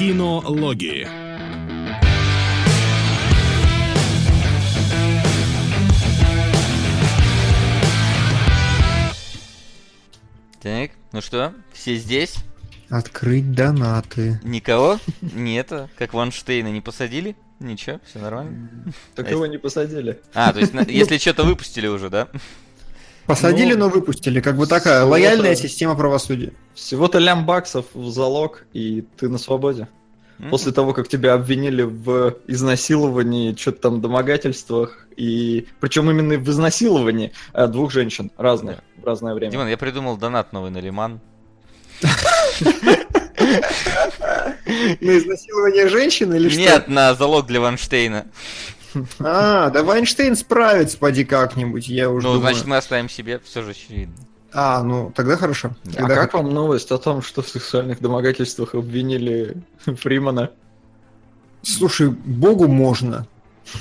Кинологии. Так, ну что, все здесь? Открыть донаты. Никого? Нету. Как Ванштейна не посадили? Ничего, все нормально. Так его не посадили. А, то есть, если что-то выпустили уже, да? Посадили, Ну, но выпустили. Как бы такая лояльная система правосудия. Всего-то лям баксов в залог, и ты на свободе. М? После того, как тебя обвинили в изнасиловании, что-то там домогательствах, и причем именно в изнасиловании а, двух женщин разных в разное время. Димон, я придумал донат новый на Лиман. На изнасилование женщины или Нет, на залог для Ванштейна. А, да Вайнштейн справится, поди как-нибудь, я уже Ну, думаю. значит, мы оставим себе, все же очевидно. А, ну, тогда хорошо. А Тогда как вам новость о том, что в сексуальных домогательствах обвинили Фримана? Слушай, богу можно.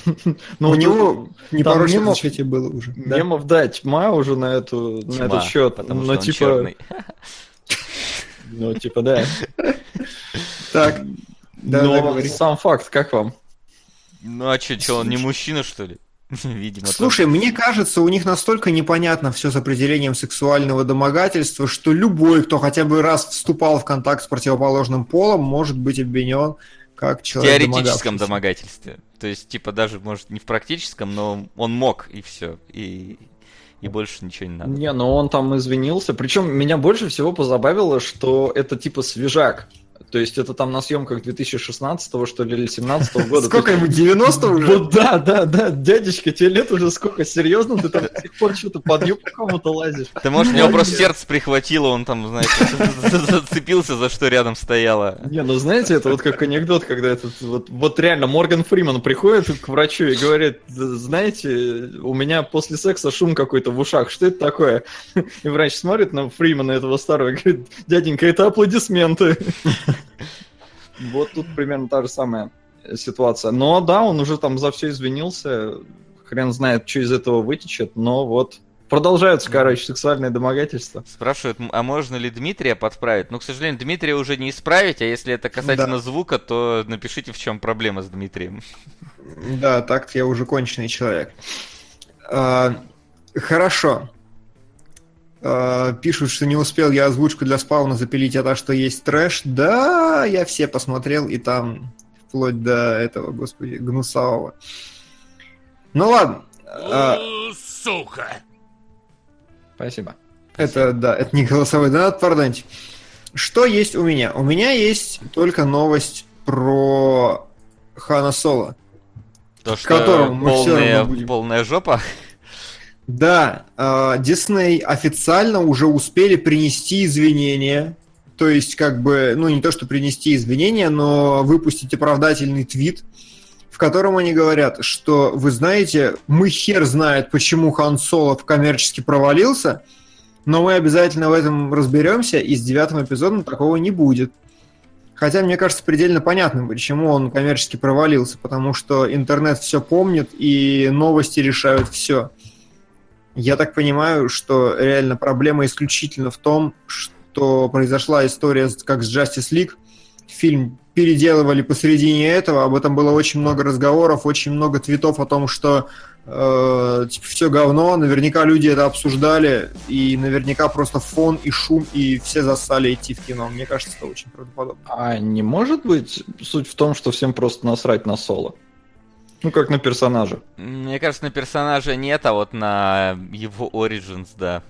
Ну, У него непорочное мемов- зачатие было уже. Мемов, да, тьма уже на, эту, на этот счет. Потому но что он типа, черный. ну, типа, да. Так, но сам факт, как вам? Ну а что, что, он не мужчина, что ли? Видимо. Слушай, мне кажется, у них настолько непонятно все с определением сексуального домогательства, что любой, кто хотя бы раз вступал в контакт с противоположным полом, может быть обвинен как в человек теоретическом домогавшийся. домогательстве. То есть, типа, даже, может, не в практическом, но он мог, и все. И, и больше ничего не надо. Не, но он там извинился. Причем меня больше всего позабавило, что это типа свежак. То есть это там на съемках 2016 что ли, или 17 года. Сколько ему, есть- 90 уже? Вот да, да, да, дядечка, тебе лет уже сколько, серьезно? Ты там до сих пор что-то под юбку кому-то лазишь? Ты может, у него просто сердце прихватило, он там, знаешь, зацепился за что рядом стояло. Не, ну знаете, это вот как анекдот, когда этот вот, вот реально Морган Фриман приходит к врачу и говорит, знаете, у меня после секса шум какой-то в ушах, что это такое? И врач смотрит на Фримана этого старого и говорит, дяденька, это аплодисменты. Вот тут примерно та же самая ситуация. Но да, он уже там за все извинился, хрен знает, что из этого вытечет, но вот продолжаются, короче, сексуальные домогательства. Спрашивают, а можно ли Дмитрия подправить? Ну, к сожалению, Дмитрия уже не исправить, а если это касательно Да. звука, то напишите, в чем проблема с Дмитрием. Да, так я уже конченый человек. А, хорошо. А, пишут, что не успел я озвучку для спауна запилить, а то, что есть трэш. Да, я все посмотрел, и там вплоть до этого, господи, гнусавого. Ну ладно. А, Сука! Спасибо. это, да, это не голосовой донат, пардонте. Что есть у меня? У меня есть только новость про Хана Соло. То, что которому мы полная, равно будем. полная жопа. Да, э, Дисней официально уже успели принести извинения. То есть, как бы, ну, не то, что принести извинения, но выпустить оправдательный твит, в котором они говорят, что, вы знаете, мы хер знает, почему Хан Соло коммерчески провалился, но мы обязательно в этом разберемся, и с девятым эпизодом такого не будет. Хотя, мне кажется, предельно понятным, почему он коммерчески провалился, потому что интернет все помнит, и новости решают все. Я так понимаю, что реально проблема исключительно в том, что произошла история как с Justice League. Фильм переделывали посредине этого, об этом было очень много разговоров, очень много твитов о том, что э, типа, все говно, наверняка люди это обсуждали, и наверняка просто фон и шум, и все зассали идти в кино. Мне кажется, это очень правдоподобно. А не может быть суть в том, что всем просто насрать на соло? Ну, как на персонажа. Мне кажется, на персонажа нет, а вот на его Origins, да.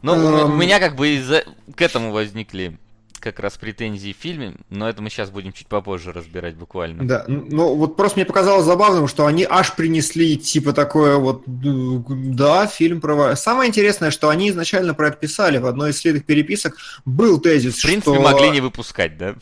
Ну, м- у Эм. меня как бы из-за... к этому возникли как раз претензии в фильме, но это мы сейчас будем чуть попозже разбирать буквально. Да, ну вот просто мне показалось забавным, что они аж принесли типа такое вот, да, фильм про... Самое интересное, что они изначально про это писали, в одной из следующих переписок был тезис, В принципе, что... могли не выпускать, да?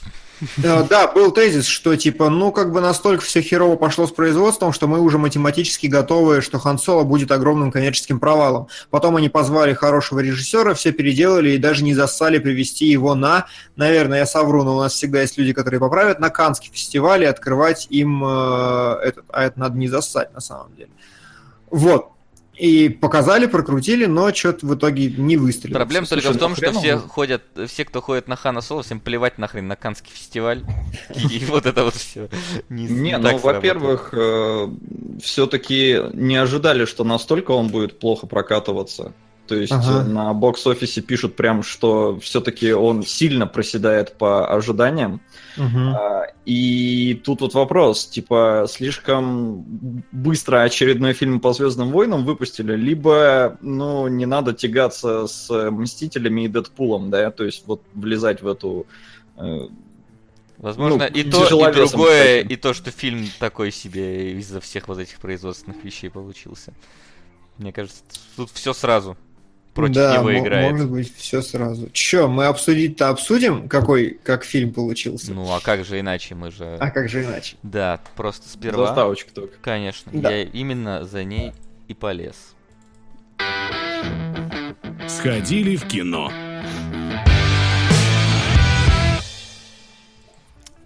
Э, Да, был тезис, что типа, ну как бы настолько все херово пошло с производством, что мы уже математически готовы, что Хан Соло будет огромным коммерческим провалом. Потом они позвали хорошего режиссера, все переделали и даже не зассали привести его на, наверное, я совру, но у нас всегда есть люди, которые поправят, на Канский фестиваль и открывать им э, этот, а это надо не зассать на самом деле. Вот. И показали, прокрутили, но что-то в итоге не выстрелило. Проблема только Слушай, в том, ну что все ходят, все, кто ходит на Хана Соло, всем плевать нахрен на Канский фестиваль. И вот это вот все. Не, ну, во-первых, все-таки не ожидали, что настолько он будет плохо прокатываться. То есть Ага. э, на бокс-офисе пишут прям, что все-таки он сильно проседает по ожиданиям. А, И тут вот вопрос, типа, слишком быстро очередной фильм по Звездным войнам выпустили, либо, ну, не надо тягаться с Мстителями и Дэдпулом, да, то есть вот влезать в эту... э, Возможно, ну, и то, и другое, кстати. и то, что фильм такой себе из-за всех вот этих производственных вещей получился. Мне кажется, тут все сразу против да, него играет. может быть, все сразу. Че, мы обсудить-то обсудим, какой, как фильм получился? Ну, а как же иначе, мы же... А как же иначе? Да, просто сперва... Заставочка только. Конечно, Да. я именно за ней и полез. Сходили в кино.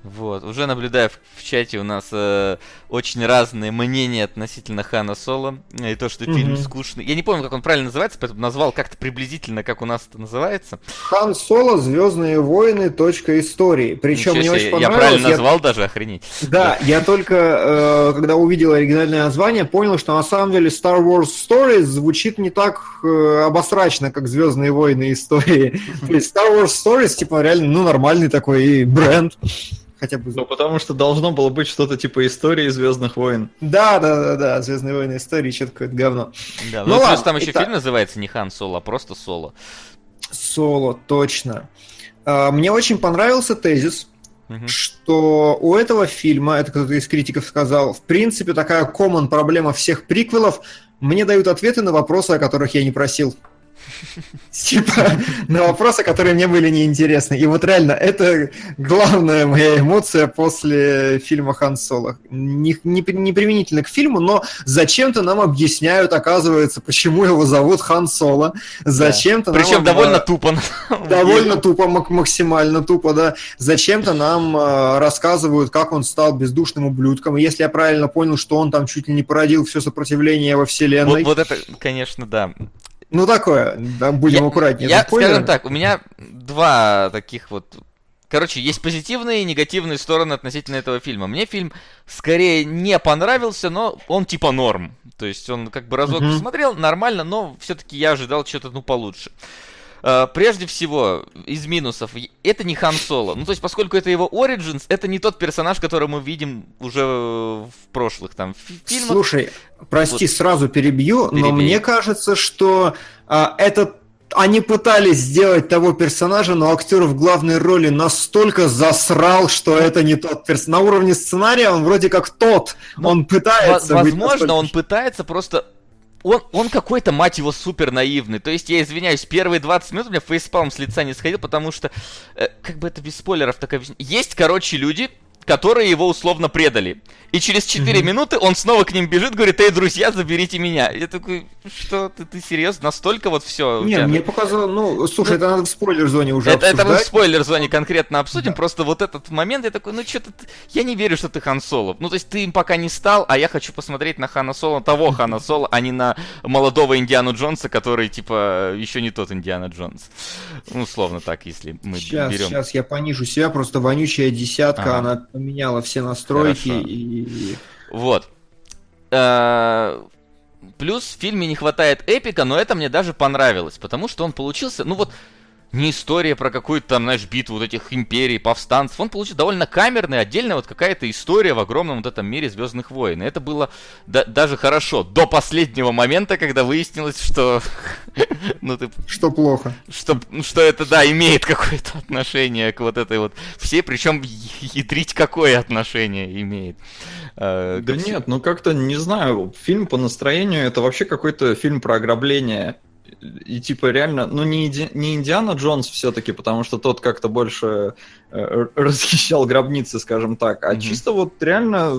Вот, уже наблюдаю в, в чате у нас э, очень разные мнения относительно Хана Соло. э, И то, что фильм Мгм. скучный. Я не помню, как он правильно называется, поэтому назвал как-то приблизительно, как у нас это называется. Хан Соло, Звездные войны, точка истории. Причем мне себе, очень я понравилось. правильно я- назвал даже, охренеть. Да, я только, э, когда увидел оригинальное название, понял, что на самом деле Star Wars Stories звучит не так э, обосрачно, как Звездные войны истории. То есть Star Wars Stories, типа, реально, ну, нормальный такой бренд. Хотя бы... Ну, потому что должно было быть что-то типа истории Звездных войн. Да, да, да, да, Звездные войны истории, что-то какое-то говно. Да, Ну ну, плюс ладно, там еще итак. фильм называется не Хан Соло, а просто Соло. Соло, точно. А, Мне очень понравился тезис, Мгм. что у этого фильма, это кто-то из критиков сказал, в принципе, такая common проблема всех приквелов, мне дают ответы на вопросы, о которых я не просил. Типа, на вопросы, которые мне были неинтересны. И вот реально, это главная моя эмоция после фильма Хан Соло. Не, не, не применительно к фильму, но зачем-то нам объясняют, оказывается, почему его зовут Хан Соло. Зачем-то нам Причем об- довольно тупо. на самом Довольно тупо, мак- максимально тупо, да. Зачем-то нам э, рассказывают, как он стал бездушным ублюдком. И Если я правильно понял, что он там чуть ли не породил все сопротивление во Вот, вселенной. вот это, конечно, да. Ну такое, будем Я- аккуратнее. Я, скажем так, у меня два таких вот... Короче, есть позитивные и негативные стороны относительно этого фильма. Мне фильм скорее не понравился, но он типа норм. То есть он как бы разок Мгм. посмотрел, нормально, но все-таки я ожидал что-то ну получше. Э, Прежде всего, из минусов, это не Хан Соло. Ну, то есть, поскольку это его Origins, это не тот персонаж, который мы видим уже в прошлых там фи- фильмах. Слушай, прости, сразу перебью, но Перебей. мне кажется, что а, этот они пытались сделать того персонажа, но актер в главной роли настолько засрал, что это не тот персонаж. На уровне сценария он вроде как тот. Ну, он пытается Во- быть Возможно, настолько- он пытается просто... Он, он какой-то, мать его, супер наивный. То есть, я извиняюсь, первые 20 минут у меня фейспалм с лица не сходил, потому что, э, как бы это без спойлеров так объяснить. Есть, короче, люди, которые его условно предали. И через 4 Мгм. минуты он снова к ним бежит, говорит, эй, друзья, заберите меня. Я такой, что, ты, ты серьезно? Настолько вот все... Не, мне показалось, ну, слушай, это надо в спойлер-зоне уже Это, это мы в обсуждать. спойлер-зоне конкретно обсудим, просто вот этот момент, я такой, ну что-то, я не верю, что ты Хан Соло. Ну, то есть ты им пока не стал, а я хочу посмотреть на Хана Соло, того Хана Соло, а не на молодого Индиану Джонса, который, типа, еще не тот Индиана Джонс. Ну, условно так, если мы Сейчас, берем. сейчас я понижу себя, просто вонючая десятка, Ага. она поменяла все настройки Хорошо. и... Вот. Э, Плюс в фильме не хватает эпика, но это мне даже понравилось, потому что он получился, ну вот, не история про какую-то там, знаешь, битву вот этих империй, повстанцев. Он получился довольно камерный, отдельная вот какая-то история в огромном вот этом мире Звездных войн. И это было да- даже хорошо. До последнего момента, когда выяснилось, что... Ну, ты Что плохо. что, ну, что это, да, имеет какое-то отношение к вот этой вот всей, причем ядрить какое отношение имеет. э, Да нет, ну как-то, не знаю, фильм по настроению это вообще какой-то фильм про ограбление. И типа реально, ну не, Иди- не Индиана Джонс все-таки, потому что тот как-то больше э, расхищал гробницы, скажем так, а Мгм. чисто вот реально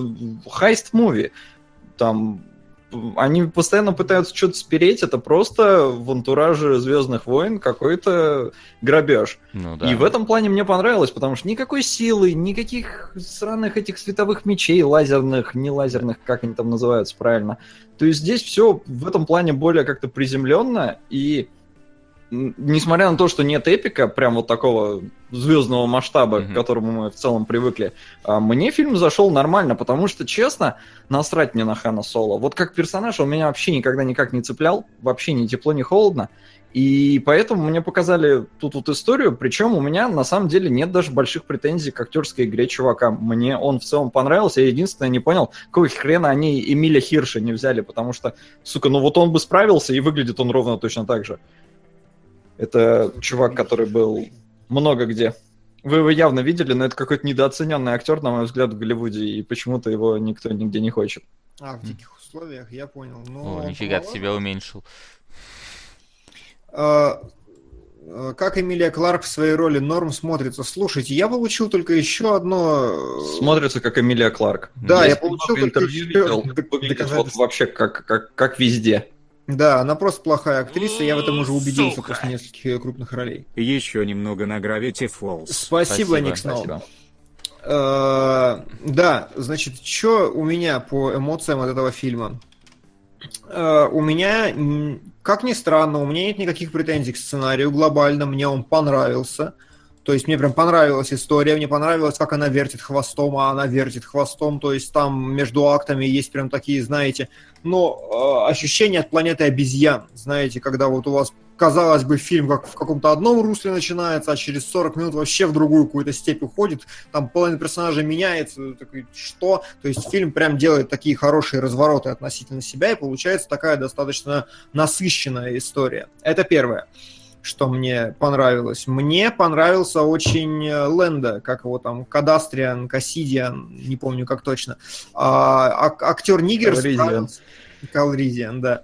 heist movie. Там они постоянно пытаются что-то спереть, это просто в антураже Звездных войн какой-то грабеж. Ну, да. И в этом плане мне понравилось, потому что никакой силы, никаких сраных этих световых мечей лазерных, не лазерных, как они там называются правильно. То есть здесь все в этом плане более как-то приземленно и несмотря на то, что нет эпика, прям вот такого звездного масштаба, mm-hmm. к которому мы в целом привыкли, а, мне фильм зашел нормально, потому что, честно, насрать мне на Хана Соло. Вот как персонаж он меня вообще никогда никак не цеплял, вообще ни тепло, ни холодно. И поэтому мне показали тут вот историю, причем у меня на самом деле нет даже больших претензий к актерской игре чувака. Мне он в целом понравился, я единственное не понял, какого хрена они Эмиля Хирша не взяли, потому что, сука, ну вот он бы справился, и выглядит он ровно точно так же. Это чувак, который был много где. Вы его явно видели, но это какой-то недооцененный актер, на мой взгляд, в Голливуде, и почему-то его никто нигде не хочет. А, в диких условиях, я понял. Но ну, О, нифига ты себя уменьшил. А, а, как Эмилия Кларк в своей роли норм смотрится? Слушайте, я получил только еще одно... Э, смотрится как Эмилия Кларк. Да, я, я получил только интервью еще... Видел, вот вообще как, как, как везде. Да, она просто плохая актриса, я в этом уже убедился Сука. после нескольких крупных ролей. Еще немного на Gravity Falls. Спасибо, Ник Спасибо. Uh, да, значит, что у меня по эмоциям от этого фильма? Uh, у меня, как ни странно, у меня нет никаких претензий к сценарию глобально, мне он понравился. То есть мне прям понравилась история, мне понравилось, как она вертит хвостом, а она вертит хвостом. То есть там между актами есть прям такие, знаете, но э, ощущения от планеты обезьян. Знаете, когда вот у вас, казалось бы, фильм как в каком-то одном русле начинается, а через 40 минут вообще в другую какую-то степь уходит, там половина персонажа меняется, такой, что? То есть фильм прям делает такие хорошие развороты относительно себя, и получается такая достаточно насыщенная история. Это первое что мне понравилось. Мне понравился очень э, Ленда, как его там, Кадастриан, Кассидиан, не помню как точно. А, актер Нигер справился. Калризиан, да.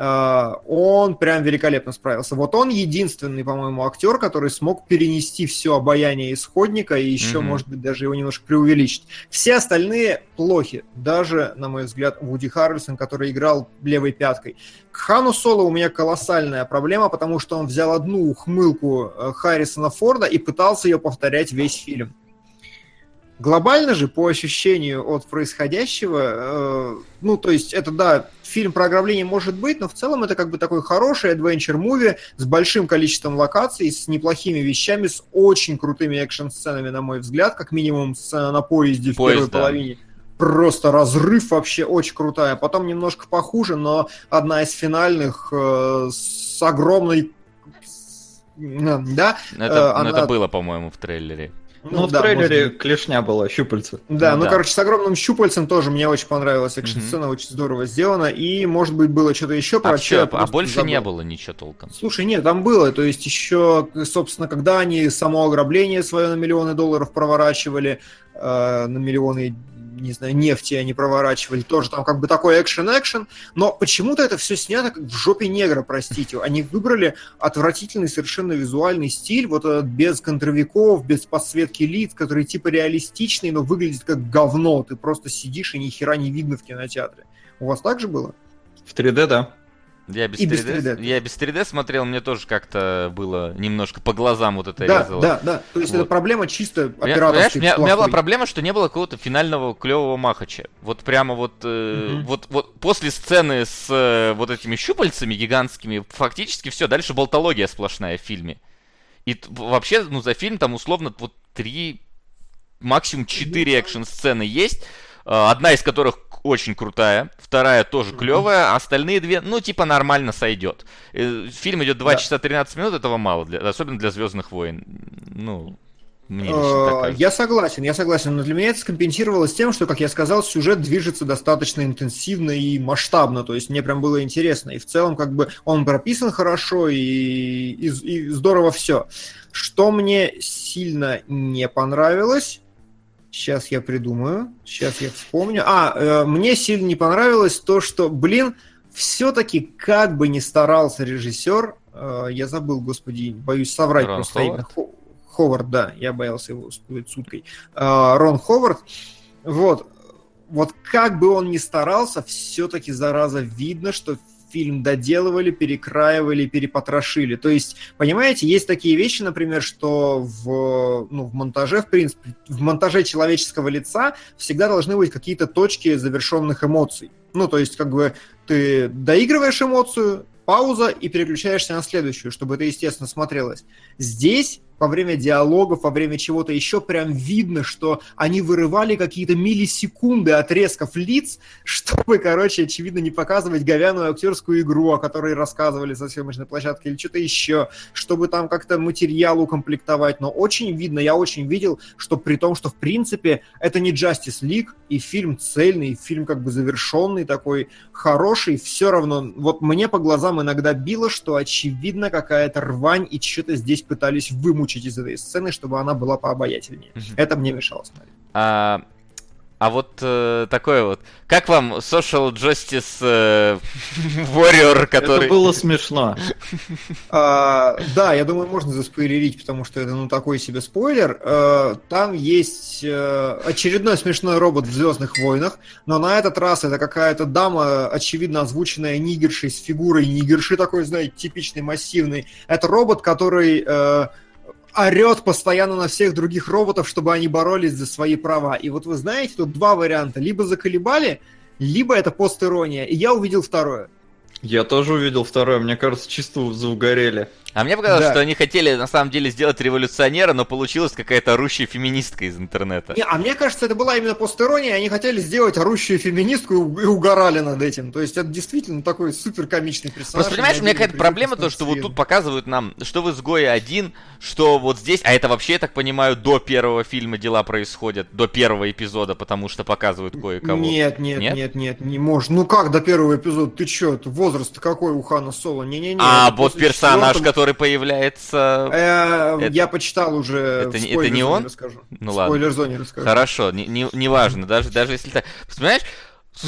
Uh, он прям великолепно справился. Вот он единственный, по-моему, актер, который смог перенести все обаяние исходника и еще, mm-hmm. может быть, даже его немножко преувеличить. Все остальные плохи. Даже, на мой взгляд, Вуди Харрельсон, который играл левой пяткой. К Хану Соло у меня колоссальная проблема, потому что он взял одну ухмылку э, Харрисона Форда и пытался ее повторять весь фильм. Глобально же, по ощущению от происходящего, э, ну, то есть это, да, фильм про ограбление может быть, но в целом это как бы такой хороший adventure-муви с большим количеством локаций, с неплохими вещами, с очень крутыми экшн-сценами, на мой взгляд, как минимум сцена на поезде в Поезд, первой да. половине. Просто разрыв вообще очень крутая. Потом немножко похуже, но одна из финальных э, с огромной да, это, э, она... это было, по-моему, в трейлере. Ну, ну в да, трейлере может... клешня была, щупальца. Да, ну, ну да. короче, с огромным щупальцем тоже мне очень понравилась экшн-сцена, mm-hmm. очень здорово сделана. И, может быть, было что-то еще про а, а больше забыл. не было ничего толком. Слушай, нет, там было. То есть еще, собственно, когда они само ограбление свое на миллионы долларов проворачивали, э, на миллионы не знаю, нефти они проворачивали, тоже там как бы такой экшен-экшен, но почему-то это все снято как в жопе негра, простите. Они выбрали отвратительный совершенно визуальный стиль, вот этот без контровиков, без подсветки лиц, который типа реалистичный, но выглядит как говно. Ты просто сидишь и ни хера не видно в кинотеатре. У вас так же было? В 3D, да. Я без, 3D, без 3D. Я без 3D смотрел, мне тоже как-то было немножко по глазам вот это да, резало. Да, да, то есть вот. это проблема чисто операторской. У меня, у меня была проблема, что не было какого-то финального клевого махача. Вот прямо вот, э, угу. вот, вот после сцены с э, вот этими щупальцами гигантскими, фактически все, дальше болтология сплошная в фильме. И вообще, ну, за фильм там условно вот три, максимум четыре экшн-сцены есть, э, одна из которых очень крутая, вторая тоже клевая, а остальные две, ну, типа, нормально сойдет. Э, фильм идет 2 да. часа 13 минут, этого мало, для, особенно для Звездных войн. Ну, мне э, я согласен, я согласен, но для меня это скомпенсировалось тем, что, как я сказал, сюжет движется достаточно интенсивно и масштабно, то есть мне прям было интересно, и в целом как бы он прописан хорошо и, и, и здорово все. Что мне сильно не понравилось, Сейчас я придумаю, сейчас я вспомню. А, э, мне сильно не понравилось то, что, блин, все-таки как бы не старался режиссер, э, я забыл, господи, боюсь соврать Рон просто Ховард? имя. Ховард, да, я боялся его спутать с уткой. Э, Рон Ховард, вот, вот как бы он ни старался, все-таки, зараза, видно, что фильм доделывали, перекраивали, перепотрошили. То есть, понимаете, есть такие вещи, например, что в, ну, в монтаже, в принципе, в монтаже человеческого лица всегда должны быть какие-то точки завершенных эмоций. Ну, то есть, как бы ты доигрываешь эмоцию, пауза и переключаешься на следующую, чтобы это, естественно, смотрелось. Здесь во время диалогов, во время чего-то еще прям видно, что они вырывали какие-то миллисекунды отрезков лиц, чтобы, короче, очевидно, не показывать говяную актерскую игру, о которой рассказывали за съемочной площадке, или что-то еще, чтобы там как-то материал укомплектовать. Но очень видно, я очень видел, что при том, что в принципе это не Justice League, и фильм цельный, и фильм как бы завершенный такой, хороший, все равно, вот мне по глазам иногда било, что очевидно какая-то рвань, и что-то здесь пытались вымучить из этой сцены, чтобы она была пообаятельнее. Мгм. Это мне мешало смотреть. А, а вот э, такое вот. Как вам Social Justice э, Warrior, который... Это было смешно. А, да, я думаю, можно заспойлерить, потому что это ну такой себе спойлер. А, там есть э, очередной смешной робот в Звездных войнах, но на этот раз это какая-то дама, очевидно озвученная нигершей с фигурой нигерши, такой, знаете, типичный, массивный. Это робот, который э, орет постоянно на всех других роботов, чтобы они боролись за свои права. И вот вы знаете, тут два варианта. Либо заколебали, либо это постирония. И я увидел второе. Я тоже увидел второе, мне кажется, чисто заугорели. А мне показалось, Да. что они хотели на самом деле сделать революционера, но получилась какая-то орущая феминистка из интернета. Не, а мне кажется, это была именно постирония, они хотели сделать орущую феминистку и угорали над этим. То есть это действительно такой супер комичный персонаж. Просто понимаешь, у меня какая-то проблема то, что вот тут показывают нам, что в изгое один, что вот здесь, а это вообще, я так понимаю, до первого фильма дела происходят, до первого эпизода, потому что показывают кое-кого. Нет, нет, Нет? нет, нет, не может. Ну как до первого эпизода? Ты чё, возраст какой у Хана Соло? Не-не-не. А вот персонаж, четвёртого- который появляется... Э, это- Я почитал уже. это не- это не он? Расскажу. Ну В ладно. спойлер-зоне расскажу. Хорошо, не, не, неважно, даже, даже если так. Понимаешь,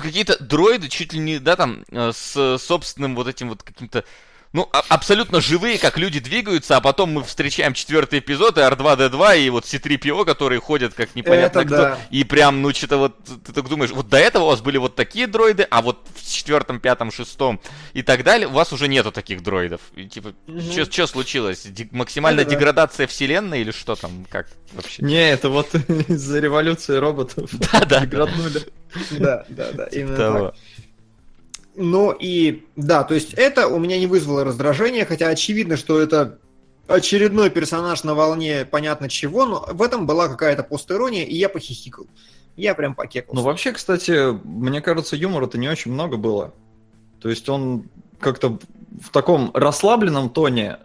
какие-то дроиды чуть ли не, да, там, э, с собственным вот этим вот каким-то ну, а- абсолютно живые, как люди двигаются, а потом мы встречаем четвертый эпизод, и R2-D2, и вот C3PO, которые ходят как непонятно Это кто. да. И прям, ну, что-то вот, ты так думаешь, вот до этого у вас были вот такие дроиды, а вот в четвертом, пятом, шестом и так далее, у вас уже нету таких дроидов. И, типа, Мгм. что случилось? Ди- максимальная Это да. деградация вселенной или что там? Как вообще? Не, это вот из-за революции роботов. Да-да. Граднули. Да, да, да, именно Того. так. Ну и да, то есть это у меня не вызвало раздражения, хотя очевидно, что это очередной персонаж на волне понятно чего, но в этом была какая-то постирония, и я похихикал. Я прям покекал. Ну, вообще, кстати, мне кажется, юмора-то не очень много было. То есть он как-то в таком расслабленном тоне,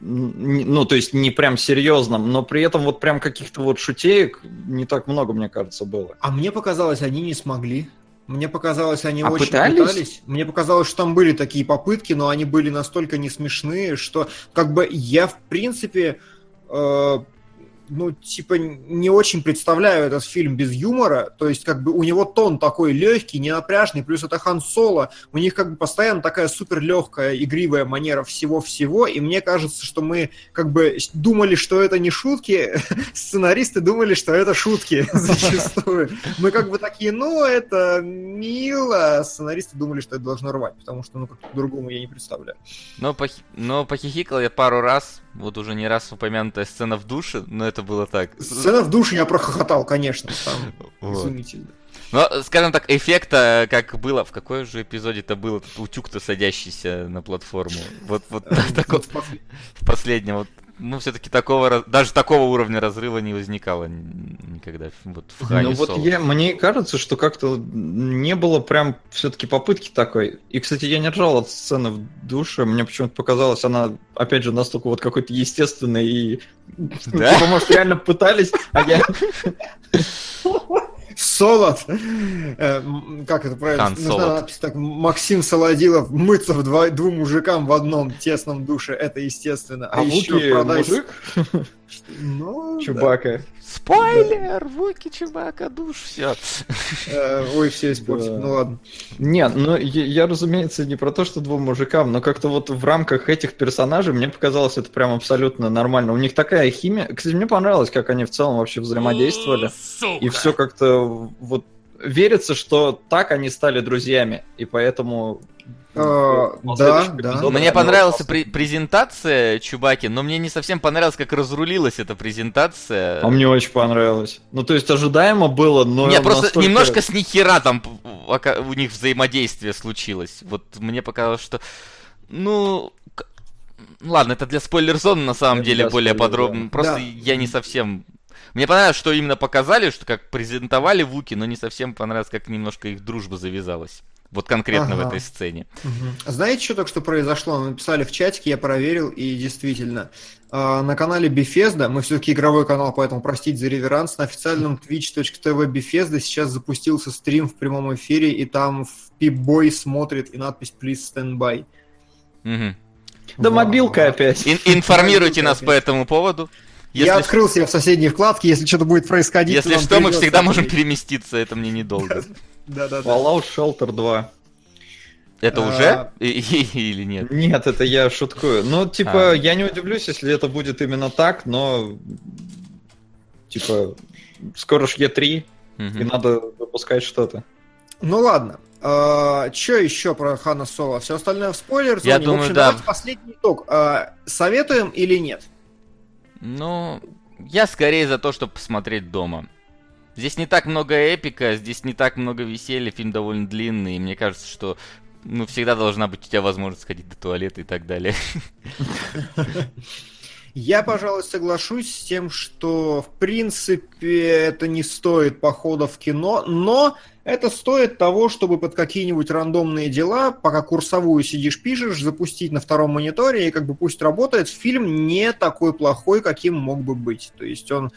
ну, то есть не прям серьезном, но при этом вот прям каких-то вот шутеек не так много, мне кажется, было. А мне показалось, они не смогли. Мне показалось, они А очень пытались? пытались. Мне показалось, что там были такие попытки, но они были настолько не смешные, что как бы я в принципе э, ну, типа, не очень представляю этот фильм без юмора. То есть, как бы, у него тон такой легкий, ненапряжный, плюс это Хан Соло. У них, как бы, постоянно такая супер легкая, игривая манера всего-всего. И мне кажется, что мы, как бы, думали, что это не шутки. Сценаристы думали, что это шутки зачастую. Мы, как бы, такие, ну, это мило. Сценаристы думали, что это должно рвать, потому что, ну, как по-другому я не представляю. Но, похи- но похихикал я пару раз, вот уже не раз упомянутая сцена в душе, но это было так. Сцена в душе я прохохотал, конечно. Там Вот. изумительно. Но, скажем так, эффекта, как было, в какой же эпизоде это было, этот утюг-то садящийся на платформу. Вот, вот тако- в последнем, вот, ну, все-таки такого, даже такого уровня разрыва не возникало никогда вот в Хане Ну вот Соло. я, мне кажется, что как-то не было прям все-таки попытки такой. И, кстати, я не ржал от сцены в душе, мне почему-то показалось, она, опять же, настолько вот какой-то естественной и... Да? Типа, может, реально пытались, а я... Солод. Э, как это правильно? Солод. так. Максим Солодилов мыться вдво- двум мужикам в одном тесном душе. Это естественно. А, А еще продай... мужик, Ну, да. Чубака. Спойлер! Вуки, Чубака, душ, все. Э, Ой, все испортил. Да. Ну ладно. Нет, ну я, я, разумеется, не про то, что двум мужикам, но как-то вот в рамках этих персонажей мне показалось это прям абсолютно нормально. У них такая химия. Кстати, мне понравилось, как они в целом вообще взаимодействовали. И все как-то вот верится, что так они стали друзьями, и поэтому... В да, да. Мне понравилась презентация Чубаки, но мне не совсем понравилось, как разрулилась эта презентация. А мне очень понравилось. Ну, то есть ожидаемо было, но... Нет, просто настолько- немножко с нихера там у них взаимодействие случилось. Вот мне показалось, что... Ну... Ладно, это для спойлер-зоны на самом Это деле более подробно. Просто Да. я не совсем... Мне понравилось, что именно показали, что как презентовали Вуки, но не совсем понравилось, как немножко их дружба завязалась. Вот конкретно в Ага. этой сцене. Мгм. Знаете, что только что произошло? Написали в чатике, я проверил, и действительно, э, на канале Bethesda, мы все-таки игровой канал, поэтому простите за реверанс, на официальном twitch.tv Bethesda сейчас запустился стрим в прямом эфире, и там Pip-Boy смотрит и надпись «Please stand by». Мгм. Да Вау. мобилка опять. Ин- информируйте нас по этому поводу. Я Если, открыл себе в соседней вкладке, если что-то будет происходить. если что, мы всегда можем переместиться, это мне недолго. Да-да-да. Fallout Shelter 2. Это А. уже? Или нет? Нет, это я шуткую. Ну, типа, А. я не удивлюсь, если это будет именно так, но... Типа, скоро ж Е3, Мгм. и надо выпускать что-то. Ну ладно. что еще про Хана Соло? Все остальное в спойлер Я В думаю, общем, да. давайте последний итог. А, советуем или нет? Ну, я скорее за то, чтобы посмотреть дома. Здесь не так много эпика, здесь не так много веселья, фильм довольно длинный, и мне кажется, что ну, всегда должна быть у тебя возможность сходить до туалета и так далее. Я, пожалуй, соглашусь с тем, что, в принципе, это не стоит похода в кино, но это стоит того, чтобы под какие-нибудь рандомные дела, пока курсовую сидишь, пишешь, запустить на втором мониторе, и как бы пусть работает. Фильм не такой плохой, каким мог бы быть. То есть он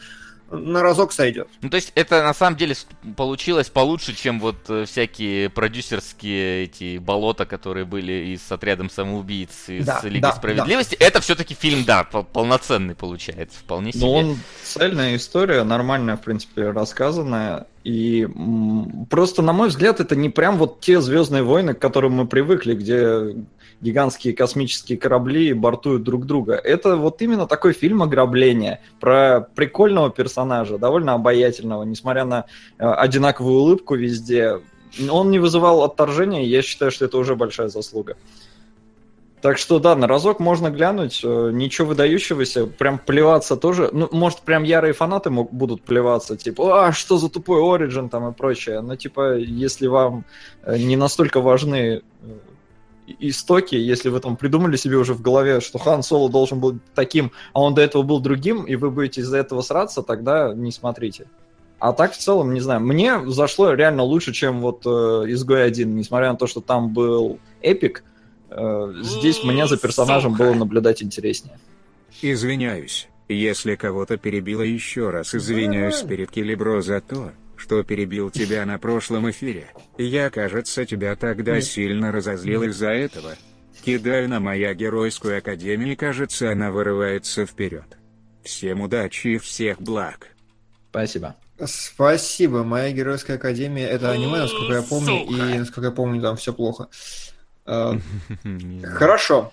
на разок сойдет. Ну, то есть это на самом деле получилось получше, чем вот э, всякие продюсерские эти болота, которые были и с отрядом самоубийц, и Да, с Лигой да, Справедливости. Это все-таки фильм, да, пол- полноценный получается, вполне себе. Но он цельная история, нормальная, в принципе, рассказанная. И просто, на мой взгляд, это не прям вот те Звездные войны, к которым мы привыкли, где гигантские космические корабли бортуют друг друга. Это вот именно такой фильм ограбления про прикольного персонажа, довольно обаятельного, несмотря на э, одинаковую улыбку везде. Он не вызывал отторжения, я считаю, что это уже большая заслуга. Так что да, на разок можно глянуть, э, ничего выдающегося, прям плеваться тоже. Ну, может, прям ярые фанаты мог, будут плеваться, типа, а, что за тупой Origin там и прочее. Но, типа, если вам э, не настолько важны истоки, если вы там придумали себе уже в голове, что Хан Соло должен был таким, а он до этого был другим, и вы будете из-за этого сраться, тогда не смотрите. А так, в целом, не знаю, мне зашло реально лучше, чем вот э, «Изгой один», несмотря на то, что там был эпик, э, здесь мне за персонажем было наблюдать интереснее. Извиняюсь, если кого-то перебило еще раз, извиняюсь перед Келебро за то, что перебил тебя на прошлом эфире. Я, кажется, тебя тогда сильно разозлил из-за этого. Кидаю на моя геройскую академию, кажется, она вырывается вперед. Всем удачи и всех благ. Спасибо. Спасибо. Моя геройская академия это аниме, насколько я помню, и насколько я помню, там все плохо. Э. Хорошо.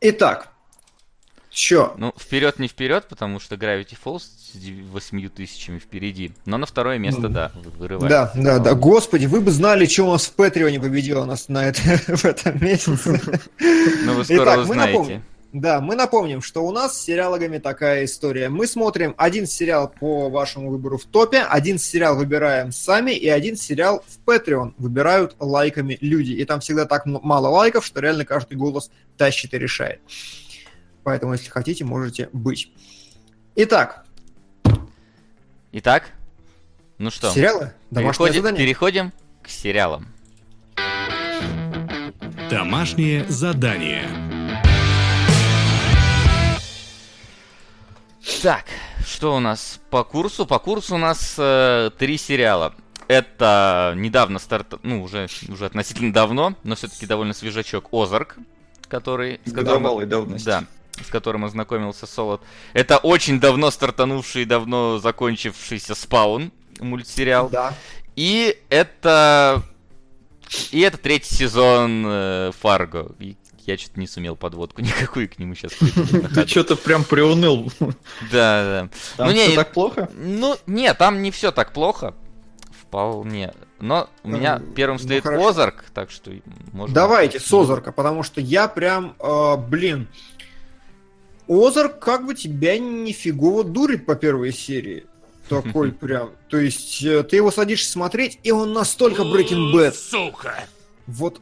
Итак, чё? Ну, вперед не вперед, потому что Gravity Falls с 8 тысячами впереди. Но на второе место, да, вы- вырывается. Да, да, да. Господи, вы бы знали, что у нас в Патреоне победило нас на это, в этом месяце. Но вы скоро Итак, мы узнаете. напомним. Да, мы напомним, что у нас с сериалогами такая история. Мы смотрим один сериал по вашему выбору в топе, один сериал выбираем сами, и один сериал в Patreon выбирают лайками люди. И там всегда так мало лайков, что реально каждый голос тащит и решает. Поэтому, если хотите, можете быть. Итак, Итак, ну что, сериалы? Домашнее переходим, задание. переходим к сериалам. Домашнее задание. Так, что у нас по курсу? По курсу у нас э, три сериала. Это недавно старт, ну уже уже относительно давно, но все-таки довольно свежачок. Озарк, который с которым- Годовалой давности. да, с которым ознакомился Солод. Это очень давно стартанувший и давно закончившийся Спаун мультсериал. Да. И это... И это третий сезон э, Фарго. И я что-то не сумел подводку никакую к нему сейчас. Ты что-то прям приуныл. Да, да. Там Ну, не, не- так плохо? Ну, нет, там не все так плохо. Вполне. Но у меня Ну, первым ну, стоит. Озарк, так что можно... Давайте с Озарка, потому что я прям, э, блин, Озарк как бы тебя нифигово дурит по первой серии. Такой прям. То есть э, ты его садишься смотреть, и он настолько Breaking Bad. Сука! Вот.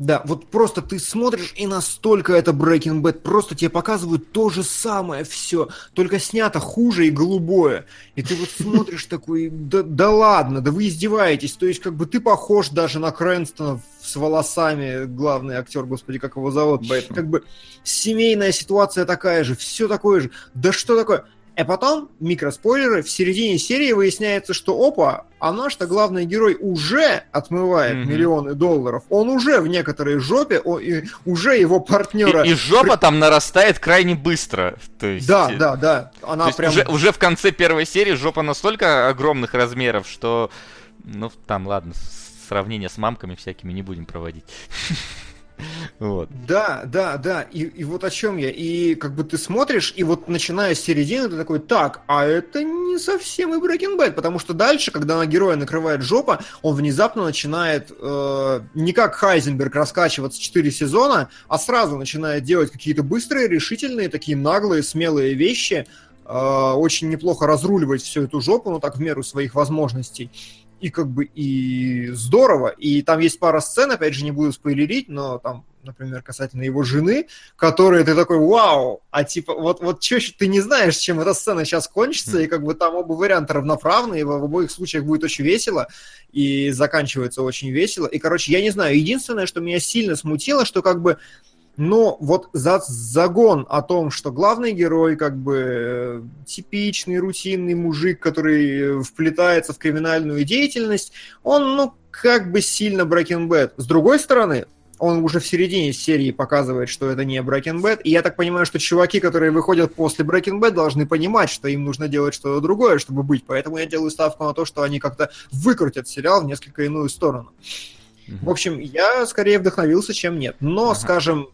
Да, вот просто ты смотришь, и настолько это Breaking Bad. Просто тебе показывают то же самое все, только снято хуже и голубое. И ты вот смотришь такой, да, да ладно, да вы издеваетесь. То есть как бы ты похож даже на Крэнстона с волосами, главный актер, господи, как его зовут. Бэтмен. Как бы семейная ситуация такая же, все такое же. Да что такое? А потом, микроспойлеры, в середине серии выясняется, что опа, а наш-то главный герой уже отмывает Мгм. миллионы долларов. Он уже в некоторой жопе, о- и уже его партнера... И, и жопа там нарастает крайне быстро. То есть, Да, э, да, да. Она то прям... уже, уже в конце первой серии жопа настолько огромных размеров, что... Ну, там, ладно, сравнение с мамками всякими не будем проводить. Вот. Да, да, да. И, и вот о чем я. И как бы ты смотришь, и вот начиная с середины, ты такой, так, а это не совсем и Breaking Bad, потому что дальше, когда на героя накрывает жопа, он внезапно начинает э, не как Хайзенберг раскачиваться 4 сезона, а сразу начинает делать какие-то быстрые, решительные, такие наглые, смелые вещи, э, очень неплохо разруливать всю эту жопу, ну так в меру своих возможностей. И как бы и здорово. И там есть пара сцен, опять же, не буду спойлерить, но там, например, касательно его жены, которые ты такой, вау, а типа, вот, вот чё, ты не знаешь, чем эта сцена сейчас кончится, и как бы там оба варианта равноправные, в обоих случаях будет очень весело, и заканчивается очень весело. И, короче, я не знаю, единственное, что меня сильно смутило, что как бы но вот за загон о том, что главный герой как бы э, типичный, рутинный мужик, который э, вплетается в криминальную деятельность, он, ну, как бы сильно Breaking Bad. С другой стороны, он уже в середине серии показывает, что это не Breaking Bad, и я так понимаю, что чуваки, которые выходят после Breaking Bad, должны понимать, что им нужно делать что-то другое, чтобы быть, поэтому я делаю ставку на то, что они как-то выкрутят сериал в несколько иную сторону. В общем, я скорее вдохновился, чем нет. Но, Ага. скажем,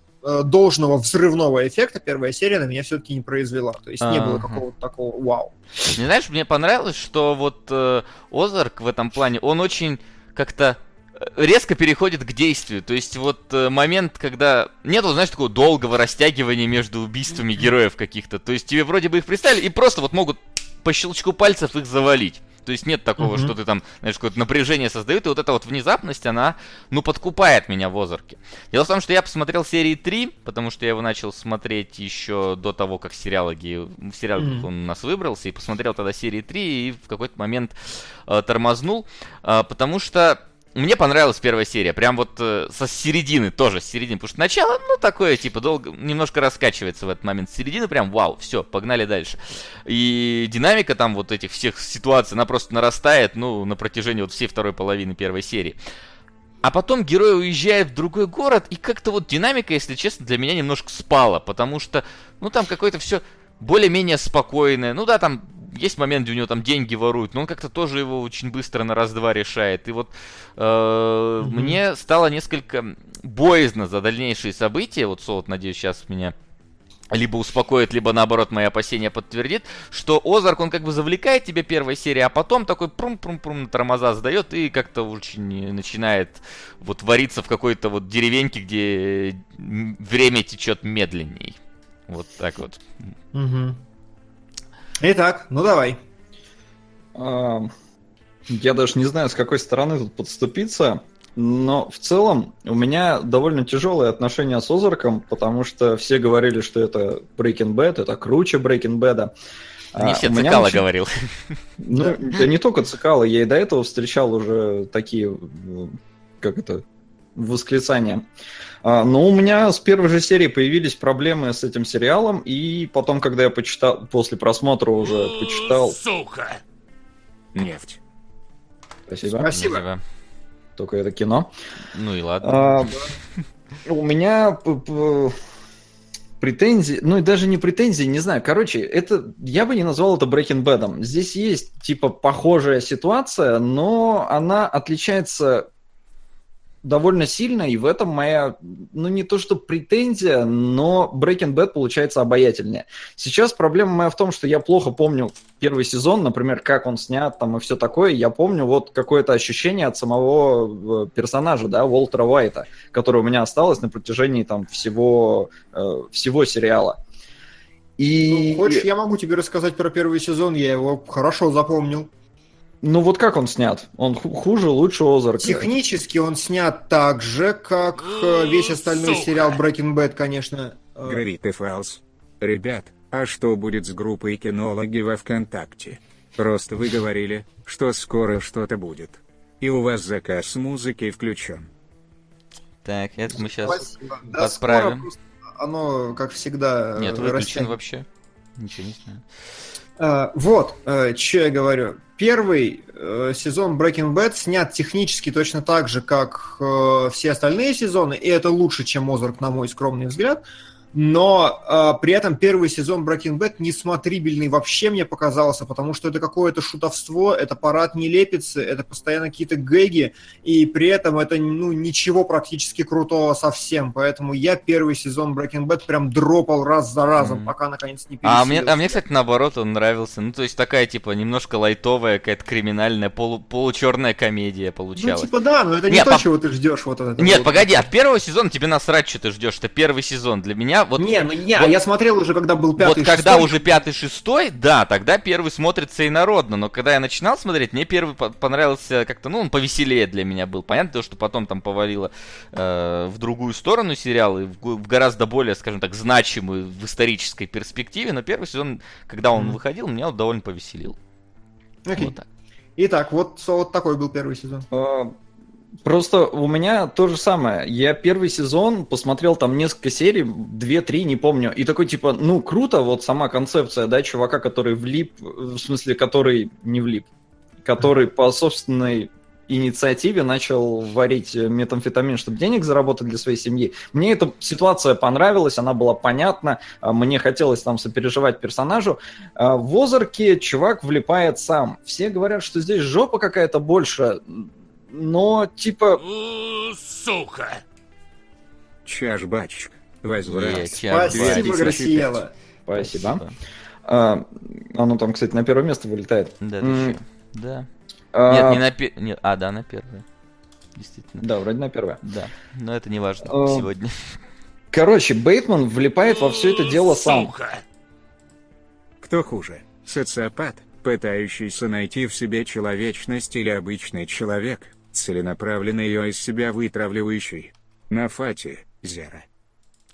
должного взрывного эффекта первая серия на меня все-таки не произвела. То есть не было какого-то такого вау. Не знаешь, мне понравилось, что вот э, Озарк в этом плане, он очень как-то э, резко переходит к действию. То есть вот э, момент, когда нету, знаешь, такого долгого растягивания между убийствами героев каких-то. То есть тебе вроде бы их представили и просто вот могут по щелчку пальцев их завалить. То есть нет такого, Мгм. что ты там, знаешь, какое-то напряжение создают, и вот эта вот внезапность, она, ну, подкупает меня в Озарке. Дело в том, что я посмотрел серии 3, потому что я его начал смотреть еще до того, как сериалоги, в сериал Мгм. он у нас выбрался, и посмотрел тогда серии 3, и в какой-то момент э, тормознул, э, потому что мне понравилась первая серия, прям вот э, со середины тоже, с середины, потому что начало, ну, такое, типа, долго, немножко раскачивается в этот момент, с середины прям, вау, все, погнали дальше. И динамика там вот этих всех ситуаций, она просто нарастает, ну, на протяжении вот всей второй половины первой серии. А потом герой уезжает в другой город, и как-то вот динамика, если честно, для меня немножко спала, потому что, ну, там какое-то все более-менее спокойное. Ну да, там есть момент, где у него там деньги воруют, но он как-то тоже его очень быстро на раз-два решает. И вот э, Мгм. мне стало несколько боязно за дальнейшие события. Вот Солод, надеюсь, сейчас меня либо успокоит, либо наоборот мои опасения подтвердит, что Озарк, он как бы завлекает тебя первой серии, а потом такой прум-прум-прум на тормоза сдает и как-то очень начинает вот вариться в какой-то вот деревеньке, где время течет медленней. Вот так вот. Итак, ну давай. А, Я даже не знаю, с какой стороны тут подступиться, но в целом у меня довольно тяжелые отношения с Озарком, потому что все говорили, что это Breaking Bad, это круче Breaking Bad. Не все меня Цикало очень- говорил. Ну, да не только Цикало, я и до этого встречал уже такие, как это, восклицания. А, Но у меня с первой же серии появились проблемы с этим сериалом, и потом, когда я почитал, после просмотра уже почитал... Сука! Нефть. Спасибо. Спасибо. Только это кино. Ну и ладно. А, У меня претензии, ну и даже не претензии, не знаю. Короче, это я бы не назвал это Breaking Bad. Здесь есть типа похожая ситуация, но она отличается довольно сильно, и в этом моя, ну не то что претензия, но Breaking Bad получается обаятельнее. Сейчас проблема моя в том, что я плохо помню первый сезон, например, как он снят там и все такое. Я помню вот какое-то ощущение от самого э, персонажа, да, Уолтера Уайта, которое у меня осталось на протяжении там всего, э, всего сериала. И... Ну, хочешь, я могу тебе рассказать про первый сезон, я его хорошо запомнил. Ну вот как он снят? Он хуже, лучше Озарка? Технически он снят так же, как э, весь остальной Сука. сериал Breaking Bad, конечно. Gravity Falls. Ребят, а что будет с группой кинологи во ВКонтакте? Просто вы говорили, что скоро что-то будет. И у вас заказ музыки включен. Так, это мы сейчас Спасибо. подправим. Да, оно, как всегда, Нет, выключен растянет. вообще. Ничего не знаю. Uh, вот, uh, что я говорю. Первый uh, сезон Breaking Bad снят технически точно так же, как uh, все остальные сезоны, и это лучше, чем Озарк, на мой скромный взгляд но э, при этом первый сезон Breaking Bad несмотрибельный вообще мне показался, потому что это какое-то шутовство, это парад нелепицы, это постоянно какие-то гэги, и при этом это ну, ничего практически крутого совсем, поэтому я первый сезон Breaking Bad прям дропал раз за разом, mm-hmm. пока наконец не пересилился. А мне, а мне, кстати, наоборот, он нравился, ну то есть такая типа немножко лайтовая, какая-то криминальная, полу, получерная комедия получалась. Ну типа да, но это не Нет, то, по... чего ты ждешь. Вот это, Нет, вот. погоди, от первого сезона тебе насрать, что ты ждешь, это первый сезон. Для меня вот... Не, ну я, вот, я смотрел уже, когда был пятый, Вот когда уже пятый, шестой, да, тогда первый смотрится инородно, но когда я начинал смотреть, мне первый понравился как-то, ну, он повеселее для меня был. Понятно, то, что потом там повалило э, в другую сторону сериал, и в, в гораздо более, скажем так, значимый в исторической перспективе, но первый сезон, когда он mm. выходил, меня он довольно повеселил. Okay. Вот так. Итак, вот, вот такой был первый сезон. А, Просто у меня то же самое. Я первый сезон посмотрел там несколько серий, две-три, не помню. И такой типа, ну круто, вот сама концепция, да, чувака, который влип, в смысле, который не влип, который по собственной инициативе начал варить метамфетамин, чтобы денег заработать для своей семьи. Мне эта ситуация понравилась, она была понятна, а мне хотелось там сопереживать персонажу. А в Озарке чувак влипает сам. Все говорят, что здесь жопа какая-то больше но типа... Сука! Чаш, батюшка, возврат. Спасибо, Грасиела. Спасибо. А, оно там, кстати, на первое место вылетает. Да, mm. да. А... Нет, не на первое. А, да, на первое. Действительно. Да, вроде на первое. Да, но это не важно а... сегодня. Короче, Бейтман влипает во все это дело сам. Кто хуже? Социопат, пытающийся найти в себе человечность или обычный человек, целенаправленно ее из себя вытравливающий. На Фати, Зера.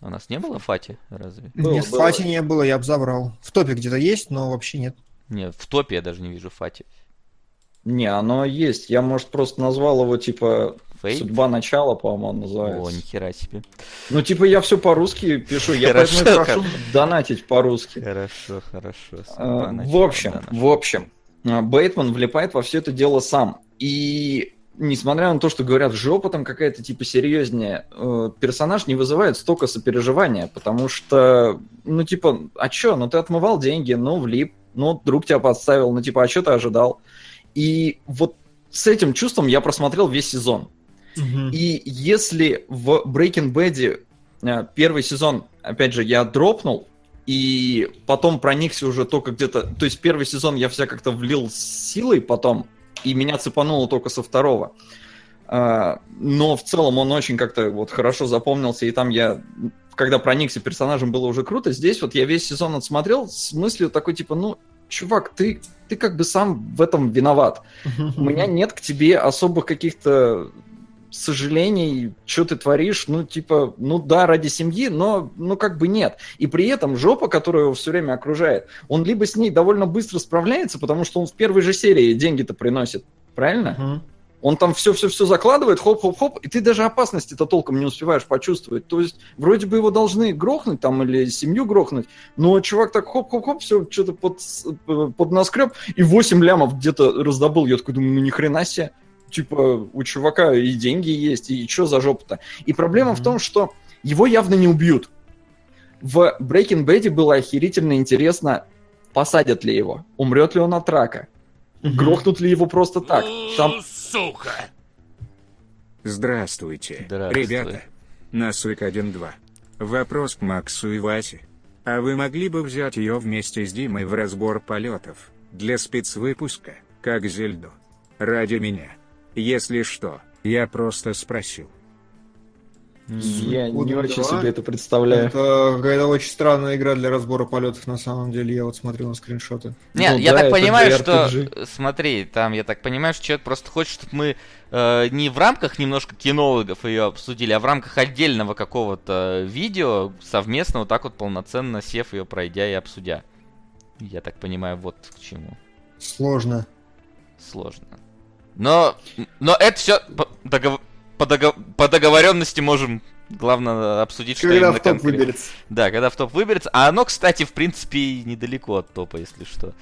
У нас не было Фати, разве? Было, нет, было. Фати не было, я бы забрал. В топе где-то есть, но вообще нет. Нет, в топе я даже не вижу Фати. Не, оно есть. Я, может, просто назвал его, типа, Фейт? Судьба начала, по-моему, называется. О, нихера себе. Ну, типа, я все по-русски пишу. Я поэтому прошу донатить по-русски. Хорошо, хорошо. А, в общем, в общем, Бейтман влипает во все это дело сам. И несмотря на то, что говорят, жопа там какая-то типа серьезнее, э, персонаж не вызывает столько сопереживания, потому что, ну типа, а чё, ну ты отмывал деньги, ну влип, ну друг тебя подставил, ну типа, а чё ты ожидал? И вот с этим чувством я просмотрел весь сезон. Угу. И если в Breaking Bad э, первый сезон, опять же, я дропнул, и потом проникся уже только где-то... То есть первый сезон я вся как-то влил с силой потом, и меня цепануло только со второго. А, но в целом он очень как-то вот хорошо запомнился, и там я, когда проникся персонажем, было уже круто. Здесь вот я весь сезон отсмотрел с мыслью такой, типа, ну, чувак, ты, ты как бы сам в этом виноват. У меня нет к тебе особых каких-то сожалений, что ты творишь, ну, типа, ну да, ради семьи, но, ну, как бы нет. И при этом жопа, которая его все время окружает, он либо с ней довольно быстро справляется, потому что он в первой же серии деньги-то приносит, правильно? Uh-huh. Он там все-все-все закладывает, хоп-хоп-хоп, и ты даже опасности-то толком не успеваешь почувствовать. То есть вроде бы его должны грохнуть там или семью грохнуть, но чувак так хоп-хоп-хоп, все что-то под, под наскреб, и 8 лямов где-то раздобыл. Я такой думаю, ну ни хрена себе типа, у чувака и деньги есть, и что за жопа-то? И проблема mm-hmm. в том, что его явно не убьют. В Breaking Bad было охерительно интересно, посадят ли его, умрет ли он от рака, mm-hmm. грохнут ли его просто так. Там... Сука! Здравствуйте, Здравствуй. ребята. Насык 1-2. Вопрос к Максу и Васе. А вы могли бы взять ее вместе с Димой в разбор полетов, для спецвыпуска, как Зельду? Ради меня. Если что, я просто спросил. Я не Куда очень себе это представляю. Это какая-то очень странная игра для разбора полетов, на самом деле. Я вот смотрел на скриншоты. Нет, Ну я да, так понимаю, что... Смотри, там, я так понимаю, что человек просто хочет, чтобы мы э, не в рамках немножко кинологов ее обсудили, а в рамках отдельного какого-то видео совместно вот так вот полноценно сев ее пройдя и обсудя. Я так понимаю, вот к чему. Сложно. Сложно. Но, но это все по, догов- по, догов- по договоренности можем, главное, обсудить, что Когда именно в топ конкретно. выберется. Да, когда в топ выберется. А оно, кстати, в принципе, и недалеко от топа, если что.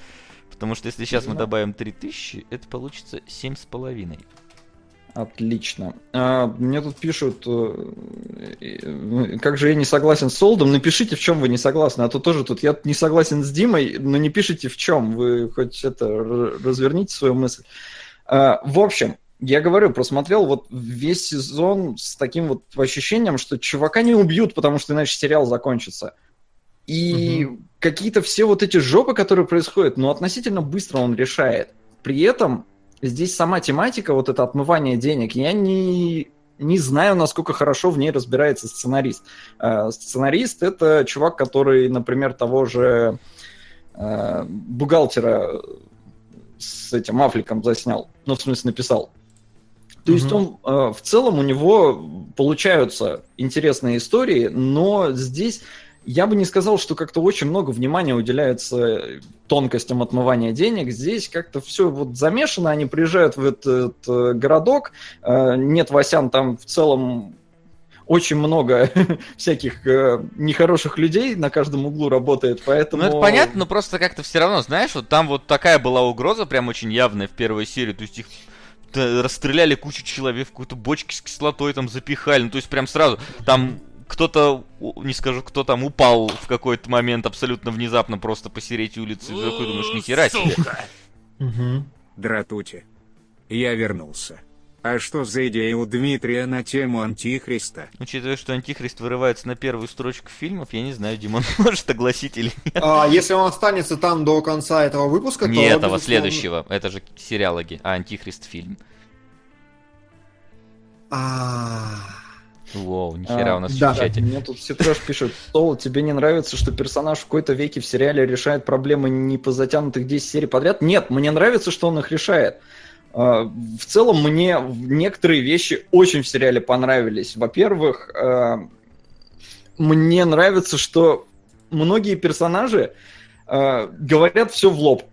Потому что если сейчас мы добавим 3000, это получится 7,5. Отлично. А, мне тут пишут, э, э, как же я не согласен с Солдом. Напишите, в чем вы не согласны. А то тоже тут я не согласен с Димой, но не пишите в чем. Вы хоть это разверните свою мысль. А, в общем, я говорю, просмотрел вот весь сезон с таким вот ощущением, что чувака не убьют, потому что иначе сериал закончится. И какие-то все вот эти жопы, которые происходят, ну, относительно быстро он решает. При этом здесь сама тематика, вот это отмывание денег, я не, не знаю, насколько хорошо в ней разбирается сценарист. Э, Сценарист — это чувак, который, например, того же э, бухгалтера с этим Афликом заснял, ну, в смысле, написал. То есть он э, в целом у него получаются интересные истории, но здесь я бы не сказал, что как-то очень много внимания уделяется тонкостям отмывания денег. Здесь как-то все вот замешано, они приезжают в этот э, городок, э, нет Васян там в целом очень много всяких э, нехороших людей на каждом углу работает, поэтому... Ну это понятно, но просто как-то все равно, знаешь, вот там вот такая была угроза, прям очень явная в первой серии, то есть их расстреляли кучу человек, в какую-то бочки с кислотой там запихали, ну то есть прям сразу, там кто-то, не скажу, кто там упал в какой-то момент абсолютно внезапно просто посереть улицы, ты такой думаешь, нихера себе. Дратути. Я вернулся. А что за идея у Дмитрия на тему Антихриста? Учитывая, что Антихрист вырывается на первую строчку фильмов, я не знаю, Димон может огласить или нет. А если он останется там до конца этого выпуска, Не то, этого, безусловно- следующего. Это же сериалоги, а Антихрист фильм. А, Воу, нихера А, у нас да, в чате. Мне тут все трэш пишут, Сол, тебе не нравится, что персонаж в какой-то веке в сериале решает проблемы не по затянутых 10 серий подряд? Нет, мне нравится, что он их решает. А, В целом, мне некоторые вещи очень в сериале понравились. Во-первых, а, мне нравится, что многие персонажи а, говорят все в лоб.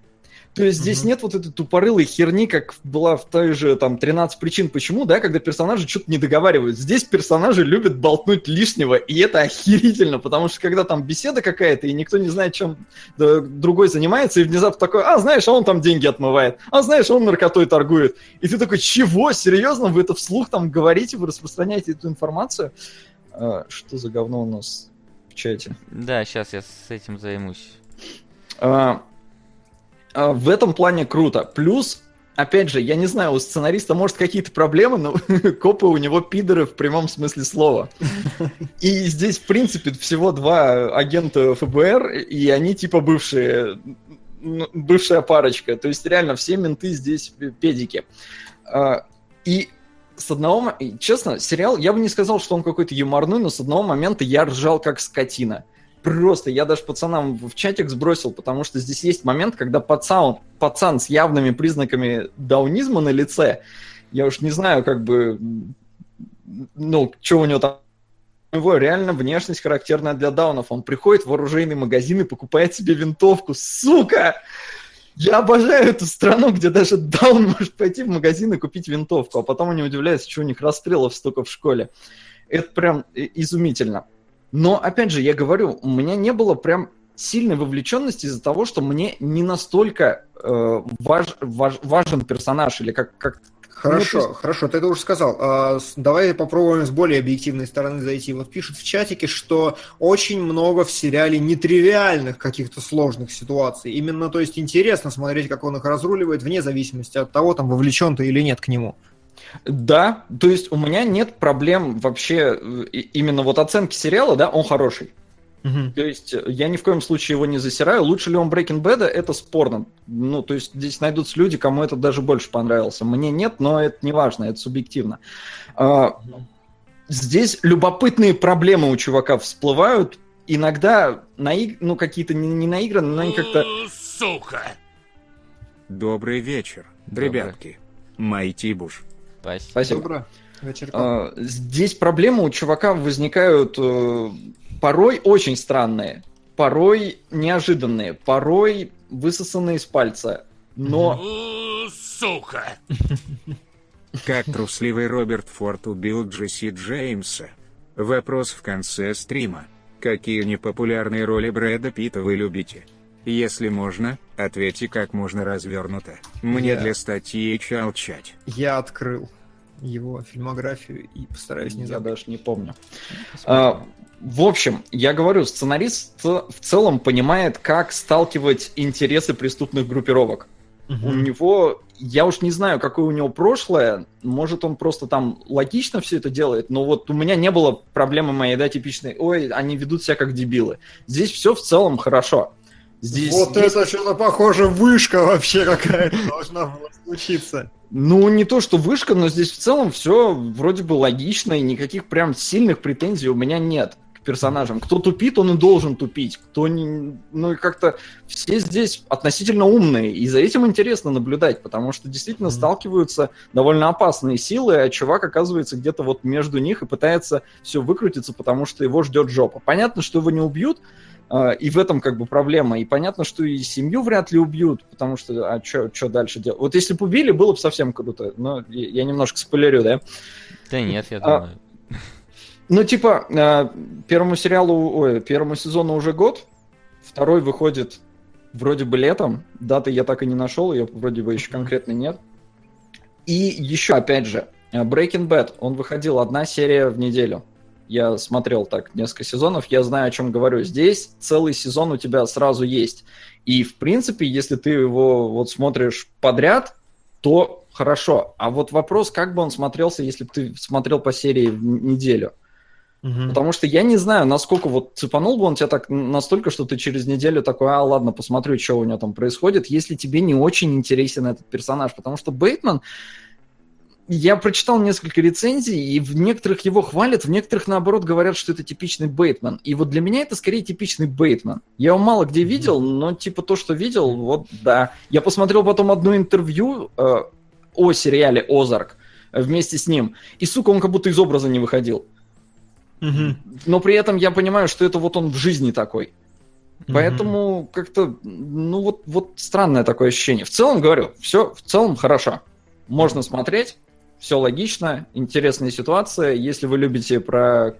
То есть здесь Мгм. нет вот этой тупорылой херни, как была в той же там 13 причин почему, да, когда персонажи что-то не договаривают. Здесь персонажи любят болтнуть лишнего, и это охерительно, потому что когда там беседа какая-то, и никто не знает, чем другой занимается, и внезапно такой, а, знаешь, а он там деньги отмывает, а, знаешь, он наркотой торгует. И ты такой, чего, серьезно, вы это вслух там говорите, вы распространяете эту информацию? А, что за говно у нас в чате? Да, сейчас я с этим займусь. А, в этом плане круто. Плюс, опять же, я не знаю, у сценариста может какие-то проблемы, но копы у него пидоры в прямом смысле слова. И здесь, в принципе, всего два агента ФБР, и они типа бывшие, ну, бывшая парочка. То есть реально все менты здесь педики. А, И с одного... Честно, сериал, я бы не сказал, что он какой-то юморной, но с одного момента я ржал как скотина. Просто я даже пацанам в чатик сбросил, потому что здесь есть момент, когда пацан, пацан с явными признаками даунизма на лице, я уж не знаю, как бы, ну, что у него там, него реально внешность характерная для даунов. Он приходит в оружейный магазин и покупает себе винтовку. Сука! Я обожаю эту страну, где даже даун может пойти в магазин и купить винтовку, а потом они удивляются, что у них расстрелов столько в школе. Это прям и- изумительно. Но, опять же, я говорю, у меня не было прям сильной вовлеченности из-за того, что мне не настолько э, важ- важ- важен персонаж или как, как Хорошо, Ну, хорошо, ты это уже сказал. А, давай попробуем с более объективной стороны зайти. Вот пишут в чатике, что очень много в сериале нетривиальных каких-то сложных ситуаций. Именно, то есть, интересно смотреть, как он их разруливает, вне зависимости от того, там, вовлечен ты или нет к нему. Да, то есть у меня нет проблем вообще э, именно вот оценки сериала, да, он хороший. Мгм. То есть э, я ни в коем случае его не засираю. Лучше ли он Breaking Bad, это спорно. Ну, то есть здесь найдутся люди, кому это даже больше понравился. Мне нет, но это не важно, это субъективно. А, Здесь любопытные проблемы у чувака всплывают. Иногда наиг... ну, какие-то не, не наигранные, но они как-то... Добрый вечер, Добрый. ребятки. Майти Буш. Спасибо. Спасибо. Добро. Вечерка. А, Здесь проблемы у чувака возникают э, порой очень странные, порой неожиданные, порой высосанные из пальца. Но Как трусливый Роберт Форд убил Джесси Джеймса? Вопрос в конце стрима. Какие непопулярные роли Брэда Питта вы любите? Если можно, ответьте как можно развернуто. Мне Я- для статьи чалчать. Я открыл его фильмографию и постараюсь не я забыть. даже не помню. А, В общем, я говорю, сценарист в целом понимает, как сталкивать интересы преступных группировок. У него, я уж не знаю, какое у него прошлое, может он просто там логично все это делает, но вот у меня не было проблемы моей, да, типичной, ой, они ведут себя как дебилы. Здесь все в целом хорошо. Здесь вот есть- это что-то похоже, вышка вообще какая-то должна была случиться. Ну, не то, что вышка, но здесь в целом все вроде бы логично, и никаких прям сильных претензий у меня нет персонажам. Кто тупит, он и должен тупить. Кто не... Ну, и как-то все здесь относительно умные, и за этим интересно наблюдать, потому что действительно Мгм. сталкиваются довольно опасные силы, а чувак оказывается где-то вот между них и пытается все выкрутиться, потому что его ждет жопа. Понятно, что его не убьют, а, и в этом как бы проблема. И понятно, что и семью вряд ли убьют, потому что, а что дальше делать? Вот если бы убили, было бы совсем круто. Но я немножко спойлерю, да? Да нет, я А, думаю. Ну, типа, а, первому сериалу, ой, первому сезону уже год, второй выходит вроде бы летом, даты я так и не нашел, ее вроде бы еще конкретно нет. И еще, опять же, а, Breaking Bad, он выходил одна серия в неделю. Я смотрел так несколько сезонов, я знаю, о чем говорю. Здесь целый сезон у тебя сразу есть. И, в принципе, если ты его вот смотришь подряд, то хорошо. А вот вопрос, как бы он смотрелся, если бы ты смотрел по серии в н- неделю. Потому что я не знаю, насколько вот цепанул бы он тебя так настолько, что ты через неделю такой, а, ладно, посмотрю, что у него там происходит, если тебе не очень интересен этот персонаж. Потому что Бейтман, я прочитал несколько рецензий, и в некоторых его хвалят, в некоторых, наоборот, говорят, что это типичный Бейтман. И вот для меня это скорее типичный Бейтман. Я его мало где видел, но типа то, что видел, вот да. Я посмотрел потом одно интервью э, о сериале «Озарк» вместе с ним, и, сука, он как будто из образа не выходил. Но при этом я понимаю, что это вот он в жизни такой. Поэтому как-то, ну вот, вот странное такое ощущение. В целом, говорю, все в целом хорошо. Можно смотреть, все логично, интересная ситуация. Если вы любите про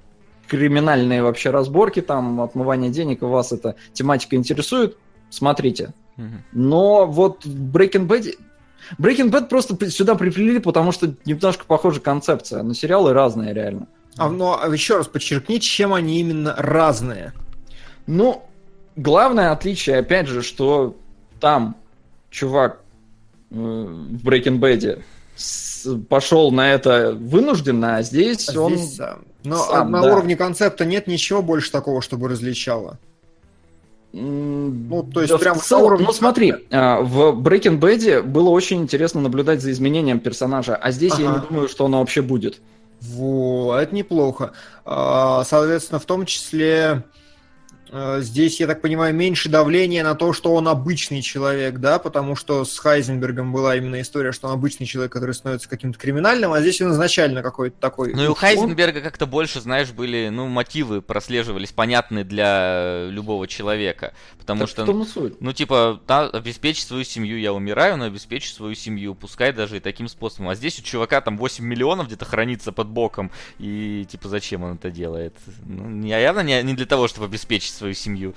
криминальные вообще разборки, там, отмывание денег, и вас эта тематика интересует, смотрите. Но вот Breaking Bad... Breaking Bad просто сюда приплели, потому что немножко похожа концепция, но сериалы разные реально. А, но еще раз подчеркни, чем они именно разные. Ну, главное отличие, опять же, что там чувак э, в Breaking Bad пошел на это вынужденно, а здесь А он... здесь сам. Но сам, на да. уровне концепта нет ничего больше такого, чтобы различало. Ну, то есть да в прям на целом- уровне Ну, смотри, а, в Breaking Bad было очень интересно наблюдать за изменением персонажа, а здесь я не Ага. думаю, что оно вообще будет. Во, это неплохо. А, Соответственно, в том числе э, здесь, я так понимаю, меньше давления на то, что он обычный человек, да, потому что с Хайзенбергом была именно история, что он обычный человек, который становится каким-то криминальным, а здесь он изначально какой-то такой. Ну и у Хайзенберга как-то больше, знаешь, были, ну, мотивы прослеживались понятные для любого человека. Потому Так что, том и суть. ну, типа, да, обеспечить свою семью, я умираю, но обеспечить свою семью, пускай даже и таким способом. А здесь у чувака там 8 миллионов где-то хранится под боком, и, типа, зачем он это делает? Ну, явно не, не для того, чтобы обеспечить свою семью.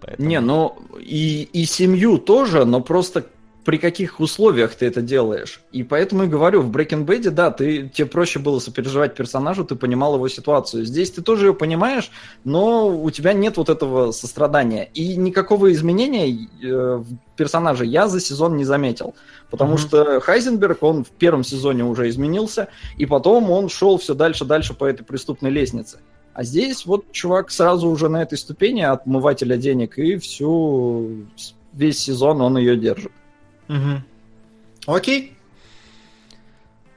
Поэтому- Не, ну и, и семью тоже, но просто при каких условиях ты это делаешь. И поэтому и говорю, в Breaking Bad, да, ты, тебе проще было сопереживать персонажу, ты понимал его ситуацию. Здесь ты тоже ее понимаешь, но у тебя нет вот этого сострадания. И никакого изменения э, в персонаже я за сезон не заметил. Потому mm-hmm. что Хайзенберг, он в первом сезоне уже изменился, и потом он шел все дальше-дальше по этой преступной лестнице. А здесь вот чувак сразу уже на этой ступени отмывателя денег, и всю весь сезон он ее держит. Угу. Окей.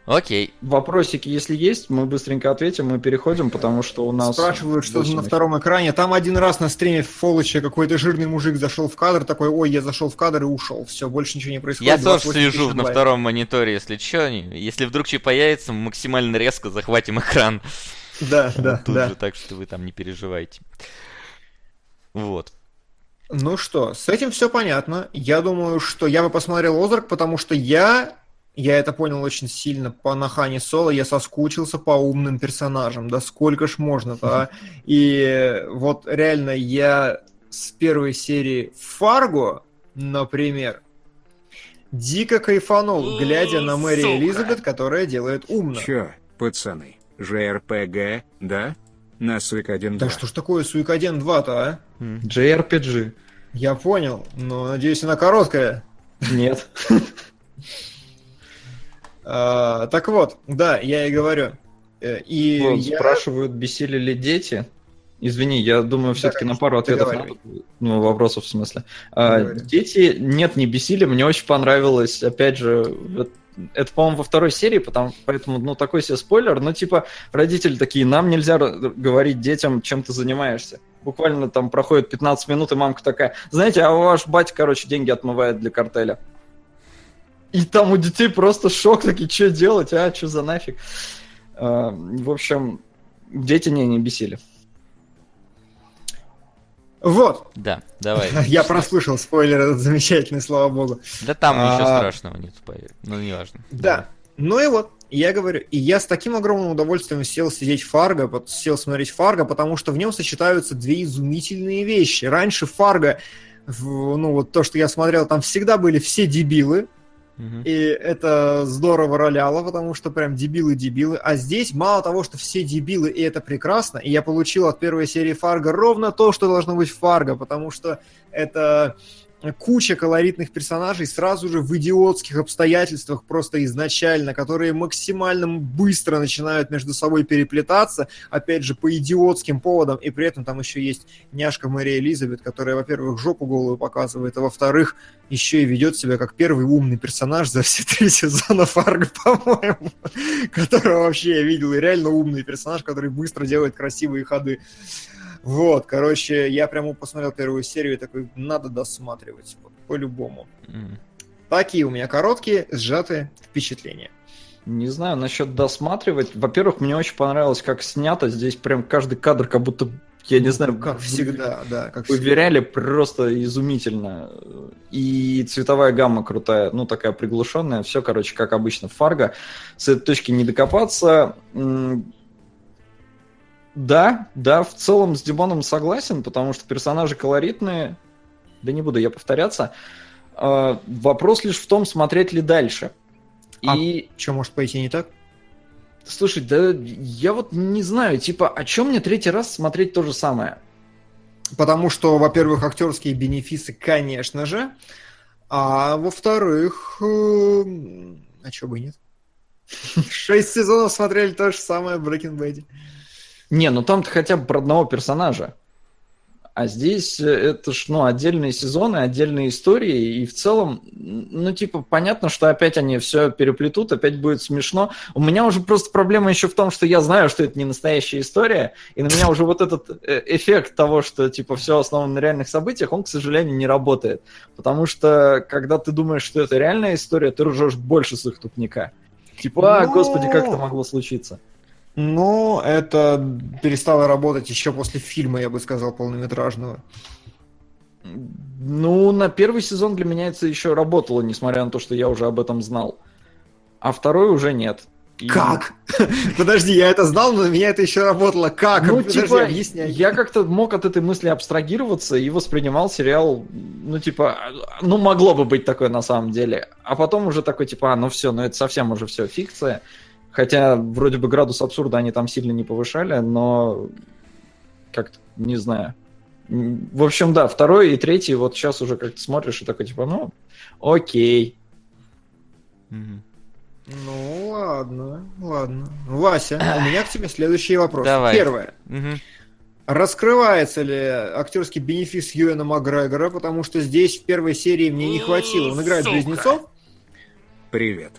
Окей. Вопросики, если есть, мы быстренько ответим и переходим, потому что у нас... Спрашивают, что на втором экране. Там один раз на стриме в Фолоче какой-то жирный мужик зашел в кадр, такой, ой, я зашел в кадр и ушел. Все, больше ничего не происходит. Я тоже слежу на втором мониторе, если что. Если вдруг что появится, мы максимально резко захватим экран. Да, да, Тут да. же, так что вы там не переживайте. Вот. Ну что, с этим все понятно. Я думаю, что я бы посмотрел Озарк, потому что я, я это понял очень сильно по Нахане Соло, я соскучился по умным персонажам. Да сколько ж можно-то, а? И вот реально я с первой серии Фарго, например, дико кайфанул, глядя на Мэри. Элизабет, которая делает умно. Чё, пацаны, ЖРПГ, да? На Суик 1 Да что ж такое Суикаден 2-то, а? JRPG. Я понял, но надеюсь, она короткая. Нет. А, так вот, да, я и говорю. Э, И Вот, я... Спрашивают, бесили ли дети. Извини, я думаю, все-таки на пару ответов надо. Ну, вопросов в смысле. А, дети, нет, не бесили. Мне очень понравилось, опять же, это, по-моему, во второй серии, потому, поэтому, ну, такой себе спойлер, но, типа, родители такие, нам нельзя говорить детям, чем ты занимаешься. Буквально там проходит 15 минут, и мамка такая, знаете, а ваш батя, короче, деньги отмывает для картеля. И там у детей просто шок, такие, что делать, а, что за нафиг. А, В общем, дети не, не бесили. Вот, Да, давай. я прослушал спойлер этот замечательный, слава богу. Да там ничего А. страшного нет, поверь. Ну, неважно. Да. Ну и вот, я говорю, и я с таким огромным удовольствием сел сидеть Фарго, сел смотреть Фарго, потому что в нем сочетаются две изумительные вещи. Раньше Фарго, ну вот то, что я смотрел, там всегда были все дебилы, Мгм. и это здорово роляло, потому что прям дебилы-дебилы. А здесь мало того, что все дебилы, и это прекрасно, и я получил от первой серии Фарго ровно то, что должно быть в Фарго, потому что это куча колоритных персонажей сразу же в идиотских обстоятельствах просто изначально, которые максимально быстро начинают между собой переплетаться, опять же, по идиотским поводам, и при этом там еще есть няшка Мария Элизабет, которая, во-первых, жопу голую показывает, а во-вторых, еще и ведет себя как первый умный персонаж за все три сезона Фарго, по-моему, которого вообще я видел, и реально умный персонаж, который быстро делает красивые ходы. Вот, короче, я прямо посмотрел первую серию и такой, надо досматривать, вот, по-любому. М. Такие у меня короткие, сжатые впечатления. Не знаю, насчет досматривать. Во-первых, мне очень понравилось, как снято. Здесь прям каждый кадр как будто, я не знаю, Как всегда, да, как всегда. Выверяли просто изумительно. И цветовая гамма крутая, ну, такая приглушенная. Все, короче, как обычно Фарго. С этой точки не докопаться. Да, да, в целом с Димоном согласен, потому что персонажи колоритные. Да не буду я повторяться. А, Вопрос лишь в том, смотреть ли дальше. А И Что может пойти не так? Слушай, да я вот не знаю, типа, о чем мне третий раз смотреть то же самое? Потому что, во-первых, актерские бенефисы, конечно же, а во-вторых, э, а чё бы и нет? Шесть сезонов смотрели то же самое в Breaking Bad. Не, ну там-то хотя бы про одного персонажа. А здесь э, это ж, ну, отдельные сезоны, отдельные истории, и в целом, ну, типа, понятно, что опять они все переплетут, опять будет смешно. У меня уже просто проблема еще в том, что я знаю, что это не настоящая история, и на меня уже вот этот э, эффект того, что, типа, все основано на реальных событиях, он, к сожалению, не работает. Потому что, когда ты думаешь, что это реальная история, ты ржешь больше с их тупника. Типа, а, Ну. господи, как это могло случиться? Но это перестало работать еще после фильма, я бы сказал, полнометражного. Ну, на первый сезон для меня это еще работало, несмотря на то, что я уже об этом знал. А второй уже нет. И- Как? Подожди, я это знал, но на меня это еще работало. Как? Ну, Подожди, типа, объясняй. я как-то мог от этой мысли абстрагироваться и воспринимал сериал, ну, типа, ну, могло бы быть такое на самом деле. А потом уже такой, типа, а, ну все, ну это совсем уже все фикция. Хотя, вроде бы, градус абсурда они там сильно не повышали, но как-то, не знаю. В общем, да, второй и третий, вот сейчас уже как-то смотришь и такой, типа, ну, окей. Мгм. Ну, ладно, ладно. Вася, у меня к тебе следующий вопрос. Давай. Первое. Мгм. Раскрывается ли актерский бенефис Юэна Макгрегора, потому что здесь в первой серии мне не хватило. Он играет близнецов. Привет.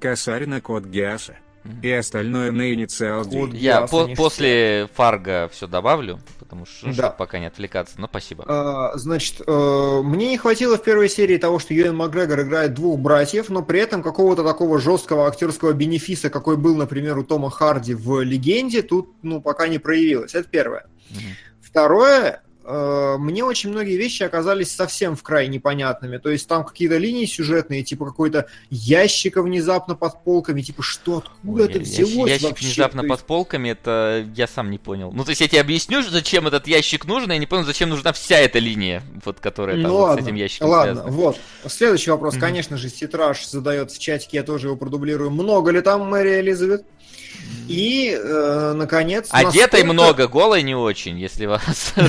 Косарина код Гиаса. И остальное на инициал D. Я по- после Фарго все добавлю, потому что Да. пока не отвлекаться. Но спасибо. А, Значит, э, мне не хватило в первой серии того, что Юэн Макгрегор играет двух братьев, но при этом какого-то такого жесткого актерского бенефиса, какой был, например, у Тома Харди в «Легенде», тут, ну, пока не проявилось. Это первое. Мгм. Второе, мне очень многие вещи оказались совсем в край непонятными. То есть там какие-то линии сюжетные, типа какой-то ящика внезапно под полками, типа что, откуда Ой, это взялось ящик вообще? внезапно То под есть- полками, это я сам не понял. Ну, то есть я тебе объясню, зачем этот ящик нужен, я не понял, зачем нужна вся эта линия, вот которая там Ну вот ладно, с этим ящиком ладно, связана. вот. Следующий вопрос, Мгм. конечно же, Титраж задает в чатике, я тоже его продублирую. Много ли там Мэри Элизабет? И, э, наконец, Одетой насколько- много, голой не очень, если вас...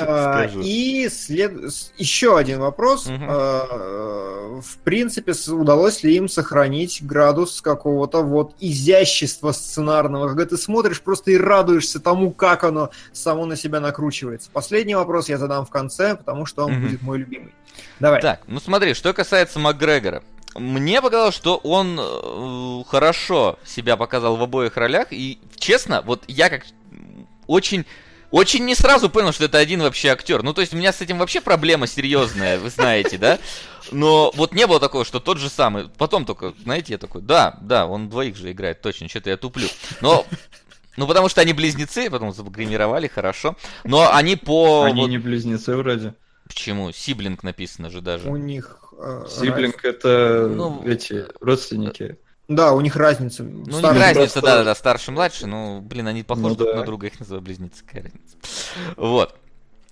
А, Скажу. И след... еще один вопрос. А, В принципе, удалось ли им сохранить градус какого-то вот изящества сценарного, когда ты смотришь просто и радуешься тому, как оно само на себя накручивается. Последний вопрос я задам в конце, потому что он Мгм. будет мой любимый. Давай. Так, ну смотри, что касается Макгрегора. Мне показалось, что он э, хорошо себя показал в обоих ролях. И, честно, вот я как очень... Очень не сразу понял, что это один вообще актер. Ну, то есть у меня с этим вообще проблема серьезная, вы знаете, да? Но вот не было такого, что тот же самый. Потом только, знаете, я такой, да, да, он двоих же играет, точно, что-то я туплю. Но ну, потому что они близнецы, потом загримировали, хорошо. Но они по... Они вот- не близнецы вроде. Почему? Сиблинг написано же даже. У них... э, Сиблинг это Ну, эти родственники. раз- Да, у них разница. Ну, Старший не разница, просто- да, да, да, старший, младший, ну, блин, они похожи Ну друг да. на друга, их называют близнецы, какая разница. Вот.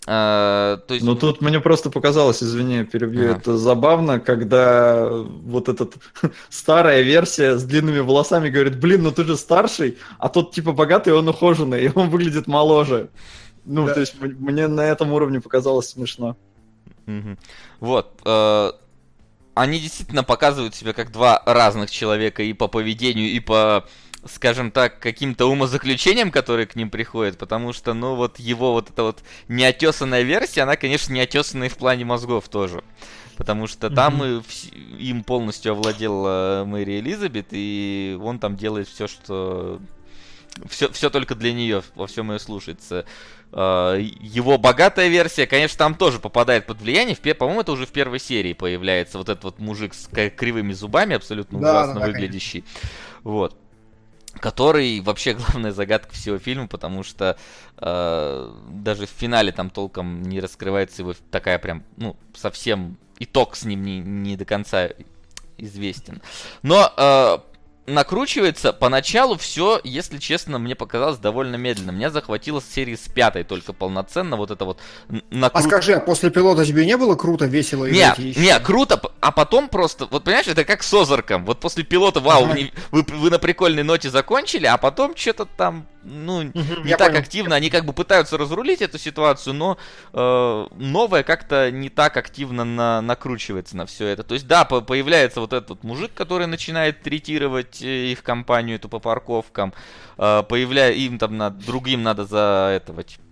А, то есть, Ну тут мне просто показалось, извини, перебью, Ага. это забавно, когда вот этот старая версия с длинными волосами говорит, блин, ну ты же старший, а тот типа богатый, он ухоженный, и он выглядит моложе. Ну, Да. то есть мне на этом уровне показалось смешно. мгм. вот. э, они действительно показывают себя как два разных человека и по поведению, и по, скажем так, каким-то умозаключениям, которые к ним приходят, потому что, ну, вот его вот эта вот неотесанная версия, она, конечно, неотесанная и в плане мозгов тоже. Потому что там и вс- им полностью овладела Мэри Элизабет, и он там делает все, что... Все, все только для нее, во всем ее слушается. А, Его богатая версия, конечно, там тоже попадает под влияние. По-моему, это уже в первой серии появляется вот этот вот мужик с кривыми зубами, абсолютно Да, ужасно да, выглядящий. Вот. Который вообще главная загадка всего фильма, потому что э, даже в финале там толком не раскрывается его такая прям, ну, совсем итог с ним не, не до конца известен. Но э, накручивается поначалу все, если честно, мне показалось довольно медленно. Меня захватило с серии с пятой только полноценно вот это вот н- А накру- скажи, а после пилота тебе не было круто, весело? не, играть еще? не, круто, а потом просто, вот понимаешь, это как с Озарком. Вот после пилота, вау, Ага. вы, вы на прикольной ноте закончили, а потом что-то там, ну, не так понял. активно. Они как бы пытаются разрулить эту ситуацию, но э, новое как-то не так активно на- накручивается на все это. То есть, да, по- появляется вот этот мужик, который начинает третировать э, их компанию эту по парковкам. Э, появля... Им там на... другим надо за этого типа,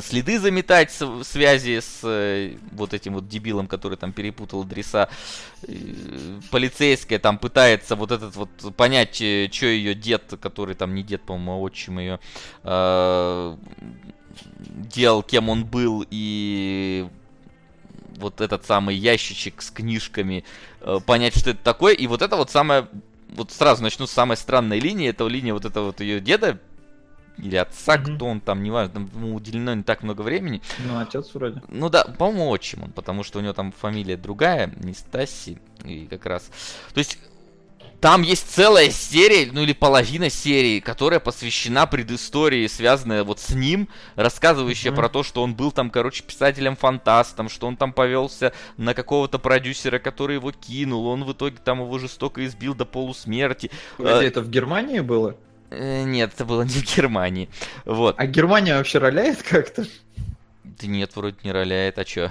следы заметать в связи с э, вот этим вот дебилом, который там перепутал адреса. Э, Полицейская там пытается вот этот вот понять, что ее дед, который там не дед, по-моему, а отчим ее, делал, кем он был, и вот этот самый ящичек с книжками, э, понять, что это такое. И вот это вот самое, вот сразу начну с самой странной линии, это линия вот этого вот ее деда, или отца, Мгм. кто он там, неважно, ему уделено не так много времени. Ну, отец вроде. Ну да, по-моему, отчим он, потому что у него там фамилия другая, не Стаси, и как раз. То есть там есть целая серия, ну или половина серии, которая посвящена предыстории, связанная вот с ним, рассказывающая Мгм. про то, что он был там, короче, писателем-фантастом, что он там повелся на какого-то продюсера, который его кинул, он в итоге там его жестоко избил до полусмерти. Погоди, Э, это в Германии было? Э, Нет, это было не в Германии. Вот. А Германия вообще роляет как-то? Да нет, вроде не роляет, а чё?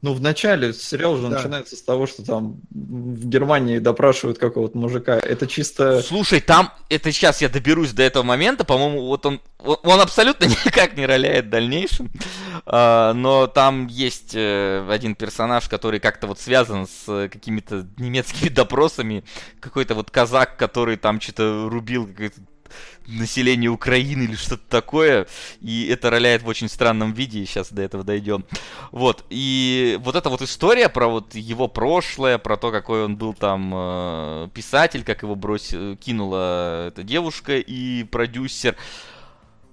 Ну, в начале сериал же Да. начинается с того, что там в Германии допрашивают какого-то мужика. Это чисто... Слушай, там, это сейчас я доберусь до этого момента, по-моему, вот он, он, абсолютно никак не роляет в дальнейшем, А, но там есть э, один персонаж, который как-то вот связан с э, какими-то немецкими допросами, какой-то вот казак, который там что-то рубил население Украины или что-то такое, и это роляет в очень странном виде, сейчас до этого дойдем. Вот, и вот эта вот история про вот его прошлое, про то, какой он был там э, писатель, как его бросил, кинула эта девушка и продюсер.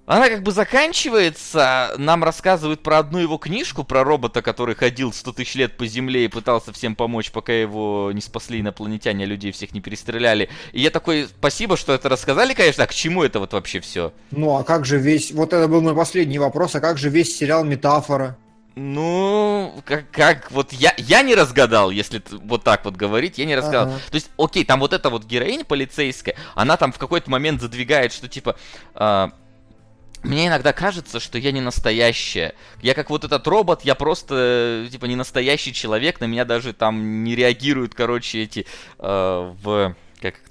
Она как бы заканчивается, нам рассказывают про одну его книжку, про робота, который ходил 100 тысяч лет по земле и пытался всем помочь, пока его не спасли инопланетяне, а людей всех не перестреляли. И я такой, спасибо, что это рассказали, конечно, а к чему это вот вообще все? Ну, а как же весь... Вот это был мой последний вопрос, а как же весь сериал «Метафора»? Ну, как, как вот я, я не разгадал, если вот так вот говорить, я не разгадал. Ага. То есть, окей, там вот эта вот героиня полицейская, она там в какой-то момент задвигает, что типа... а, мне иногда кажется, что я не настоящая. Я как вот этот робот, я просто, э, типа, не настоящий человек. На меня даже там не реагируют, короче, эти э, в...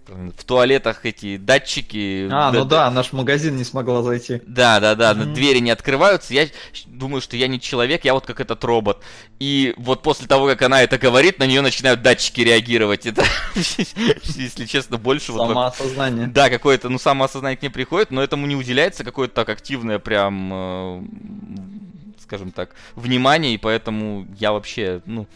В туалетах эти датчики. А, д- ну да, наш магазин не смогла зайти. да, да, да, Мгм. двери не открываются. Я думаю, что я не человек, я вот как этот робот. И вот после того, как она это говорит, на нее начинают датчики реагировать. Это, если честно, больше вот... Самоосознание. Да, какое-то, ну, самоосознание к ней приходит, но этому не уделяется какое-то так активное прям, э, скажем так, внимание, и поэтому я вообще, ну,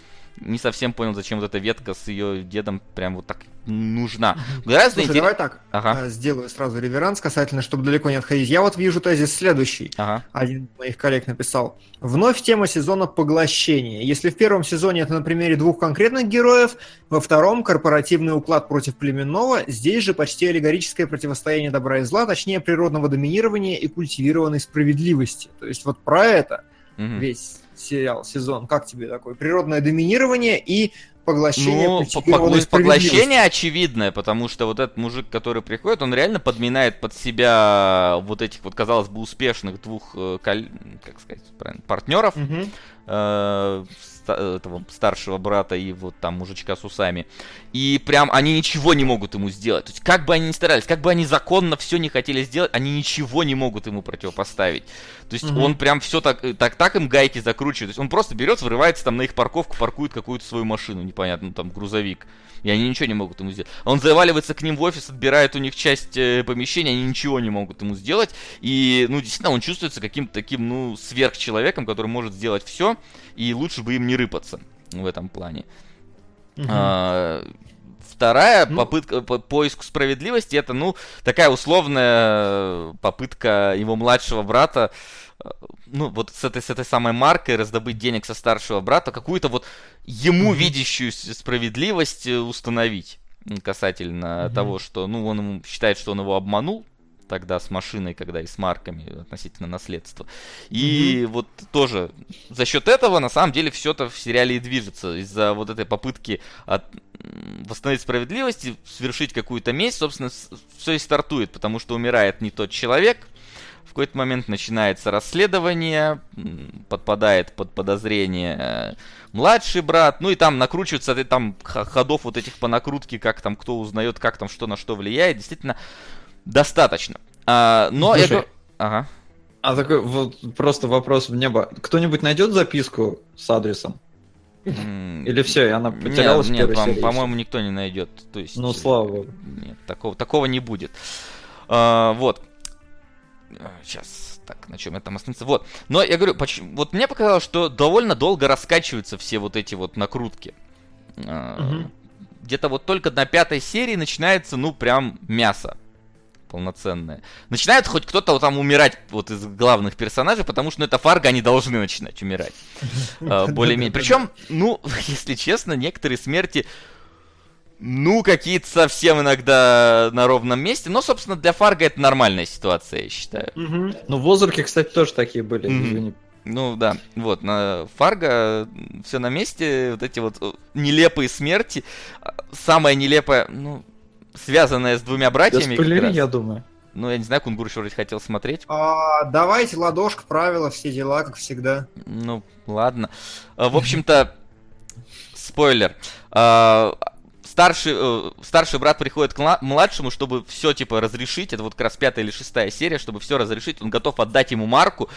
не совсем понял, зачем вот эта ветка с ее дедом прям вот так нужна. Гораздо Слушай, интерес- давай так, Ага. э, сделаю сразу реверанс касательно, чтобы далеко не отходить. Я вот вижу тезис следующий. Ага. Один из моих коллег написал. Вновь тема сезона поглощения. Если в первом сезоне это на примере двух конкретных героев, во втором корпоративный уклад против племенного, здесь же почти аллегорическое противостояние добра и зла, точнее природного доминирования и культивированной справедливости. То есть вот про это Мгм. весь сериал, сезон. Как тебе такой? Природное доминирование и поглощение Ну, по- поглощение очевидное, потому что вот этот мужик, который приходит, он реально подминает под себя вот этих вот, казалось бы, успешных двух, э, как сказать правильно, партнеров, Мгм. э, этого старшего брата и вот там мужичка с усами. И прям они ничего не могут ему сделать. То есть как бы они ни старались, как бы они законно все не хотели сделать, они ничего не могут ему противопоставить. То есть Мгм. он прям все так, э, так, так им гайки закручивает. То есть он просто берет, врывается там на их парковку, паркует какую-то свою машину, непонятно, там грузовик. И они ничего не могут ему сделать. Он заваливается к ним в офис, отбирает у них часть э, помещения, они ничего не могут ему сделать. И, ну, действительно, он чувствуется каким-то таким, ну, сверхчеловеком, который может сделать все, и лучше бы им не рыпаться в этом плане. А, Вторая Ну. попытка по поиску справедливости это, ну, такая условная попытка его младшего брата, э, ну, вот с этой, с этой самой маркой раздобыть денег со старшего брата, какую-то вот ему Мгм. видящую справедливость э, установить касательно Мгм. того, что, ну, он считает, что он его обманул тогда с машиной, когда и с марками относительно наследства. И вот тоже за счет этого на самом деле все-то в сериале и движется. Из-за вот этой попытки от, восстановить справедливость и совершить какую-то месть, собственно, все и стартует, потому что умирает не тот человек. В какой-то момент начинается расследование, подпадает под подозрение э, младший брат, ну и там накручиваются э, там ходов вот этих по накрутке, как там кто узнает, как там что на что влияет, действительно достаточно. А, но Слушай, это... Ага. А такой вот просто вопрос в небо. Кто-нибудь найдет записку с адресом? Или все, и она потерялась Нет, нет, по-моему, никто не найдет. То есть? Ну, слава богу. Нет, такого, такого не будет. А, вот. Сейчас, так, на чем я там остановился? Вот. Но я говорю, почему, вот мне показалось, что довольно долго раскачиваются все вот эти вот накрутки. А, Мгм. Где-то вот только на пятой серии начинается, ну, прям мясо полноценное. Начинает хоть кто-то там умирать вот из главных персонажей, потому что, ну, это Фарго, они должны начинать умирать. А, Более-менее. Причем, ну, если честно, некоторые смерти ну, какие-то совсем иногда на ровном месте. Но, собственно, для Фарго это нормальная ситуация, я считаю. Мгм. Ну, в Озарке, кстати, тоже такие были, Мгм. извини. Ну да, вот, на Фарго все на месте, вот эти вот э, нелепые смерти. А, Самая нелепая, ну, связанная с двумя Да братьями. как спойлери, я думаю. Ну, я не знаю, Кунгур еще вроде хотел смотреть. А, давайте ладошка, правила, все дела, как всегда. Ну, ладно. А, В общем-то, спойлер. А, Старший, э, старший брат приходит к мла- младшему, чтобы все, типа, разрешить. Это вот как раз пятая или шестая серия, чтобы все разрешить. Он готов отдать ему марку.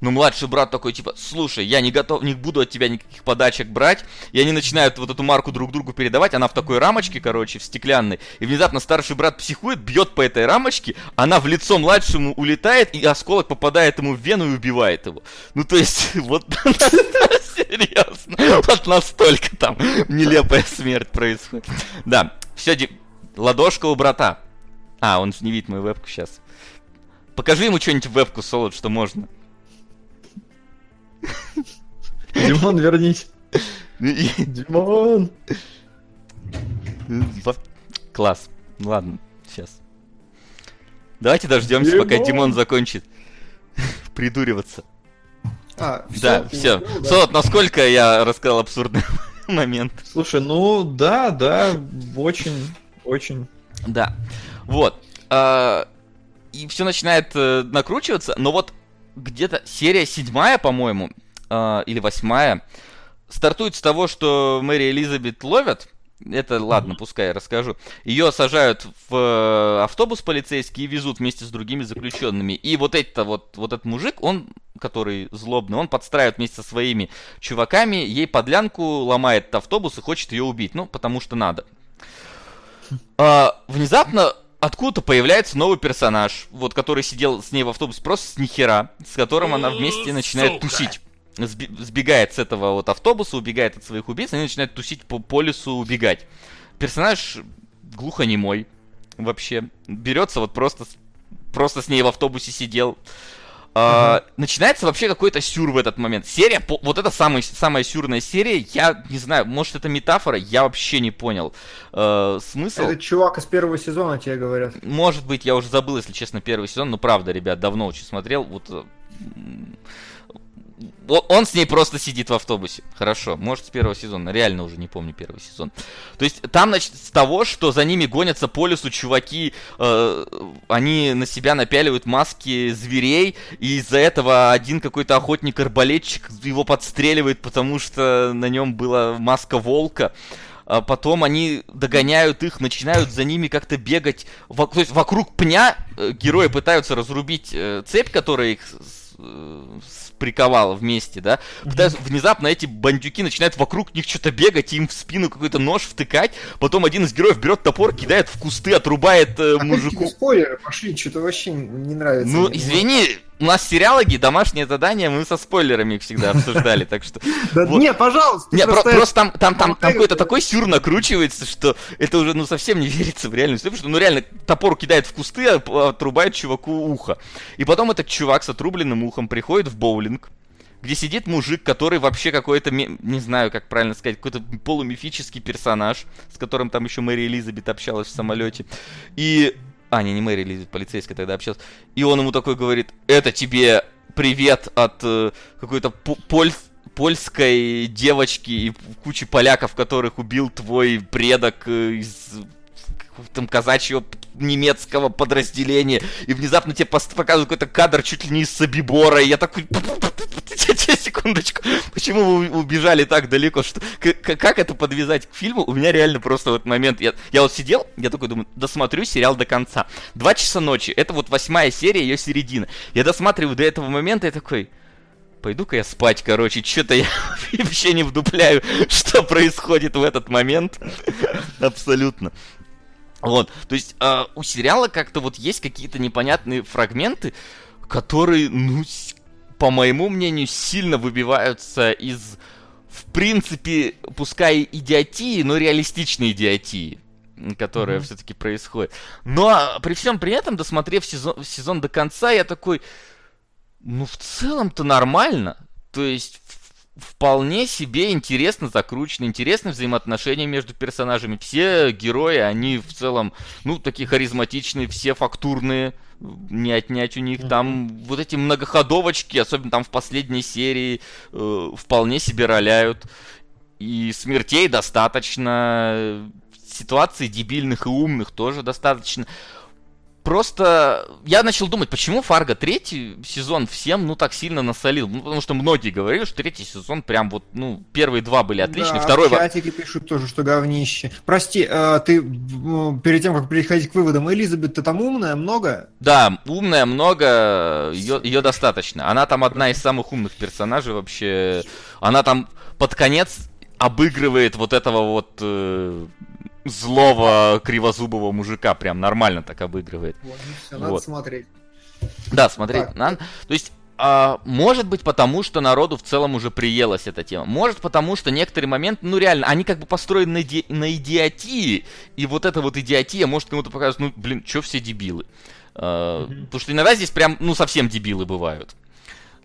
Но младший брат такой, типа, слушай, я не готов, не буду от тебя никаких подачек брать. И они начинают вот эту марку друг другу передавать. Она в такой рамочке, короче, в стеклянной. И внезапно старший брат психует, бьет по этой рамочке. Она в лицо младшему улетает, и осколок попадает ему в вену и убивает его. Ну, то есть, вот серьезно. Вот настолько там нелепая смерть происходит. Да, все, ладошка у брата. А, он же не видит мою вебку сейчас. Покажи ему что-нибудь вебку, Солод, что можно. Димон, вернись. И- Димон! Класс. Ладно, сейчас. Давайте дождемся, пока Димон! Закончит придуриваться. А, Да, всё, все. ну, да. Солод, насколько я рассказал абсурдный момент. Слушай, ну да, да, очень, очень. Да. Вот. А, И все начинает э, накручиваться, но вот где-то серия седьмая, по-моему, а, или восьмая, стартует с того, что Мэри Элизабет ловят. Это ладно, пускай я расскажу. Ее сажают в э, автобус полицейский и везут вместе с другими заключенными. И вот это вот, вот этот мужик, он, который злобный, он подстраивает вместе со своими чуваками, ей подлянку, ломает автобус и хочет ее убить. Ну, потому что надо. А, внезапно откуда-то появляется новый персонаж, вот который сидел с ней в автобусе просто с нихера, с которым она вместе начинает тусить. Сби- сбегает с этого вот автобуса, убегает от своих убийц, они начинают тусить по, по лесу, убегать. Персонаж глухонемой вообще. Берется вот просто, просто с ней в автобусе сидел. А, Начинается вообще какой-то сюр в этот момент. Серия, вот это самый, самая сюрная серия, я не знаю, может это метафора, я вообще не понял. Э, смысл? Это чувак из первого сезона, тебе говорят. Может быть, я уже забыл, если честно, первый сезон, но правда, ребят, давно очень смотрел. Вот он с ней просто сидит в автобусе. Хорошо, может с первого сезона, реально уже не помню первый сезон. То есть там, значит, с того, что за ними гонятся по лесу чуваки, э, они на себя напяливают маски зверей, и из-за этого один какой-то охотник-арбалетчик его подстреливает, потому что на нем была маска волка. А потом они догоняют их, начинают за ними как-то бегать. Во- то есть вокруг пня э, герои пытаются разрубить э, цепь, которая их приковала вместе, да. Пытаются- внезапно эти бандюки начинают вокруг них что-то бегать, и им в спину какой-то нож втыкать. Потом один из героев берет топор, кидает в кусты, отрубает э, А мужику. какие спойлеры пошли, что-то вообще не нравится. Ну, извини, у нас сериалоги, домашнее задание, мы со спойлерами их всегда обсуждали, так что... Не, пожалуйста. Не, про- просто- там, там, там, какой-то такой сюр накручивается, что это уже, ну, совсем не верится в реальность. Потому что, ну, реально, топор кидает в кусты, а отрубает чуваку ухо. И потом этот чувак с отрубленным ухом приходит в боулинг, где сидит мужик, который вообще какой-то, не знаю, как правильно сказать, какой-то полумифический персонаж, с которым там еще Мэри Элизабет общалась в самолете. И... А, не, не Мэри Элизабет, полицейская тогда общалась. И он ему такой говорит, это тебе привет от э, какой-то по- поль- польской девочки и кучи поляков, которых убил твой предок э, из там казачьего немецкого подразделения, и внезапно тебе показывают какой-то кадр чуть ли не из Собибора, и я такой... Секундочку, почему вы убежали так далеко? Что, как это подвязать к фильму? У меня реально просто в этот момент... Я, я вот сидел, я такой думаю, досмотрю сериал до конца. Два часа ночи, это вот восьмая серия, ее середина. Я досматриваю до этого момента и такой... Пойду-ка я спать, короче, что-то я вообще не вдупляю, что происходит в этот момент. Абсолютно. Вот, то есть а, у сериала как-то вот есть какие-то непонятные фрагменты, которые, ну, по моему мнению, сильно выбиваются из, в принципе, пускай идиотии, но реалистичной идиотии, которая все-таки происходит. Но при всем при этом, досмотрев сезон, сезон до конца, я такой, ну, в целом-то нормально. То есть, вполне себе интересно закручены, интересные взаимоотношения между персонажами. Все герои, они в целом, ну, такие харизматичные, все фактурные, не отнять у них. Там вот эти многоходовочки, особенно там в последней серии, э, вполне себе роляют. И смертей достаточно, ситуаций дебильных и умных тоже достаточно. Просто я начал думать, почему Фарго третий сезон всем, ну, так сильно насолил. Ну, потому что многие говорили, что третий сезон прям вот, ну, первые два были отличные, Да, второй... в чатике пишут тоже, что говнище. Прости, э, ты перед тем, как переходить к выводам, Элизабет, ты там умная, много? Да, умная много, ее, ее достаточно. Она там одна из самых умных персонажей вообще. Она там под конец обыгрывает вот этого вот э, злого кривозубого мужика, прям нормально так обыгрывает. Все, надо Вот. смотреть. Да, смотреть Так. надо. То есть, а, может быть, потому что народу в целом уже приелась эта тема. Может, потому что некоторые моменты, ну реально, они как бы построены на, иди- на идиотии, и вот эта вот идиотия может кому-то показать, ну, блин, что все дебилы. А, Потому что иногда здесь прям, ну, совсем дебилы бывают.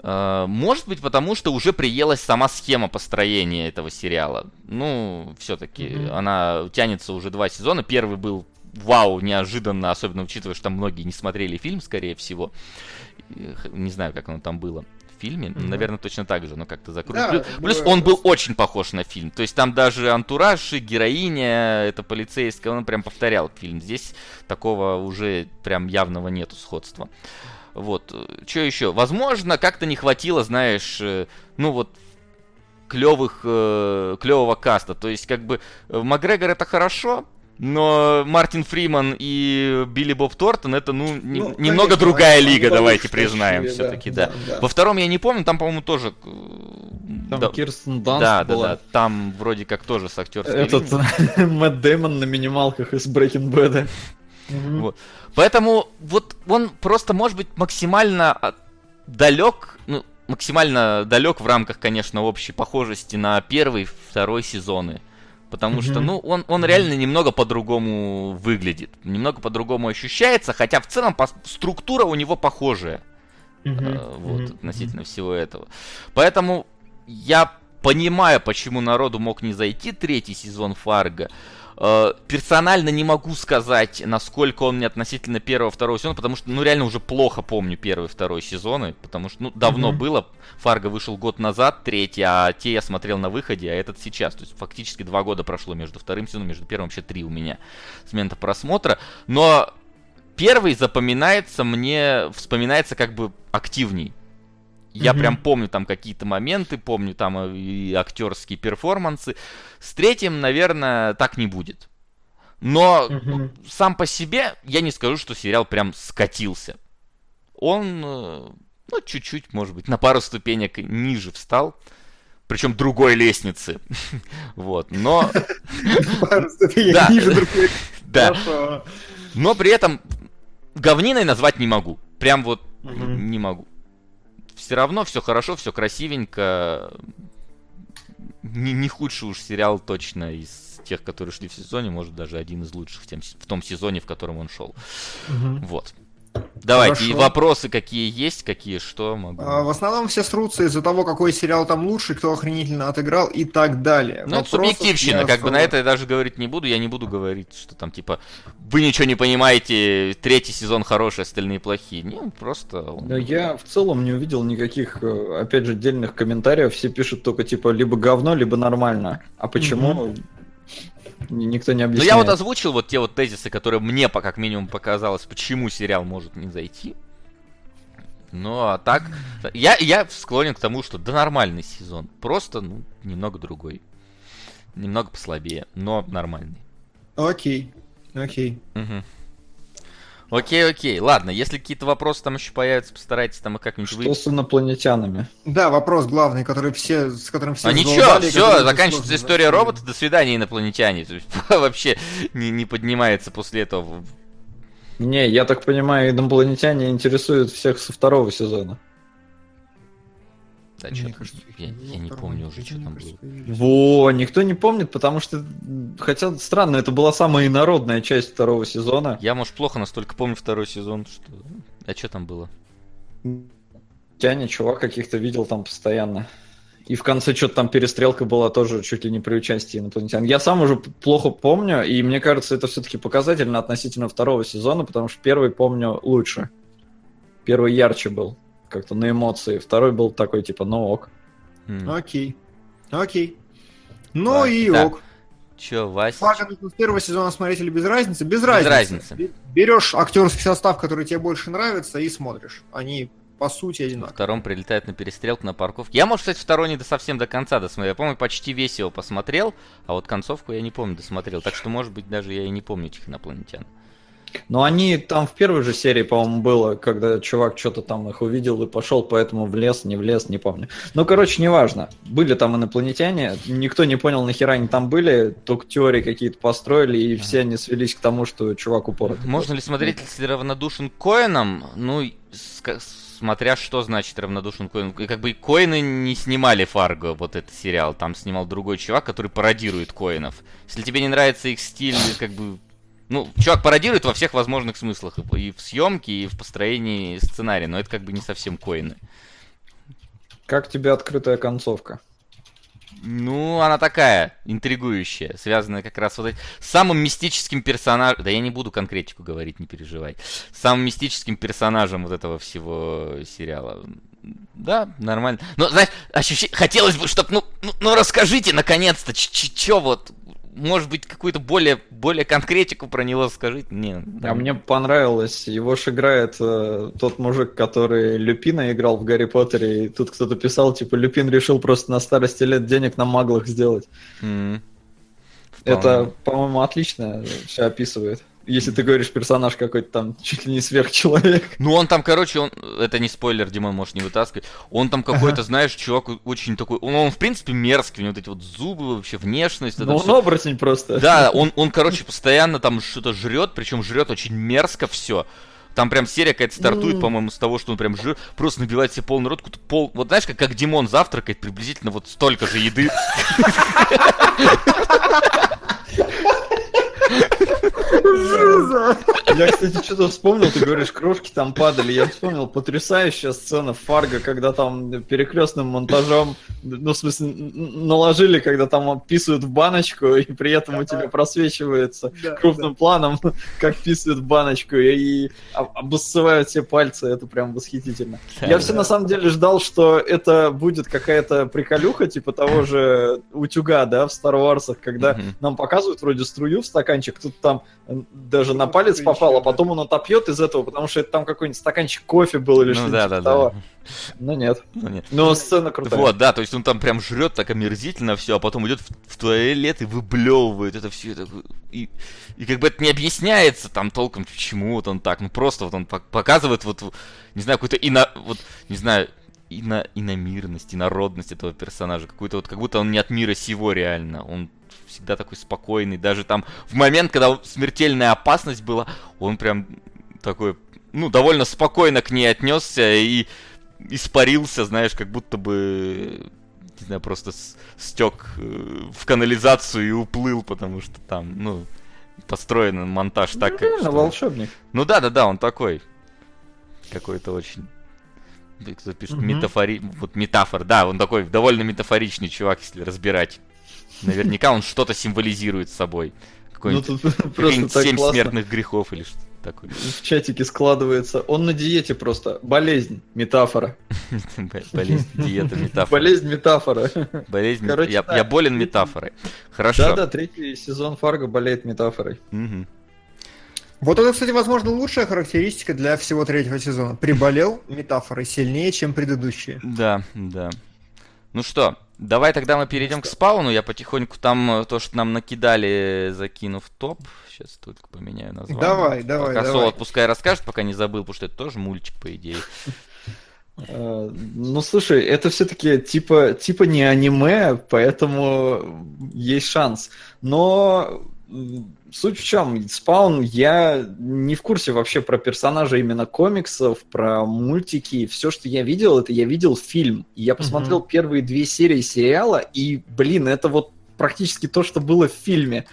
А, Может быть, потому что уже приелась сама схема построения этого сериала. Ну, все-таки Мгм. она тянется уже два сезона. Первый был вау, неожиданно, особенно учитывая, что там многие не смотрели фильм, скорее всего. Не знаю, как оно там было в фильме. Мгм. Наверное, точно так же, но как-то закрутили. Да, плюс, он был очень похож на фильм. То есть там даже антураж и героиня, это полицейская, он прям повторял фильм. Здесь такого уже прям явного нету сходства. Вот. Что еще? Возможно, как-то не хватило, знаешь, э, ну вот клевых, клевого каста. То есть, как бы, э, Макгрегор это хорошо, но Мартин Фриман и Билли Боб Тортон это, ну, не- Ну, немного конечно, другая они лига, давайте признаем все-таки, да. да. Во втором я не помню, там, по-моему, тоже... э, Там да, Кирстен Данст да, да, была. да, там вроде как тоже с актерской Этот. Мэтт Дэймон на минималках из Breaking Bad. Мгм. Вот. Поэтому вот он просто может быть максимально далек, ну, максимально далек в рамках, конечно, общей похожести на первый, второй сезоны. Потому что, Мгм. ну, он, он реально немного по-другому выглядит, немного по-другому ощущается, хотя в целом пос- структура у него похожая. Э, вот, Мгм. относительно всего этого. Поэтому я понимаю, почему народу мог не зайти третий сезон Фарго. Э, персонально не могу сказать, насколько он мне относительно первого, второго сезона, потому что, ну, реально уже плохо помню первый, второй сезоны, потому что, ну, давно Мгм. было. Фарго вышел год назад, третий, а те я смотрел на выходе, а этот сейчас. То есть фактически два года прошло между вторым сезоном, между первым вообще три у меня с момента просмотра. Но первый запоминается мне, вспоминается как бы активней. Я прям помню там какие-то моменты, помню там э, и актерские перформансы. С третьим, наверное, так не будет. Но сам по себе я не скажу, что сериал прям скатился. Он, э, ну, чуть-чуть, может быть, на пару ступенек ниже встал. Причем другой лестницы. Вот, но... Пару ступенек ниже другой. Да. Но при этом говниной назвать не могу. Прям вот не могу. Все равно все хорошо, все красивенько. Не, не худший уж сериал точно из тех, которые шли в сезоне, может даже один из лучших в, тем- в том сезоне, в котором он шел. Мгм. Вот. Давайте, и Хорошо. вопросы какие есть, какие что могу. А, В основном все срутся из-за того, какой сериал там лучше, кто охренительно отыграл и так далее. Ну, это субъективщина, как бы на особо. это я даже говорить не буду. Я не буду говорить, что там типа вы ничего не понимаете, третий сезон хороший, остальные плохие. Не, просто Но я в целом не увидел никаких, э, опять же, отдельных комментариев. Все пишут только типа либо говно, либо нормально. А почему? Ни- Никто не Ну, объясняет. я вот озвучил вот те вот тезисы, которые мне, по как минимум, показалось, почему сериал может не зайти. Ну, а так, я, я склонен к тому, что да нормальный сезон. Просто, ну, немного другой. Немного послабее, но нормальный. Окей, окей. Мгм. Окей, окей. Ладно, если какие-то вопросы там еще появятся, постарайтесь там их как-нибудь Что вы... с инопланетянами? Да, вопрос главный, который все, с которым все А ничего, все, заканчивается история робота, до свидания, инопланетяне. То есть, вообще не, не поднимается после этого. Не, я так понимаю, инопланетяне интересуют всех со второго сезона. Да, Мне кажется, я, я не помню уже, что там кажется, было. Во, никто не помнит, потому что, хотя странно, это была самая инородная часть второго сезона. Я, может, плохо настолько помню второй сезон, что... А что там было? Тяня чувак каких-то видел там постоянно. И в конце что-то там перестрелка была тоже чуть ли не при участии инопланетян. Я сам уже плохо помню, и мне кажется, это все-таки показательно относительно второго сезона, потому что первый помню лучше. Первый ярче был, как-то на эмоции. Второй был такой, типа, ну ок. Окей. Окей. Ну и так. ок. Чё, Вася? Нужно с первого сезона смотреть или без разницы? Без, разницы. разницы. Бе- Берешь актерский состав, который тебе больше нравится, и смотришь. Они по сути Во одинаковые. втором прилетает на перестрелку, на парковке. Я, может, кстати, второй не до совсем до конца досмотрел. Я помню, почти весь его посмотрел, а вот концовку я не помню, досмотрел. Так что, может быть, даже я и не помню этих инопланетян. Но они там в первой же серии, по-моему, было, когда чувак что-то там их увидел и пошел, поэтому в лес, не в лес, не помню. Ну, короче, неважно. Были там инопланетяне, никто не понял, нахера они там были, только теории какие-то построили, и все они свелись к тому, что чувак упоротый. Можно ли смотреть, если равнодушен к коинам? Ну, смотря что значит равнодушен к коинам. И Как бы и коины не снимали Фарго, вот этот сериал. Там снимал другой чувак, который пародирует коинов. Если тебе не нравится их стиль, как бы... Ну, чувак пародирует во всех возможных смыслах. И в съемке, и в построении сценария. Но это как бы не совсем коины. Как тебе открытая концовка? Ну, она такая, интригующая, связанная как раз вот с самым мистическим персонажем. Да я не буду конкретику говорить, не переживай. С самым мистическим персонажем вот этого всего сериала. Да, нормально. Но, знаешь, ощущение... Хотелось бы, чтобы, ну, ну, ну, расскажите, наконец-то, чё вот... Может быть, какую-то более, более конкретику про него скажите? Не, А там- мне понравилось, его ж играет э, тот мужик, который Люпина играл в Гарри Поттере, и тут кто-то писал, типа, Люпин решил просто на старости лет денег на маглах сделать. М. Это, по-моему, отлично все описывает. Если ты говоришь, персонаж какой-то там чуть ли не сверхчеловек. Ну, он там, короче, он... Это не спойлер, Димон, может, не вытаскивать. Он там какой-то, знаешь, чувак очень такой... Он, он, в принципе, мерзкий, у него вот эти вот зубы, вообще внешность. Ну, он всё. оборотень просто. Да, он, он, короче, постоянно там что-то жрет, причем жрет очень мерзко все. Там прям серия какая-то стартует, Ну. по-моему, с того, что он прям жрет, просто набивает себе полный рот, пол... Вот знаешь, как, как Димон завтракает, приблизительно вот столько же еды. Я, кстати, что-то вспомнил, ты говоришь, крошки там падали. Я вспомнил потрясающая сцена Фарго, когда там перекрестным монтажом, ну, в смысле, наложили, когда там писают в баночку, и при этом у тебя просвечивается крупным планом, как писают в баночку, и об- обоссывают все пальцы. Это прям восхитительно. Я все на самом деле ждал, что это будет какая-то приколюха, типа того же утюга, да, в Star Wars, когда нам показывают вроде струю в стаканчик, тут там даже на палец попал, а потом он отопьет из этого, потому что это там какой-нибудь стаканчик кофе был или Ну что-то да, типа да, того. да. Но нет. Ну, нет. Но сцена крутая. Вот, да, то есть он там прям жрет так омерзительно все, а потом идет в, в туалет и выблевывает это все. И, и как бы это не объясняется там толком, почему вот он так. Ну просто вот он пок- показывает вот, не знаю, какую-то ино, вот, не знаю, ино, иномирность, инородность этого персонажа. Какую-то вот, как будто он не от мира сего реально. Он всегда такой спокойный. Даже там в момент, когда смертельная опасность была, он прям такой, ну, довольно спокойно к ней отнесся и испарился, знаешь, как будто бы, не знаю, просто стек э, в канализацию и уплыл, потому что там, ну, построен монтаж так, Ну, как... что- волшебник. Ну да, да, да, он такой. Какой-то очень. Кто пишет Мгм. метафори... Вот метафор, да, он такой довольно метафоричный чувак, если разбирать. Наверняка он что-то символизирует собой. Ну Какой-нибудь так семь классно. смертных грехов или что такое. В чатике складывается. Он на диете просто. Болезнь. Метафора. Болезнь, диета, метафора. Болезнь метафора. Болезнь, Короче, я, да. я болен метафорой. Хорошо. Да-да, третий сезон Фарго болеет метафорой. Мгм. Вот это, кстати, возможно, лучшая характеристика для всего третьего сезона. Приболел метафорой сильнее, чем предыдущие. Да, да. Ну что, давай тогда мы перейдем к спауну. Я потихоньку там э, то, что нам накидали, закину в топ. Сейчас только поменяю название. Давай, давай, Пока давай. Солод пускай расскажет, пока не забыл, потому что это тоже мультик, по идее. Э, Ну, слушай, это все-таки типа, типа не аниме, поэтому есть шанс. Но суть в чем? Спаун, я не в курсе вообще про персонажа именно комиксов, про мультики. Все, что я видел, это я видел фильм. Я посмотрел первые две серии сериала, и, блин, это вот практически то, что было в фильме.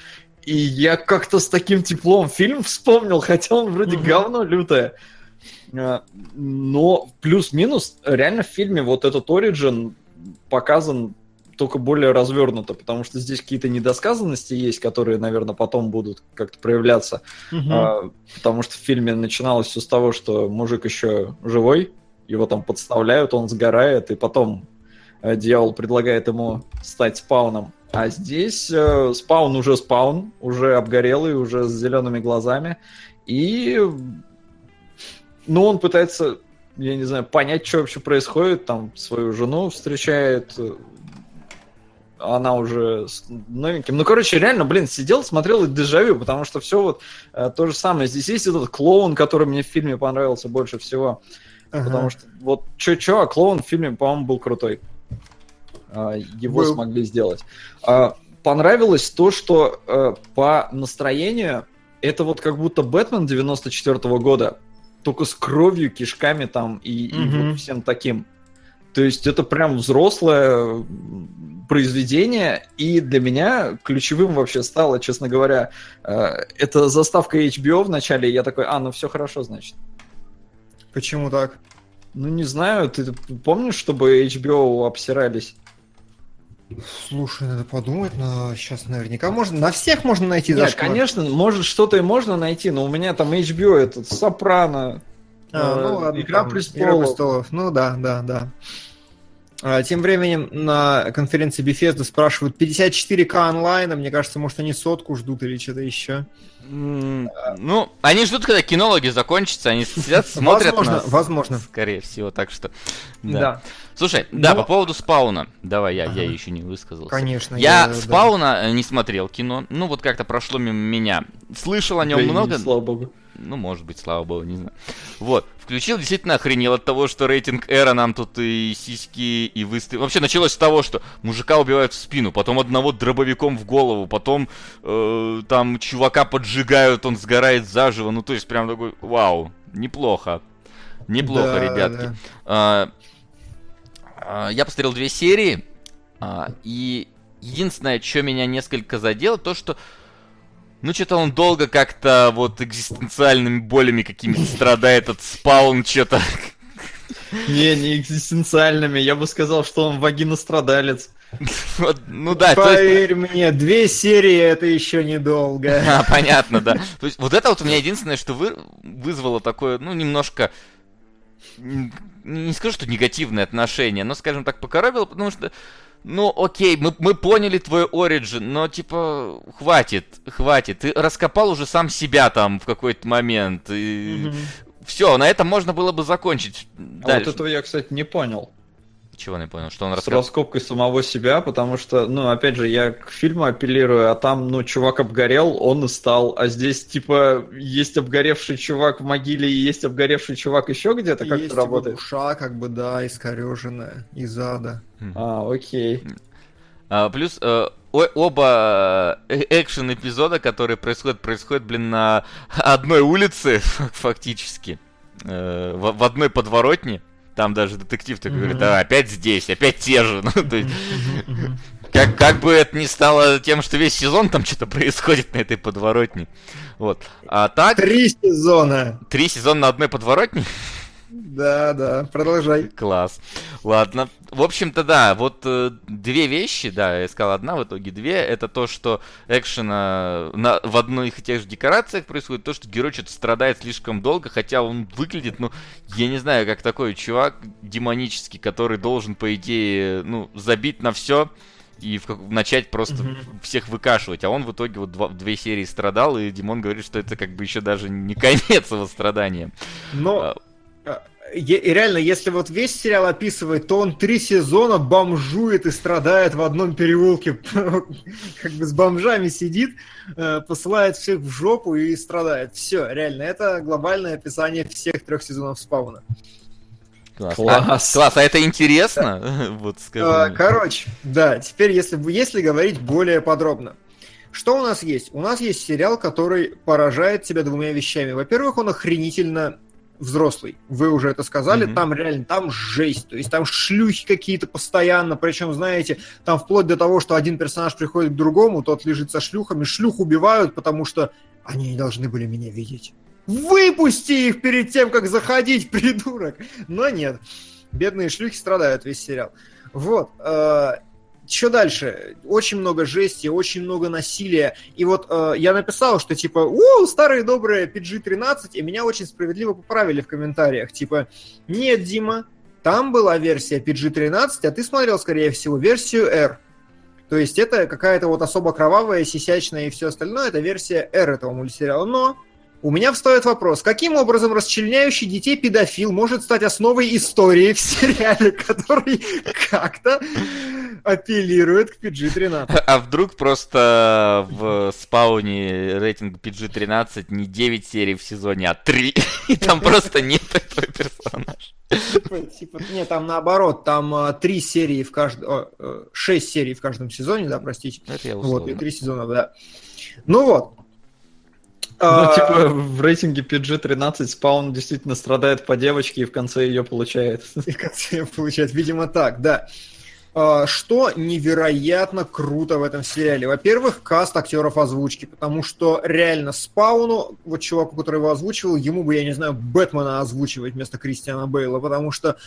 И я как-то с таким теплом фильм вспомнил, хотя он вроде Мгм. говно лютое. А, Но плюс-минус, реально в фильме вот этот Origin показан только более развернуто, потому что здесь какие-то недосказанности есть, которые, наверное, потом будут как-то проявляться. Мгм. А, потому что в фильме начиналось все с того, что мужик еще живой, его там подставляют, он сгорает, и потом э, дьявол предлагает ему стать спауном. А здесь э, спаун уже спаун, уже обгорелый, уже с зелеными глазами. И ну, он пытается, я не знаю, понять, что вообще происходит. Там свою жену встречает, она уже с новеньким. Ну, короче, реально, блин, сидел, смотрел и дежавю, потому что все вот э, то же самое. Здесь есть этот клоун, который мне в фильме понравился больше всего. Ага. Потому что вот чё-чё, а клоун в фильме, по-моему, был крутой. А, Его Был. смогли сделать. А, Понравилось то, что э, по настроению это вот как будто Бэтмен 94 года, только с кровью, кишками там и, и Мгм. вот всем таким. То есть это прям взрослое произведение, и для меня ключевым вообще стало, честно говоря, э, это заставка HBO в начале, и я такой, а, ну все хорошо, значит. Почему так? Ну, не знаю, ты помнишь, чтобы HBO обсирались? Слушай, надо подумать, но сейчас наверняка можно. На всех можно найти Нет, зашквар. конечно, может, что-то и можно найти, но у меня там HBO, этот, Сопрано, А, э, ну ладно, Игра там, престолов. Игра престолов. Ну да, да, да. А, Тем временем на конференции Bethesda спрашивают 54к онлайна. Мне кажется, может они сотку ждут или что-то еще. Ну, они ждут, когда кинологи закончатся, они сидят, смотрят возможно, нас. возможно. Скорее всего, так что... Да. Да, Слушай, да, Но- по поводу спауна. Давай, я, я Ага. еще не высказался. конечно. Я да. спауна э, не смотрел кино. Ну, вот как-то прошло мимо меня. Слышал о нем Да и много. слава богу. Ну, может быть, слава богу, не знаю. Вот. Включил, действительно охренел от того, что рейтинг Эра нам тут и сиськи, и выставил. Вообще началось с того, что мужика убивают в спину, потом одного дробовиком в голову, потом э, там чувака поджигают, он сгорает заживо. Ну, то есть, прям такой, вау, неплохо. Неплохо, Да, ребятки. да. А, а, Я посмотрел две серии, а, и единственное, что меня несколько задело, то, что ну, что-то он долго как-то вот экзистенциальными болями какими-то страдает от спаун, что-то. Не, не экзистенциальными, я бы сказал, что он вагинострадалец. Вот, Ну да, то есть... Поверь мне, две серии это еще недолго. А, понятно, да. То есть вот это вот у меня единственное, что вы... вызвало такое, ну, немножко... Не скажу, что негативное отношение, но, скажем так, покоробило, потому что ну, окей, мы, мы поняли твой оригин, но, типа, хватит, хватит. Ты раскопал уже сам себя там в какой-то момент. И... Все, на этом можно было бы закончить. А Дальше. вот этого я, кстати, не понял. Чего не понял, что он С раскопал? раскопкой самого себя, потому что, ну, опять же, я к фильму апеллирую, а там, ну, чувак обгорел, он и стал. А здесь, типа, есть обгоревший чувак в могиле и есть обгоревший чувак еще где-то, как Есть это его работает? душа, как бы, да, искореженная из ада. А, окей. А, плюс о- оба э, экшен эпизода, которые происходят, происходят, блин, на одной улице, фактически. Э, в, в одной подворотне. Там даже детектив такой говорит, Мгм. да, опять здесь, опять те же. Ну, то есть, как, как бы это ни стало тем, что весь сезон там что-то происходит на этой подворотне. Вот. А так, Три сезона. три сезона на одной подворотне? Да, да, продолжай. Класс. Ладно. В общем-то, да, вот э, две вещи, да, я сказал одна, в итоге две. Это то, что экшена на, в одних и тех же декорациях происходит, то, что герой что-то страдает слишком долго, хотя он выглядит, ну, я не знаю, как такой чувак демонический, который должен, по идее, ну, забить на все и в начать просто Мгм. всех выкашивать. А он в итоге вот два- две серии страдал, и Димон говорит, что это как бы еще даже не конец его страданиям. Но а, и реально, если вот весь сериал описывает, то он три сезона бомжует и страдает в одном переулке. Как бы с бомжами сидит, э, посылает всех в жопу и страдает. Все, реально, это глобальное описание всех трех сезонов спауна. Класс. Класс. А, класс, а это интересно? Вот скажи. А. Короче, да, теперь если, если говорить более подробно. Что у нас есть? У нас есть сериал, который поражает тебя двумя вещами. Во-первых, он охренительно взрослый. Вы уже это сказали, Мгм. там реально, там жесть. То есть там шлюхи какие-то постоянно, причем, знаете, там вплоть до того, что один персонаж приходит к другому, тот лежит со шлюхами, шлюх убивают, потому что они не должны были меня видеть. Выпусти их перед тем, как заходить, придурок! Но нет. Бедные шлюхи страдают весь сериал. Вот. Что дальше? Очень много жести, очень много насилия. И вот э, я написал, что типа, у, старые добрые PG-13, и меня очень справедливо поправили в комментариях. Типа, нет, Дима, там была версия PG-13, а ты смотрел, скорее всего, версию R. То есть это какая-то вот особо кровавая, сисячная и все остальное, это версия R этого мультсериала. Но у меня встает вопрос, каким образом расчленяющий детей педофил может стать основой истории в сериале, который как-то апеллирует к PG-13? А вдруг просто в спауне рейтинг PG-13 не 9 серий в сезоне, а 3, и там просто нет этого персонажа? Типа, типа, нет, там наоборот, там а, три серии в каждом, э, шесть серий в каждом сезоне, да, простите. Это я Вот, и три сезона, да. Ну вот, Ну, А, типа, в рейтинге PG-13 спаун действительно страдает по девочке и в конце ее получает. И в конце получается, видимо, так, да. А, Что невероятно круто в этом сериале? Во-первых, каст актеров озвучки, потому что реально Спауну, вот чуваку, который его озвучивал, ему бы, я не знаю, Бэтмена озвучивать вместо Кристиана Бейла, потому что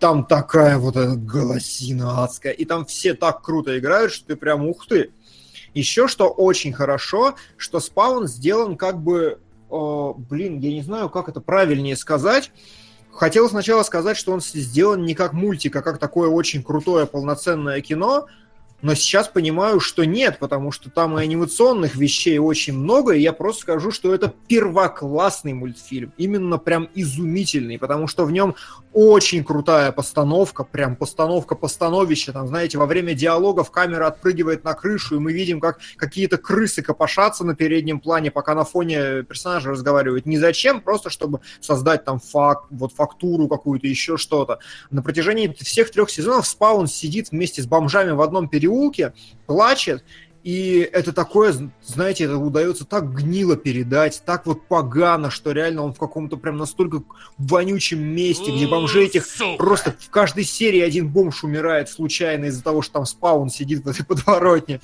там такая вот эта голосина адская, и там все так круто играют, что ты прям ух ты. Еще что очень хорошо, что Спаун сделан как бы, э, блин, я не знаю, как это правильнее сказать, Хотел сначала сказать, что он сделан не как мультик, а как такое очень крутое полноценное кино, но сейчас понимаю, что нет, потому что там и анимационных вещей очень много, и я просто скажу, что это первоклассный мультфильм, именно прям изумительный, потому что в нем очень крутая постановка, прям постановка-постановища, там, знаете, во время диалогов камера отпрыгивает на крышу, и мы видим, как какие-то крысы копошатся на переднем плане, пока на фоне персонажа разговаривают. Не зачем, просто чтобы создать там факт, вот фактуру какую-то, еще что-то. На протяжении всех трех сезонов Спаун сидит вместе с бомжами в одном переулке, плачет, и это такое, знаете, это удается так гнило передать, так вот погано, что реально он в каком-то прям настолько вонючем месте, где бомжей этих просто в каждой серии один бомж умирает случайно из-за того, что там спаун сидит в этой подворотне.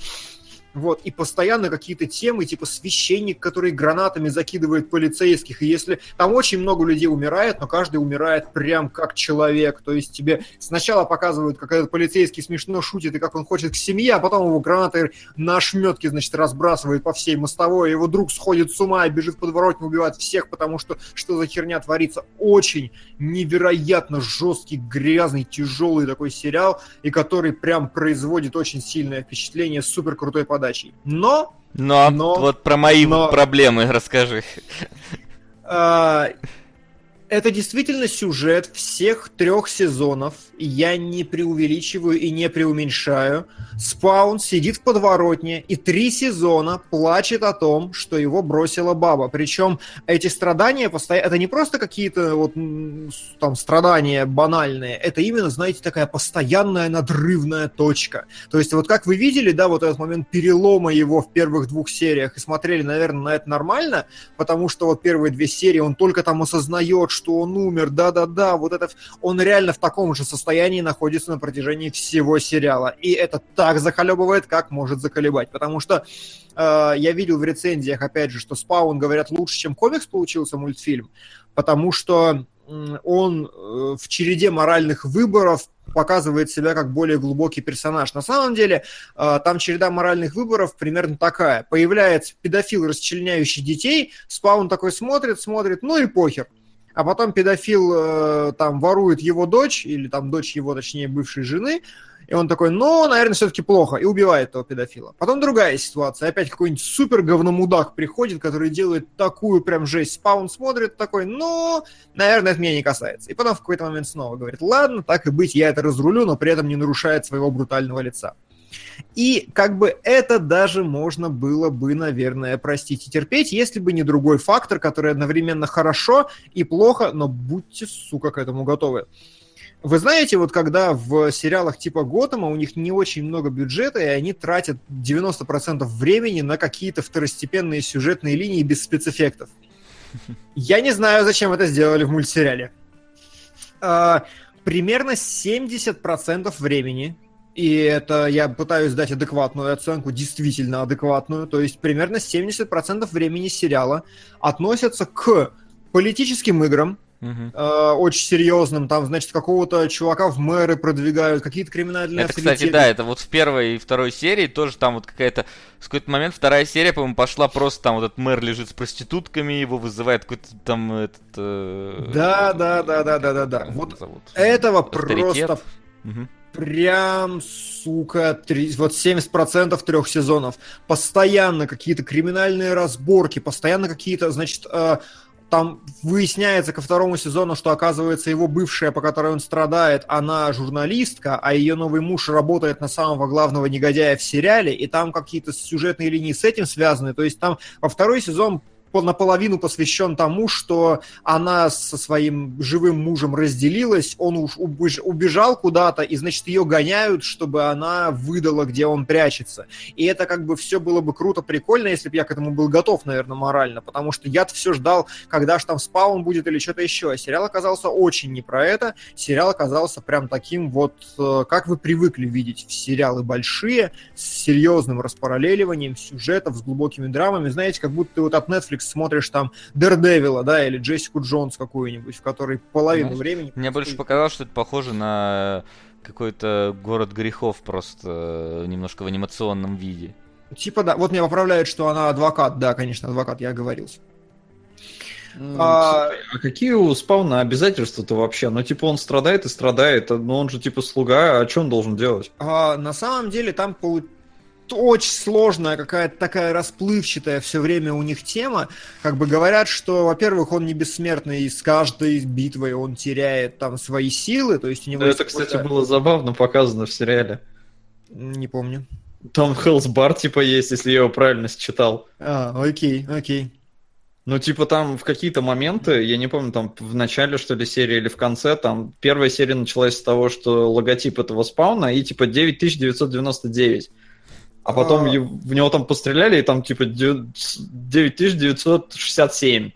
Вот, и постоянно какие-то темы, типа священник, который гранатами закидывает полицейских, и если там очень много людей умирает, но каждый умирает прям как человек, то есть тебе сначала показывают, как этот полицейский смешно шутит, и как он хочет к семье, а потом его гранатой на ошметке, значит, разбрасывает по всей мостовой, его друг сходит с ума и бежит в подворотню, убивает всех, потому что что за херня творится. Очень невероятно жесткий, грязный, тяжелый такой сериал, и который прям производит очень сильное впечатление, супер крутой подачей. Но Но, Но- вот про мои но- проблемы расскажи. Это действительно сюжет всех трех сезонов. Я не преувеличиваю и не преуменьшаю. Спаун сидит в подворотне и три сезона плачет о том, что его бросила баба. Причем эти страдания постоянно... Это не просто какие-то вот там страдания банальные. Это именно, знаете, такая постоянная надрывная точка. То есть вот как вы видели, да, вот этот момент перелома его в первых двух сериях и смотрели, наверное, на это нормально, потому что вот первые две серии он только там осознает, что он умер, да-да-да, вот это, он реально в таком же состоянии находится на протяжении всего сериала, и это так захлебывает, как может заколебать, потому что э, я видел в рецензиях, опять же, что Спаун, говорят, лучше, чем комикс получился мультфильм, потому что он э, в череде моральных выборов показывает себя как более глубокий персонаж. На самом деле, э, там череда моральных выборов примерно такая. Появляется педофил, расчленяющий детей, Спаун такой смотрит, смотрит, ну и похер. А потом педофил э, там ворует его дочь, или там дочь его, точнее, бывшей жены, и он такой, ну, наверное, все-таки плохо, и убивает этого педофила. Потом другая ситуация, опять какой-нибудь супер говномудак приходит, который делает такую прям жесть. Спаун смотрит такой, ну, наверное, это меня не касается. И потом в какой-то момент снова говорит, ладно, так и быть, я это разрулю, но при этом не нарушает своего брутального лица. И как бы это даже можно было бы, наверное, простить и терпеть, если бы не другой фактор, который одновременно хорошо и плохо, но будьте, сука, к этому готовы. Вы знаете, вот когда в сериалах типа Готэма у них не очень много бюджета, и они тратят 90% времени на какие-то второстепенные сюжетные линии без спецэффектов. Я не знаю, зачем это сделали в мультсериале. А, примерно 70% времени и это я пытаюсь дать адекватную оценку, действительно адекватную. То есть примерно 70% времени сериала относятся к политическим играм, э, очень серьезным, там, значит, какого-то чувака в мэры продвигают, какие-то криминальные Это, кстати, авторитеты. да, это вот в первой и второй серии тоже там вот какая-то... В какой-то момент вторая серия, по-моему, пошла просто там вот этот мэр лежит с проститутками, его вызывает какой-то там этот... э, Да, да, да, да, да, да, да. Вот зовут? этого Авторитет. просто Мгм. Прям, сука, три- вот 70% трех сезонов. Постоянно какие-то криминальные разборки, постоянно какие-то, значит, э, там выясняется ко второму сезону, что, оказывается, его бывшая, по которой он страдает, она журналистка, а ее новый муж работает на самого главного негодяя в сериале, и там какие-то сюжетные линии с этим связаны. То есть там во второй сезон наполовину посвящен тому, что она со своим живым мужем разделилась, он уж убеж- убежал куда-то, и, значит, ее гоняют, чтобы она выдала, где он прячется. И это как бы все было бы круто, прикольно, если бы я к этому был готов, наверное, морально, потому что я-то все ждал, когда же там спаун будет или что-то еще. А сериал оказался очень не про это. Сериал оказался прям таким вот, э, как вы привыкли видеть в сериалы большие, с серьезным распараллеливанием сюжетов, с глубокими драмами. Знаете, как будто ты вот от Netflix смотришь там Дердевила, да, или Джессику Джонс какую-нибудь, в которой половину Знаешь, времени... Мне больше показалось, что это похоже на какой-то город грехов просто э, немножко в анимационном виде. Типа, да, вот меня поправляют, что она адвокат, да, конечно, адвокат, я оговорился. Ну, А- слушай, А какие у спауна обязательства-то вообще? Ну, типа, он страдает и страдает, но он же, типа, слуга, а что он должен делать? А, на самом деле там очень сложная какая-то такая расплывчатая все время у них тема. Как бы говорят, что, во-первых, он не бессмертный, и с каждой битвой он теряет там свои силы, то есть у него есть это, кстати, было забавно показано в сериале. Не помню. Там Хелс Бар, типа, есть, если я его правильно считал. А, окей, окей. Ну, типа, там в какие-то моменты, я не помню, там в начале, что ли, серии или в конце, там первая серия началась с того, что логотип этого спауна и, типа, 9999. А потом А. в него там постреляли, и там, типа, дю- с- 9967.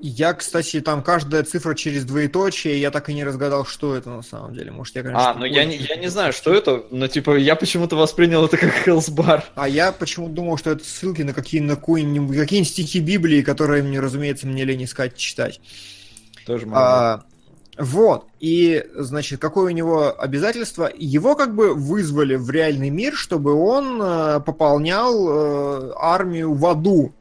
Я, кстати, там каждая цифра через двоеточие, я так и не разгадал, что это на самом деле. Может, я, конечно... А, ну я не, я не знаю, что это, но, типа, я почему-то воспринял это как Хелс Бар. А я почему-то думал, что это ссылки на какие какие-нибудь какие стихи Библии, которые мне, разумеется, мне лень искать читать. Тоже могу. А, вот, и, значит, какое у него обязательство? Его как бы вызвали в реальный мир, чтобы он э, пополнял э, армию в аду,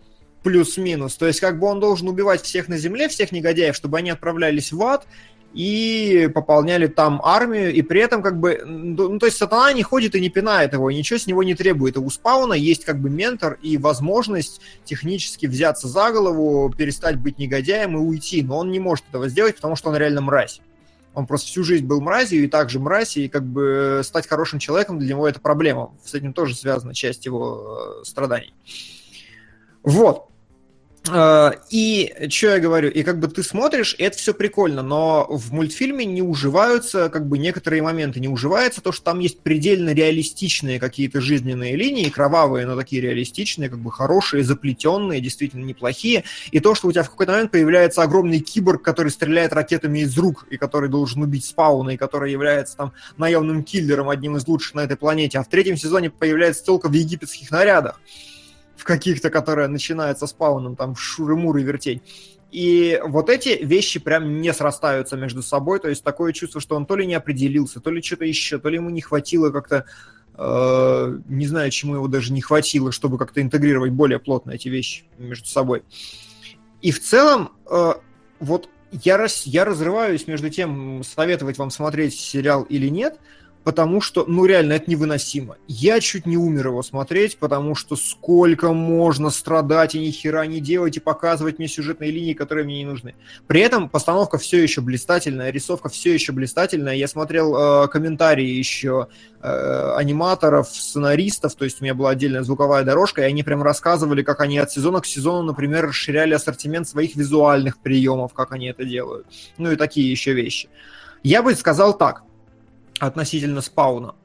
плюс-минус. То есть как бы он должен убивать всех на земле, всех негодяев, чтобы они отправлялись в ад и пополняли там армию, и при этом как бы, ну, то есть сатана не ходит и не пинает его, и ничего с него не требует. И у спауна есть как бы ментор и возможность технически взяться за голову, перестать быть негодяем и уйти, но он не может этого сделать, потому что он реально мразь. Он просто всю жизнь был мразью и также мразь, и как бы стать хорошим человеком для него это проблема. С этим тоже связана часть его э, страданий. Вот. Э, И что я говорю, и как бы ты смотришь, и это все прикольно, но в мультфильме не уживаются как бы некоторые моменты, не уживается то, что там есть предельно реалистичные какие-то жизненные линии, кровавые, но такие реалистичные, как бы хорошие, заплетенные, действительно неплохие, и то, что у тебя в какой-то момент появляется огромный киборг, который стреляет ракетами из рук, и который должен убить спауна, и который является там наемным киллером, одним из лучших на этой планете, а в третьем сезоне появляется только в египетских нарядах, в каких-то, которые начинаются спауном, там шуры-муры вертеть. И вот эти вещи прям не срастаются между собой, то есть такое чувство, что он то ли не определился, то ли что-то еще, то ли ему не хватило как-то, э, не знаю, чему его даже не хватило, чтобы как-то интегрировать более плотно эти вещи между собой. И в целом, э, вот я, рас, я разрываюсь между тем, советовать вам смотреть сериал или нет, потому что, ну реально, это невыносимо. Я чуть не умер его смотреть, потому что сколько можно страдать и ни хера не делать, и показывать мне сюжетные линии, которые мне не нужны. При этом постановка все еще блистательная, рисовка все еще блистательная. Я смотрел э, комментарии еще э, аниматоров, сценаристов, то есть у меня была отдельная звуковая дорожка, и они прям рассказывали, как они от сезона к сезону, например, расширяли ассортимент своих визуальных приемов, как они это делают. Ну и такие еще вещи. Я бы сказал так, относительно спауна,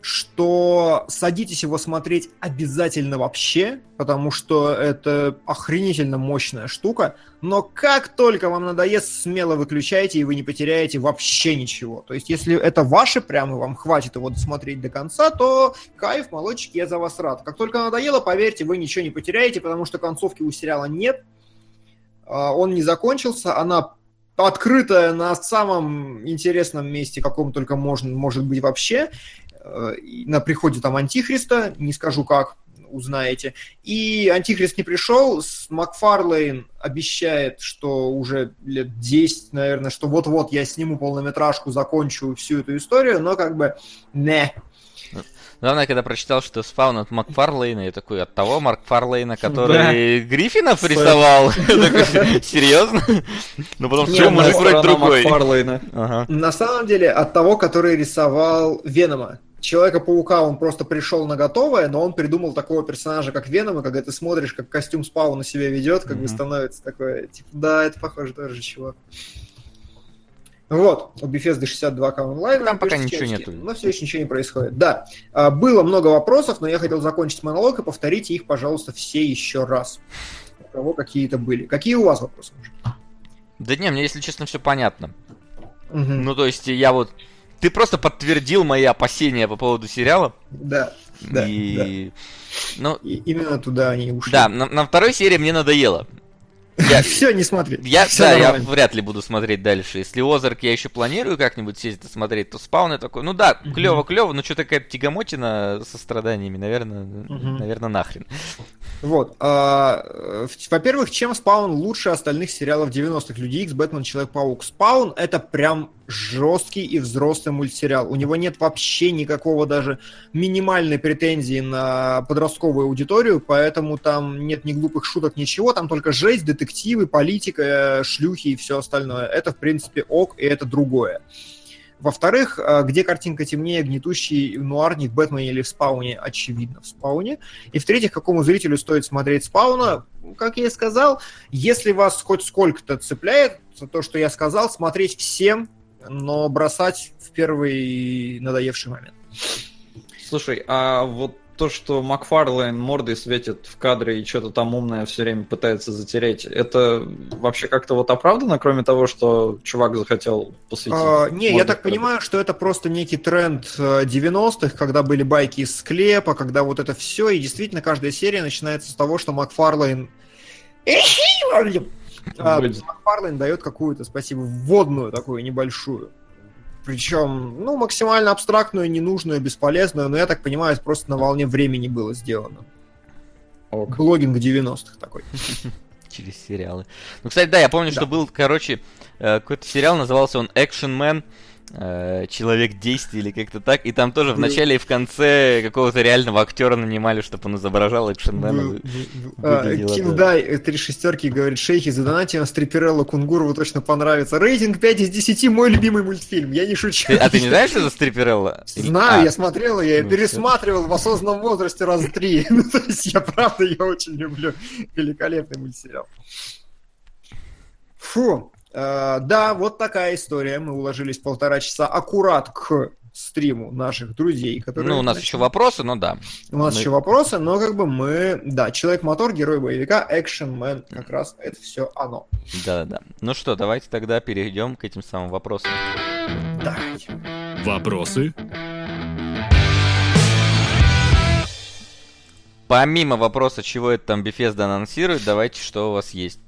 что садитесь его смотреть обязательно вообще, потому что это охренительно мощная штука, но как только вам надоест, смело выключайте, и вы не потеряете вообще ничего. То есть, если это ваше прямо, вам хватит его досмотреть до конца, то кайф, молодчики, я за вас рад. Как только надоело, поверьте, вы ничего не потеряете, потому что концовки у сериала нет, А, он не закончился, она открытая на самом интересном месте, каком только можно, может быть вообще. Э, на приходе там Антихриста, не скажу как, узнаете. И Антихрист не пришел, Макфарлейн обещает, что уже лет 10, наверное, что вот-вот я сниму полнометражку, закончу всю эту историю, но как бы не, Главное, когда прочитал, что спаун от Макфарлейна, я такой, от того Макфарлейна, который да. Гриффинов рисовал? Серьезно? Ну, потом все может быть другой. На самом деле, от того, который рисовал Венома. Человека-паука он просто пришел на готовое, но он придумал такого персонажа, как Веном, и когда ты смотришь, как костюм спауна себя ведет, как бы становится такое, типа, да, это похоже тоже чувак. Вот, у Bethesda 62 к онлайн. Там пока ничего нету. Но все еще ничего не происходит. Да, а, было много вопросов, но я хотел закончить монолог и повторите их, пожалуйста, все еще раз. У кого какие-то были. Какие у вас вопросы? Да не, мне, если честно, все понятно. Угу. Ну, то есть, я вот... Ты просто подтвердил мои опасения по поводу сериала. Да, да, и... да. Ну, и именно туда они ушли. Да, на, на второй серии мне надоело. Я, Все, не смотри. Я, Все да, нормально. я вряд ли буду смотреть дальше. Если Озарк я еще планирую как-нибудь сесть и смотреть, то спаун я такой, ну да, клево-клево, но что такая тягомотина со страданиями, наверное, наверное, нахрен. Вот. А, во-первых, чем спаун лучше остальных сериалов 90-х? Люди Икс, Бэтмен, Человек-паук. Спаун это прям жесткий и взрослый мультсериал. У него нет вообще никакого даже минимальной претензии на подростковую аудиторию, поэтому там нет ни глупых шуток, ничего, там только жесть, детективы, политика, шлюхи и все остальное. Это, в принципе, ок, и это другое. Во-вторых, а, где картинка темнее, гнетущий нуарник в Бэтмене или в Спауне, очевидно, в Спауне. И в-третьих, какому зрителю стоит смотреть Спауна? Как я и сказал, если вас хоть сколько-то цепляет, то, что я сказал, смотреть всем но бросать в первый надоевший момент. Слушай, а вот то, что Макфарлейн мордой светит в кадре и что-то там умное все время пытается затереть, это вообще как-то вот оправдано, кроме того, что чувак захотел посвятить? А, не, я так понимаю, что это просто некий тренд 90-х, э, когда были байки из склепа, когда вот это все, и действительно каждая серия начинается с того, что Макфарлейн а, Макфарлейн дает какую-то, спасибо, вводную такую небольшую. Причем, ну, максимально абстрактную, ненужную, бесполезную, но я так понимаю, просто на волне времени было сделано. Ок. Блогинг 90-х такой. Через сериалы. Ну, кстати, да, я помню, да. что был, короче, э, какой-то сериал, назывался он Action Man. Э, человек действия или как-то так. И там тоже в начале и в конце какого-то реального актера нанимали, чтобы он изображал экшенмена. Киндай три шестерки говорит, шейхи, задонайте на Стриперелло Кунгурову точно понравится. Рейтинг 5 из 10, мой любимый мультфильм, я не шучу. а ты не знаешь, что за Стриперелло? Знаю, а. я смотрел, я ну, пересматривал в осознанном возрасте раз три. ну, то есть я правда, я очень люблю великолепный мультсериал. Фу, Э, да, вот такая история. Мы уложились полтора часа аккурат к стриму наших друзей, которые... Ну, у нас еще вопросы, но да. У нас мы... еще вопросы, но как бы мы... Да, Человек-мотор, герой боевика, экшен мен, как раз это все оно. Да-да-да. Ну что, давайте тогда перейдем к этим самым вопросам. Давайте. Вопросы? Помимо вопроса, чего это там Bethesda анонсирует, давайте, что у вас есть.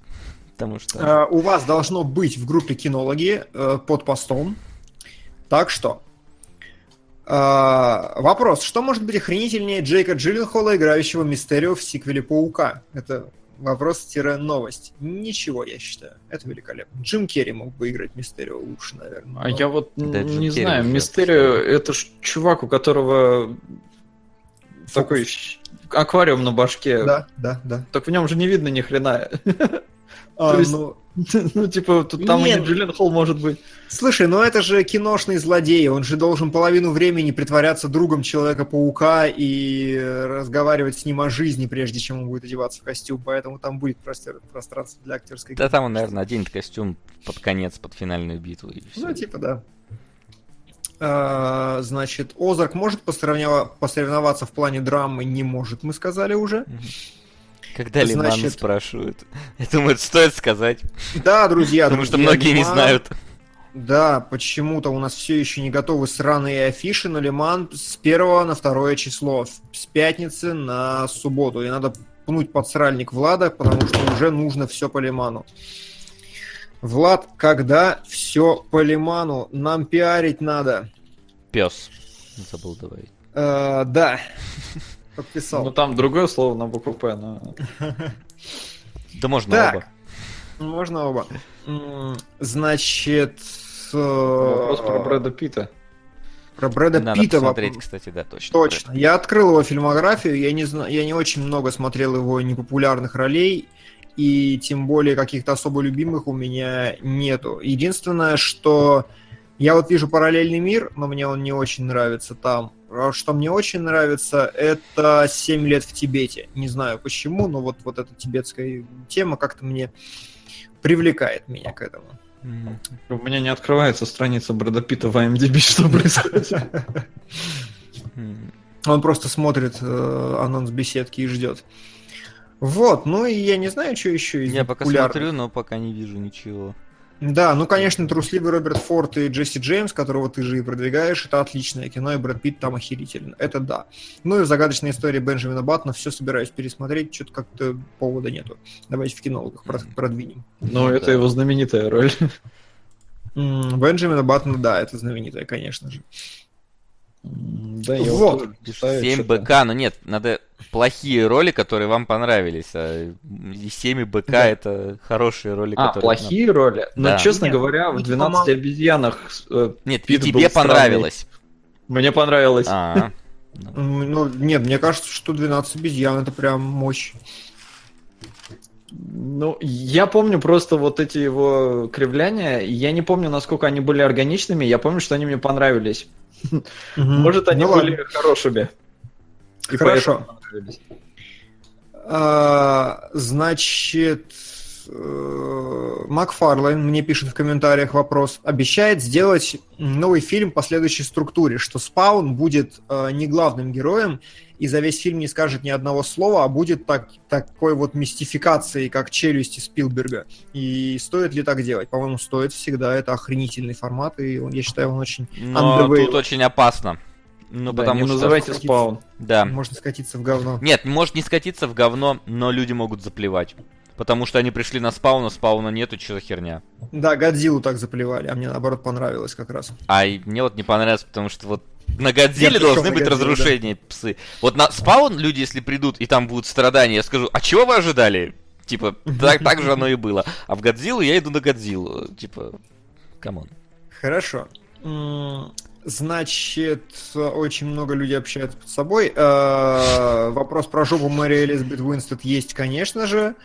Потому что... Uh, у вас должно быть в группе кинологи uh, под постом. Так что... Uh, вопрос. Что может быть охренительнее Джейка Джилленхола, играющего Мистерио в сиквеле Паука? Это вопрос-новость. Ничего, я считаю. Это великолепно. Джим Керри мог бы играть Мистерио лучше, наверное. А но... я вот да, не Джим знаю. Мистерио это ж чувак, у которого Фокус. такой аквариум на башке. Да, да, да. Так в нем же не видно ни хрена. А, То есть, ну... ну, типа, тут там Нет. и Джиллен Холл может быть. Слушай, ну это же киношный злодей, он же должен половину времени притворяться другом Человека-паука и разговаривать с ним о жизни, прежде чем он будет одеваться в костюм, поэтому там будет пространство для актерской Да там он, наверное, оденет костюм под конец, под финальную битву. И все. Ну, типа, да. А, значит, Озарк может посоревноваться в плане драмы? Не может, мы сказали уже. Угу. Когда Значит... Лиман спрашивают. Я думаю, это стоит сказать. Да, друзья. Потому что многие Лиман... не знают. Да, почему-то у нас все еще не готовы сраные афиши на Лиман с первого на второе число, с пятницы на субботу. И надо пнуть подсральник Влада, потому что уже нужно все по Лиману. Влад, когда все по лиману? Нам пиарить надо. Пес. Забыл добавить. Э, да. Ну Подписал. там другое слово на букву П, но... Да можно Так. оба. Можно оба. Значит... э, Вопрос про Брэда Питта. Про Брэда Надо Питта посмотреть, вопрос. кстати, да, точно. Точно. Я открыл его фильмографию, я не знаю, я не очень много смотрел его непопулярных ролей, и тем более каких-то особо любимых у меня нету. Единственное, что я вот вижу параллельный мир, но мне он не очень нравится там. А Что мне очень нравится, это «Семь лет в Тибете». Не знаю почему, но вот, вот эта тибетская тема как-то мне привлекает меня к этому. У меня не открывается страница Брэда Питта в IMDb, что происходит. Он просто смотрит э, анонс беседки и ждет. Вот, ну и я не знаю, что еще из Я пока популярных. смотрю, но пока не вижу ничего. Да, ну, конечно, трусливый Роберт Форд и Джесси Джеймс, которого ты же и продвигаешь, это отличное кино, и Брэд Питт там охерительно. Это да. Ну и загадочная история Бенджамина Баттона, все собираюсь пересмотреть, что-то как-то повода нету. Давайте в кинологах прод- продвинем. Ну, это его знаменитая роль. Бенджамина Баттона, да, это знаменитое, конечно же. Да, я Вот. тоже читаю 7 что-то. БК, но нет, надо плохие роли, которые вам понравились. А 7 БК Да. это хорошие роли, А, которые... плохие роли? Да. Ну, честно Нет, говоря, в ну, 12 по-моему- обезьянах э, Нет, и Питт тебе странный. понравилось. мне понравилось. А, М, Ну, нет, мне кажется, что 12 обезьян это прям мощь. Ну, я помню просто вот эти его кривляния. Я не помню, насколько они были органичными. Я помню, что они мне понравились. Может, они Ну были ладно. хорошими. И Хорошо. А, Значит, э, Макфарлейн мне пишет в комментариях вопрос. Обещает сделать новый фильм по следующей структуре, что Спаун будет э, не главным героем и за весь фильм не скажет ни одного слова, а будет так, такой вот мистификацией, как челюсти Спилберга. И стоит ли так делать? По-моему, стоит всегда. Это охренительный формат, и он- я считаю, он очень... но Underway. тут очень опасно. Ну, Да, потому не что... называйте скатиться. спаун. Да. Можно скатиться в говно. Нет, может не скатиться в говно, но люди могут заплевать. Потому что они пришли на спауна, спауна нету, что за херня. Да, Годзиллу так заплевали, а мне наоборот понравилось как раз. А мне вот не понравилось, потому что вот на Годзилле должны быть Годзиллу, разрушения, псы. Вот на спаун люди, если придут, и там будут страдания, я скажу, а чего вы ожидали? Типа, так, так же оно и было. А в Годзиллу я иду на Годзиллу. Типа, come on. Хорошо. Значит, очень много людей общаются под собой. Э, Вопрос про жопу Мэри Элизабет Уинстед есть, конечно же.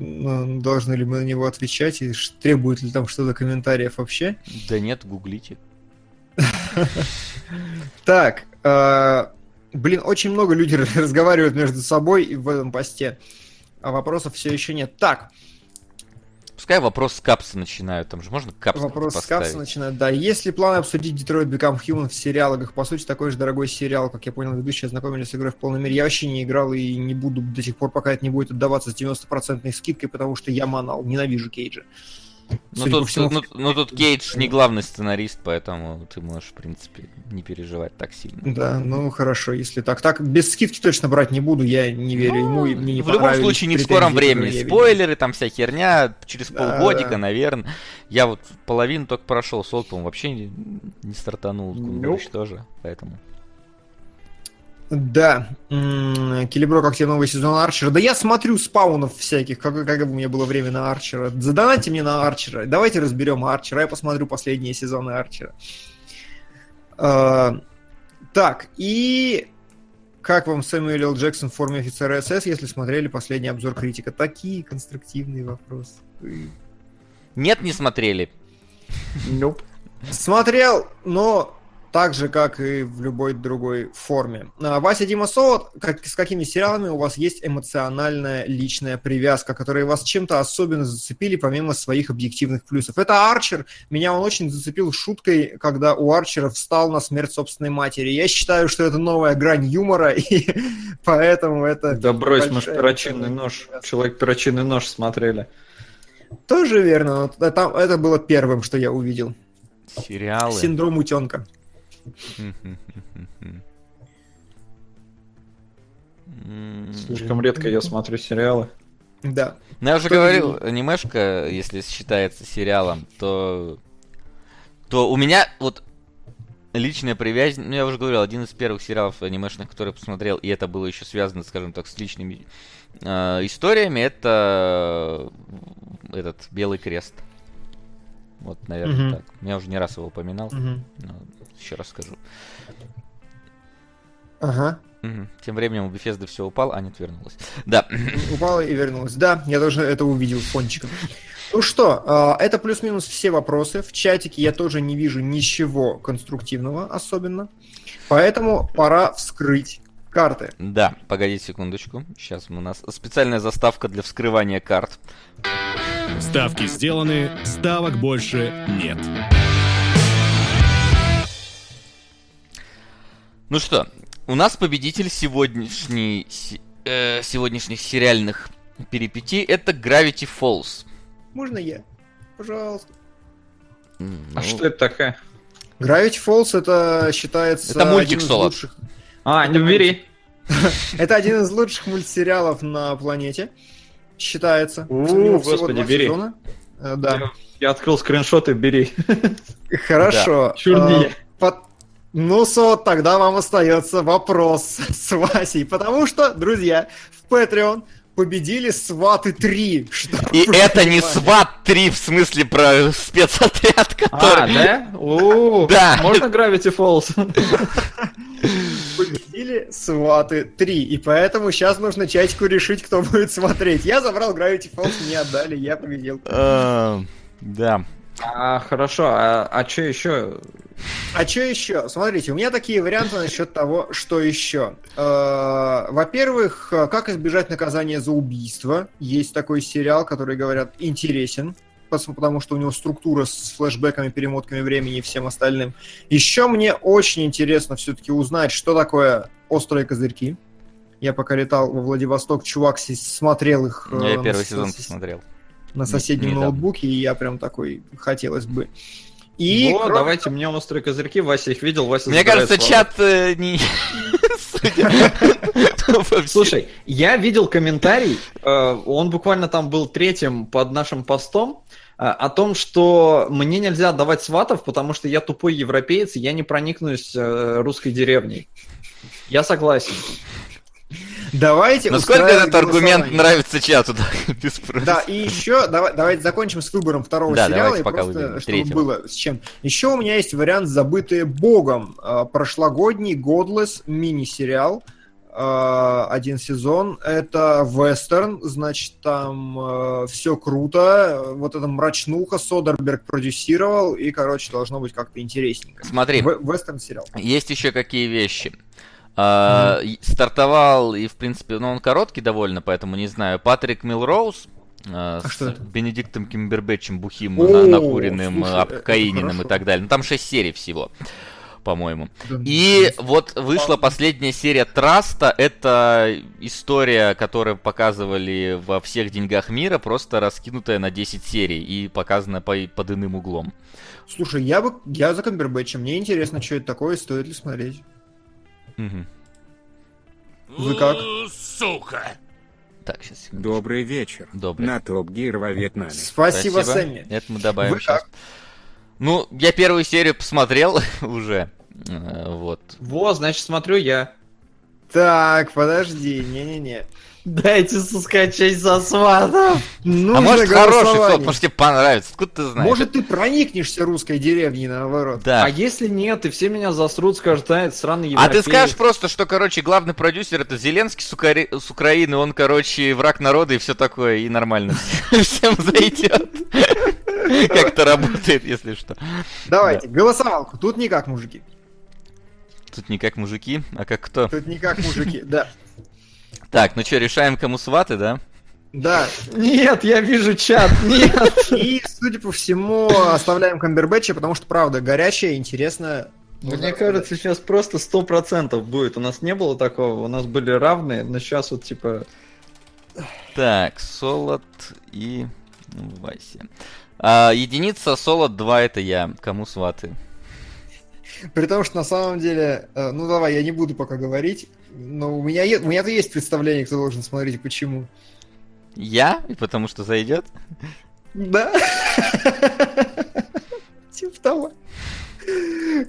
Должны ли мы на него отвечать? И требует ли там что-то комментариев вообще? Да нет, гуглите. Так, э, блин, очень много людей разговаривают между собой в этом посте. А вопросов все еще нет. Так, Пускай вопрос с капса начинают, там же можно капс Вопрос с капса начинает. Да, есть ли планы обсудить Detroit Become Human в сериалах? По сути, такой же дорогой сериал, как я понял, ведущие ознакомились с игрой в полной мере. Я вообще не играл и не буду до сих пор, пока это не будет отдаваться с 90% скидкой, потому что я манал, ненавижу Кейджа. Ну тут, всему, ну, ну, тут Кейдж не главный сценарист, поэтому ты можешь, в принципе, не переживать так сильно. Да, ну хорошо, если так. Так, без скидки точно брать не буду, я не верю ему, и мне не Ну, в любом случае, не в скором времени. Спойлеры, там вся херня, через Да, полгодика, да. наверное. Я вот половину только прошел, по-моему, вообще не, не стартанул, Ну. Тоже, поэтому... Да, Келеброк, как тебе новый сезон Арчера? Да я смотрю спаунов всяких, как, как бы у меня было время на Арчера. Задонайте мне на Арчера, давайте разберем Арчера, я посмотрю последние сезоны Арчера. А, так, и как вам Сэмюэл Л. Джексон в форме офицера СС, если смотрели последний обзор критика? Такие конструктивные вопросы. Нет, не смотрели. Nope. Смотрел, но так же, как и в любой другой форме. А, Вася Дима Солод, как, с какими сериалами у вас есть эмоциональная личная привязка, которые вас чем-то особенно зацепили, помимо своих объективных плюсов? Это Арчер. Меня он очень зацепил шуткой, когда у Арчера встал на смерть собственной матери. Я считаю, что это новая грань юмора, и поэтому это... Да брось, мы ж большая перочинный нож. привязка. Человек перочинный нож смотрели. Тоже верно, но там, это было первым, что я увидел. Сериалы. Синдром утенка. Слишком редко я смотрю сериалы. Да. Ну, я уже говорил, анимешка, если считается сериалом, то... То у меня вот личная привязь... Ну, я уже говорил, один из первых сериалов анимешных, который я посмотрел, и это было еще связано, скажем так, с личными э, историями, это этот Белый Крест. Вот, наверное, Мгм. так. Я уже не раз его упоминал, Мгм. но еще раз скажу. Ага. Тем временем у Bethesda все упал, а нет, вернулась. Да. Упала и вернулась. Да, я тоже это увидел фончиком. Ну что, а, это плюс-минус все вопросы. В чатике я тоже не вижу ничего конструктивного особенно. Поэтому пора вскрыть карты. Да, погодите секундочку. Сейчас у нас специальная заставка для вскрывания карт. Ставки сделаны, ставок больше нет. Ну что, у нас победитель сегодняшней, се- э, сегодняшних сериальных перипетий это Gravity Falls. Можно я? Пожалуйста. А ну, что это такое? Gravity Falls это считается Это мультик один из соло. лучших. А, не бери. Это один из лучших мультсериалов на планете. Считается. У, господи, бери. Э, Да. Я открыл скриншоты, бери. Хорошо. Чур не Э, Ну, со, тогда вам остается вопрос с Васей. Потому что, друзья, в Patreon победили Сваты 3. Что И это не. SWAT 3, в смысле про спецотряд, А, который... да? О, Да. Можно Gravity Falls? Победили Сваты 3. И поэтому сейчас нужно чатику решить, кто будет смотреть. Я забрал Gravity Falls, мне отдали, я победил. Э, Да. А, хорошо, а, что еще? А что еще? Смотрите, у меня такие варианты насчет того, что еще. Э, Во-первых, э, как избежать наказания за убийство. Есть такой сериал, который, говорят, интересен, потому что у него структура с флешбеками, перемотками времени и всем остальным. Еще мне очень интересно все-таки узнать, что такое острые козырьки. Я пока летал во Владивосток, чувак смотрел их э, Я на первый сезон посмотрел. на соседнем ноутбуке, и я прям такой хотелось бы. И Во, кроме давайте мне острые козырьки, Вася их видел, Вася Мне кажется, слова. чат э, не... Слушай, я видел комментарий, э, он буквально там был третьим под нашим постом, э, о том, что мне нельзя отдавать сватов, потому что я тупой европеец, и я не проникнусь э, русской деревней. Я согласен. Давайте Насколько этот аргумент нравится чату, да. Да, и еще давай, давайте закончим с выбором второго Да, сериала, и пока просто, чтобы третьего. было с чем. Еще у меня есть вариант «Забытые Богом», э, прошлогодний Godless мини-сериал, э, один сезон. Это вестерн, значит, там все круто, вот это мрачнуха Содерберг продюсировал, и, короче, должно быть как-то интересненько. Смотри, В- Вестерн-сериал. есть еще какие вещи. А, и Стартовал, и в принципе, ну он короткий довольно, поэтому не знаю. Патрик Милроуз а, А с это? Бенедиктом Кимбербэтчем бухим, О, на- накуренным, слушай, а, и так далее. Ну там 6 серий всего, по-моему. И вот вышла последняя серия Траста. Это история, которую показывали во всех деньгах мира, просто раскинутая на 10 серий и показана по, под иным углом. Слушай, я бы я за Камбербэтча. Мне интересно, что это такое, стоит ли смотреть. Мгм. Вы как? Так, сейчас. Добрый вечер. Добрый. На Топ Гир во Вьетнаме. Спасибо, Сэмми. Это мы добавим Вы сейчас. как? Ну, я первую серию посмотрел уже. Э, Вот. Во, значит, смотрю я. Так, подожди, не-не-не. Дайте соскочить со сватов. Нужно а может хороший тот, может тебе понравится. Откуда ты знаешь? Может, ты проникнешься русской деревней, наоборот. Да. А если нет, и все меня засрут, скажут, а, это сраный А европеец. ты скажешь просто, что, короче, главный продюсер это Зеленский с, Укра- с Украины, он, короче, враг народа и все такое, и нормально всем зайдет. Как это работает, если что. Давайте, голосовалку. Тут никак, мужики. Тут не как мужики, а как кто. Тут никак, мужики. Да. Так, ну что, решаем, кому сваты, да? Да. Нет, я вижу чат, нет. И, судя по всему, оставляем Камбербэтча, потому что, правда, горячая, интересная. Мне кажется, сейчас просто сто процентов будет. У нас не было такого, у нас были равные, но сейчас вот типа... Так, Солод и Вася. А, единица Солод 2 это я. Кому сваты? При том, что на самом деле, э, ну давай, я не буду пока говорить, но у меня, е- у меня-то есть представление, кто должен смотреть и почему. Я? И потому что зайдет? Да. Типа того.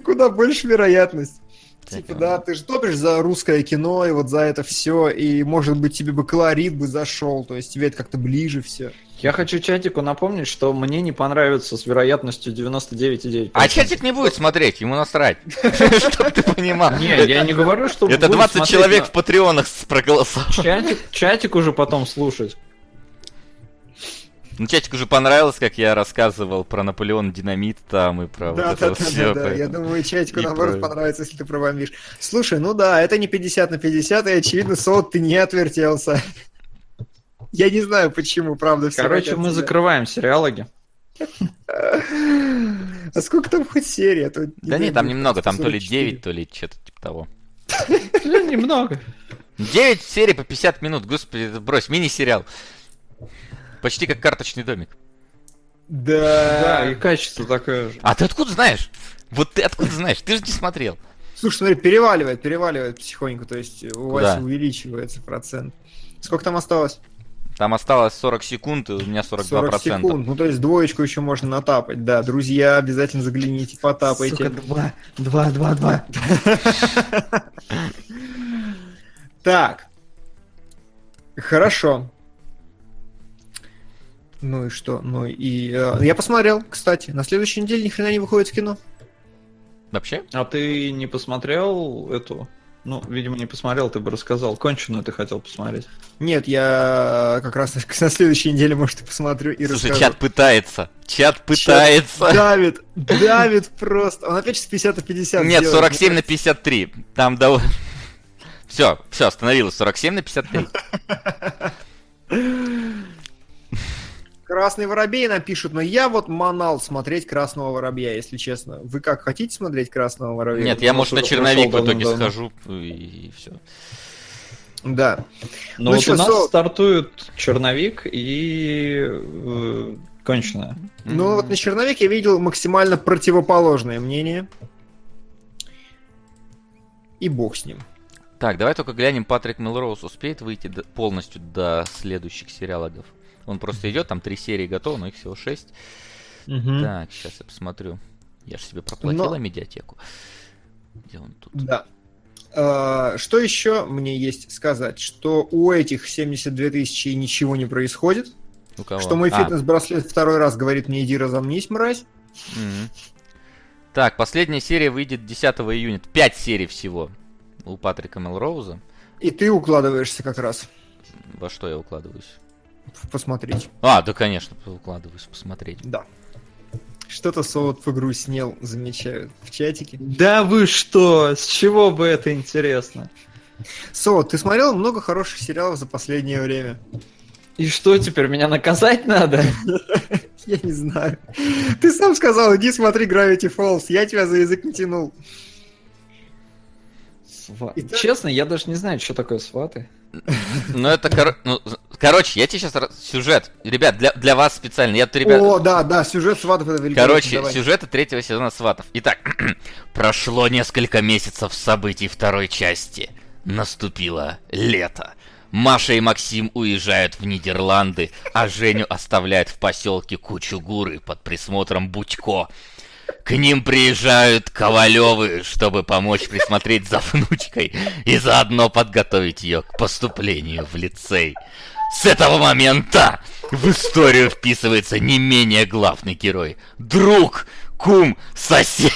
Куда больше вероятность. Типа, да, ты же топишь за русское кино, и вот за это все, и, может быть, тебе бы колорит бы зашел, то есть тебе это как-то ближе все. Я хочу чатику напомнить, что мне не понравится с вероятностью 99,9%. А чатик не будет смотреть, ему насрать. Чтоб ты понимал. Не, я не говорю, что Это будет 20 смотреть человек в патреонах проголосовало. Чатик, уже потом слушать. Ну, чатик уже понравилось, как я рассказывал про Наполеон Динамит там и про Да, вот да, это да, все. да, да. Я думаю, чатику И наоборот про- понравится, если ты пробомбишь. Слушай, ну да, это не 50 на 50, и очевидно, Солод, ты не отвертелся. Я не знаю, почему, правда, все Короче, мы закрываем сериалоги. А сколько там хоть серий? А Да нет, там немного, там то ли 144. 9, то ли что-то типа того. Ну, Немного. 9 серий по 50 минут, господи, это брось, мини-сериал. Почти как карточный домик. Да. Да, и качество такое же. А ты откуда знаешь? Вот ты откуда знаешь? Ты же не смотрел. Слушай, смотри, переваливает, переваливает потихоньку, то есть у Куда? вас увеличивается процент. Сколько там осталось? Там осталось 40 секунд, и у меня 42%. 40 секунд. Ну, то есть двоечку еще можно натапать. Да, друзья, обязательно загляните, потапайте. Сука, два, два, два, два. Так. Хорошо. Ну и что? Ну и... э, я посмотрел, кстати. На следующей неделе ни хрена не выходит в кино. Вообще? А ты не посмотрел эту? Ну, видимо, не посмотрел, ты бы рассказал. Конченую ты хотел посмотреть. Нет, я как раз на следующей неделе, может, и посмотрю и Слушай, расскажу. чат пытается. Чат пытается. Давит, давит просто. Он опять сейчас 50 на 50 Нет, делает. 47 на 53. Там довольно... Все, все, остановилось. 47 на 53. Красный воробей напишут, но я вот манал смотреть Красного воробья, если честно. Вы как, хотите смотреть Красного воробья? Нет, я, может, на черновик в итоге схожу и все. Да. Но Ну вот чё, у нас Сол- стартует черновик и э, конченая. Ну вот на черновик я видел максимально противоположное мнение. И бог с ним. Так, давай только глянем, Патрик Мелроуз успеет выйти до- полностью до следующих сериалогов. Он просто идет, там три серии готовы, но их всего шесть. Так, сейчас я посмотрю. Я же себе проплатила Но- медиатеку. Где он тут? Да. А, Что еще мне есть сказать? Что у этих 72 тысячи ничего не происходит. У кого? Что мой А, фитнес-браслет второй раз говорит мне иди разомнись, мразь. мгм. Так, последняя серия выйдет 10 июня. Пять серий всего у Патрика Мелроуза. И ты укладываешься как раз Во что я укладываюсь? Посмотреть. А, да, конечно, укладываюсь посмотреть. Да. Что-то Солод погрустнел, замечают в чатике. Да вы что? С чего бы это интересно? Солод, ты смотрел много хороших сериалов за последнее время? И что теперь, меня наказать надо? Я не знаю. Ты сам сказал, иди смотри Gravity Falls. Я тебя за язык не тянул. Сва- Итак- Честно, я даже не знаю, что такое сваты. Ну, это, кор- ну, короче, я тебе сейчас... Сюжет. Ребят, для, для вас специально. Я, ребят... О, да, да, сюжет сватов это великолепно. Короче, Давай. сюжета третьего сезона «Сватов». Итак, прошло несколько месяцев событий второй части. Наступило лето. Маша и Максим уезжают в Нидерланды, а Женю оставляют в поселке Кучугуры под присмотром Будько. К ним приезжают Ковалевы, чтобы помочь присмотреть за внучкой и заодно подготовить ее к поступлению в лицей. С этого момента в историю вписывается не менее главный герой. Друг, кум, сосед,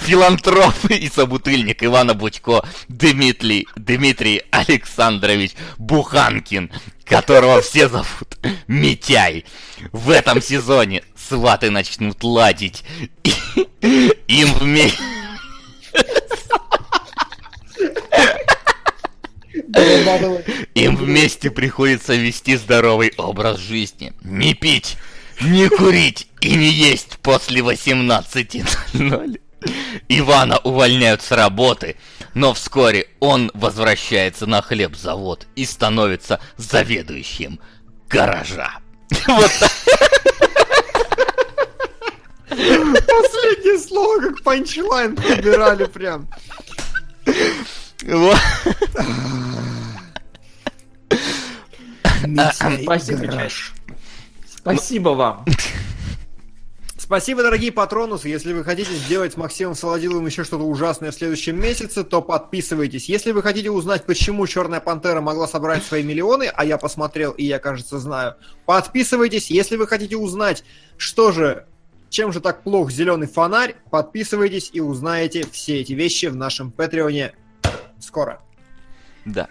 филантроп и собутыльник Ивана Будько Дмитрий, Дмитрий Александрович Буханкин, которого все зовут Митяй. В этом сезоне сваты начнут ладить. И им вместе... Им вместе приходится вести здоровый образ жизни. Не пить, не курить и не есть после 18.00. Ивана увольняют с работы, но вскоре он возвращается на хлебзавод и становится заведующим гаража. Вот так. Последнее слово как панчлайн подбирали прям. Вот. Спасибо. Спасибо вам. Спасибо, дорогие патронусы. Если вы хотите сделать с Максимом Солодиловым еще что-то ужасное в следующем месяце, то подписывайтесь. Если вы хотите узнать, почему Черная Пантера могла собрать свои миллионы, а я посмотрел и я, кажется, знаю, подписывайтесь. Если вы хотите узнать, что же, чем же так плох зеленый фонарь, подписывайтесь и узнаете все эти вещи в нашем Патреоне скоро. Да.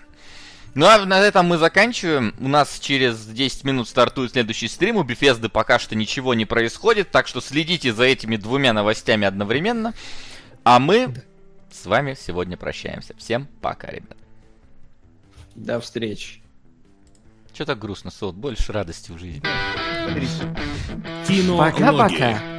Ну а на этом мы заканчиваем. У нас через 10 минут стартует следующий стрим. У Bethesda пока что ничего не происходит, так что следите за этими двумя новостями одновременно. А мы с вами сегодня прощаемся. Всем пока, ребят. До встречи. Че так грустно, Солод? Больше радости в жизни. Кино Пока-пока.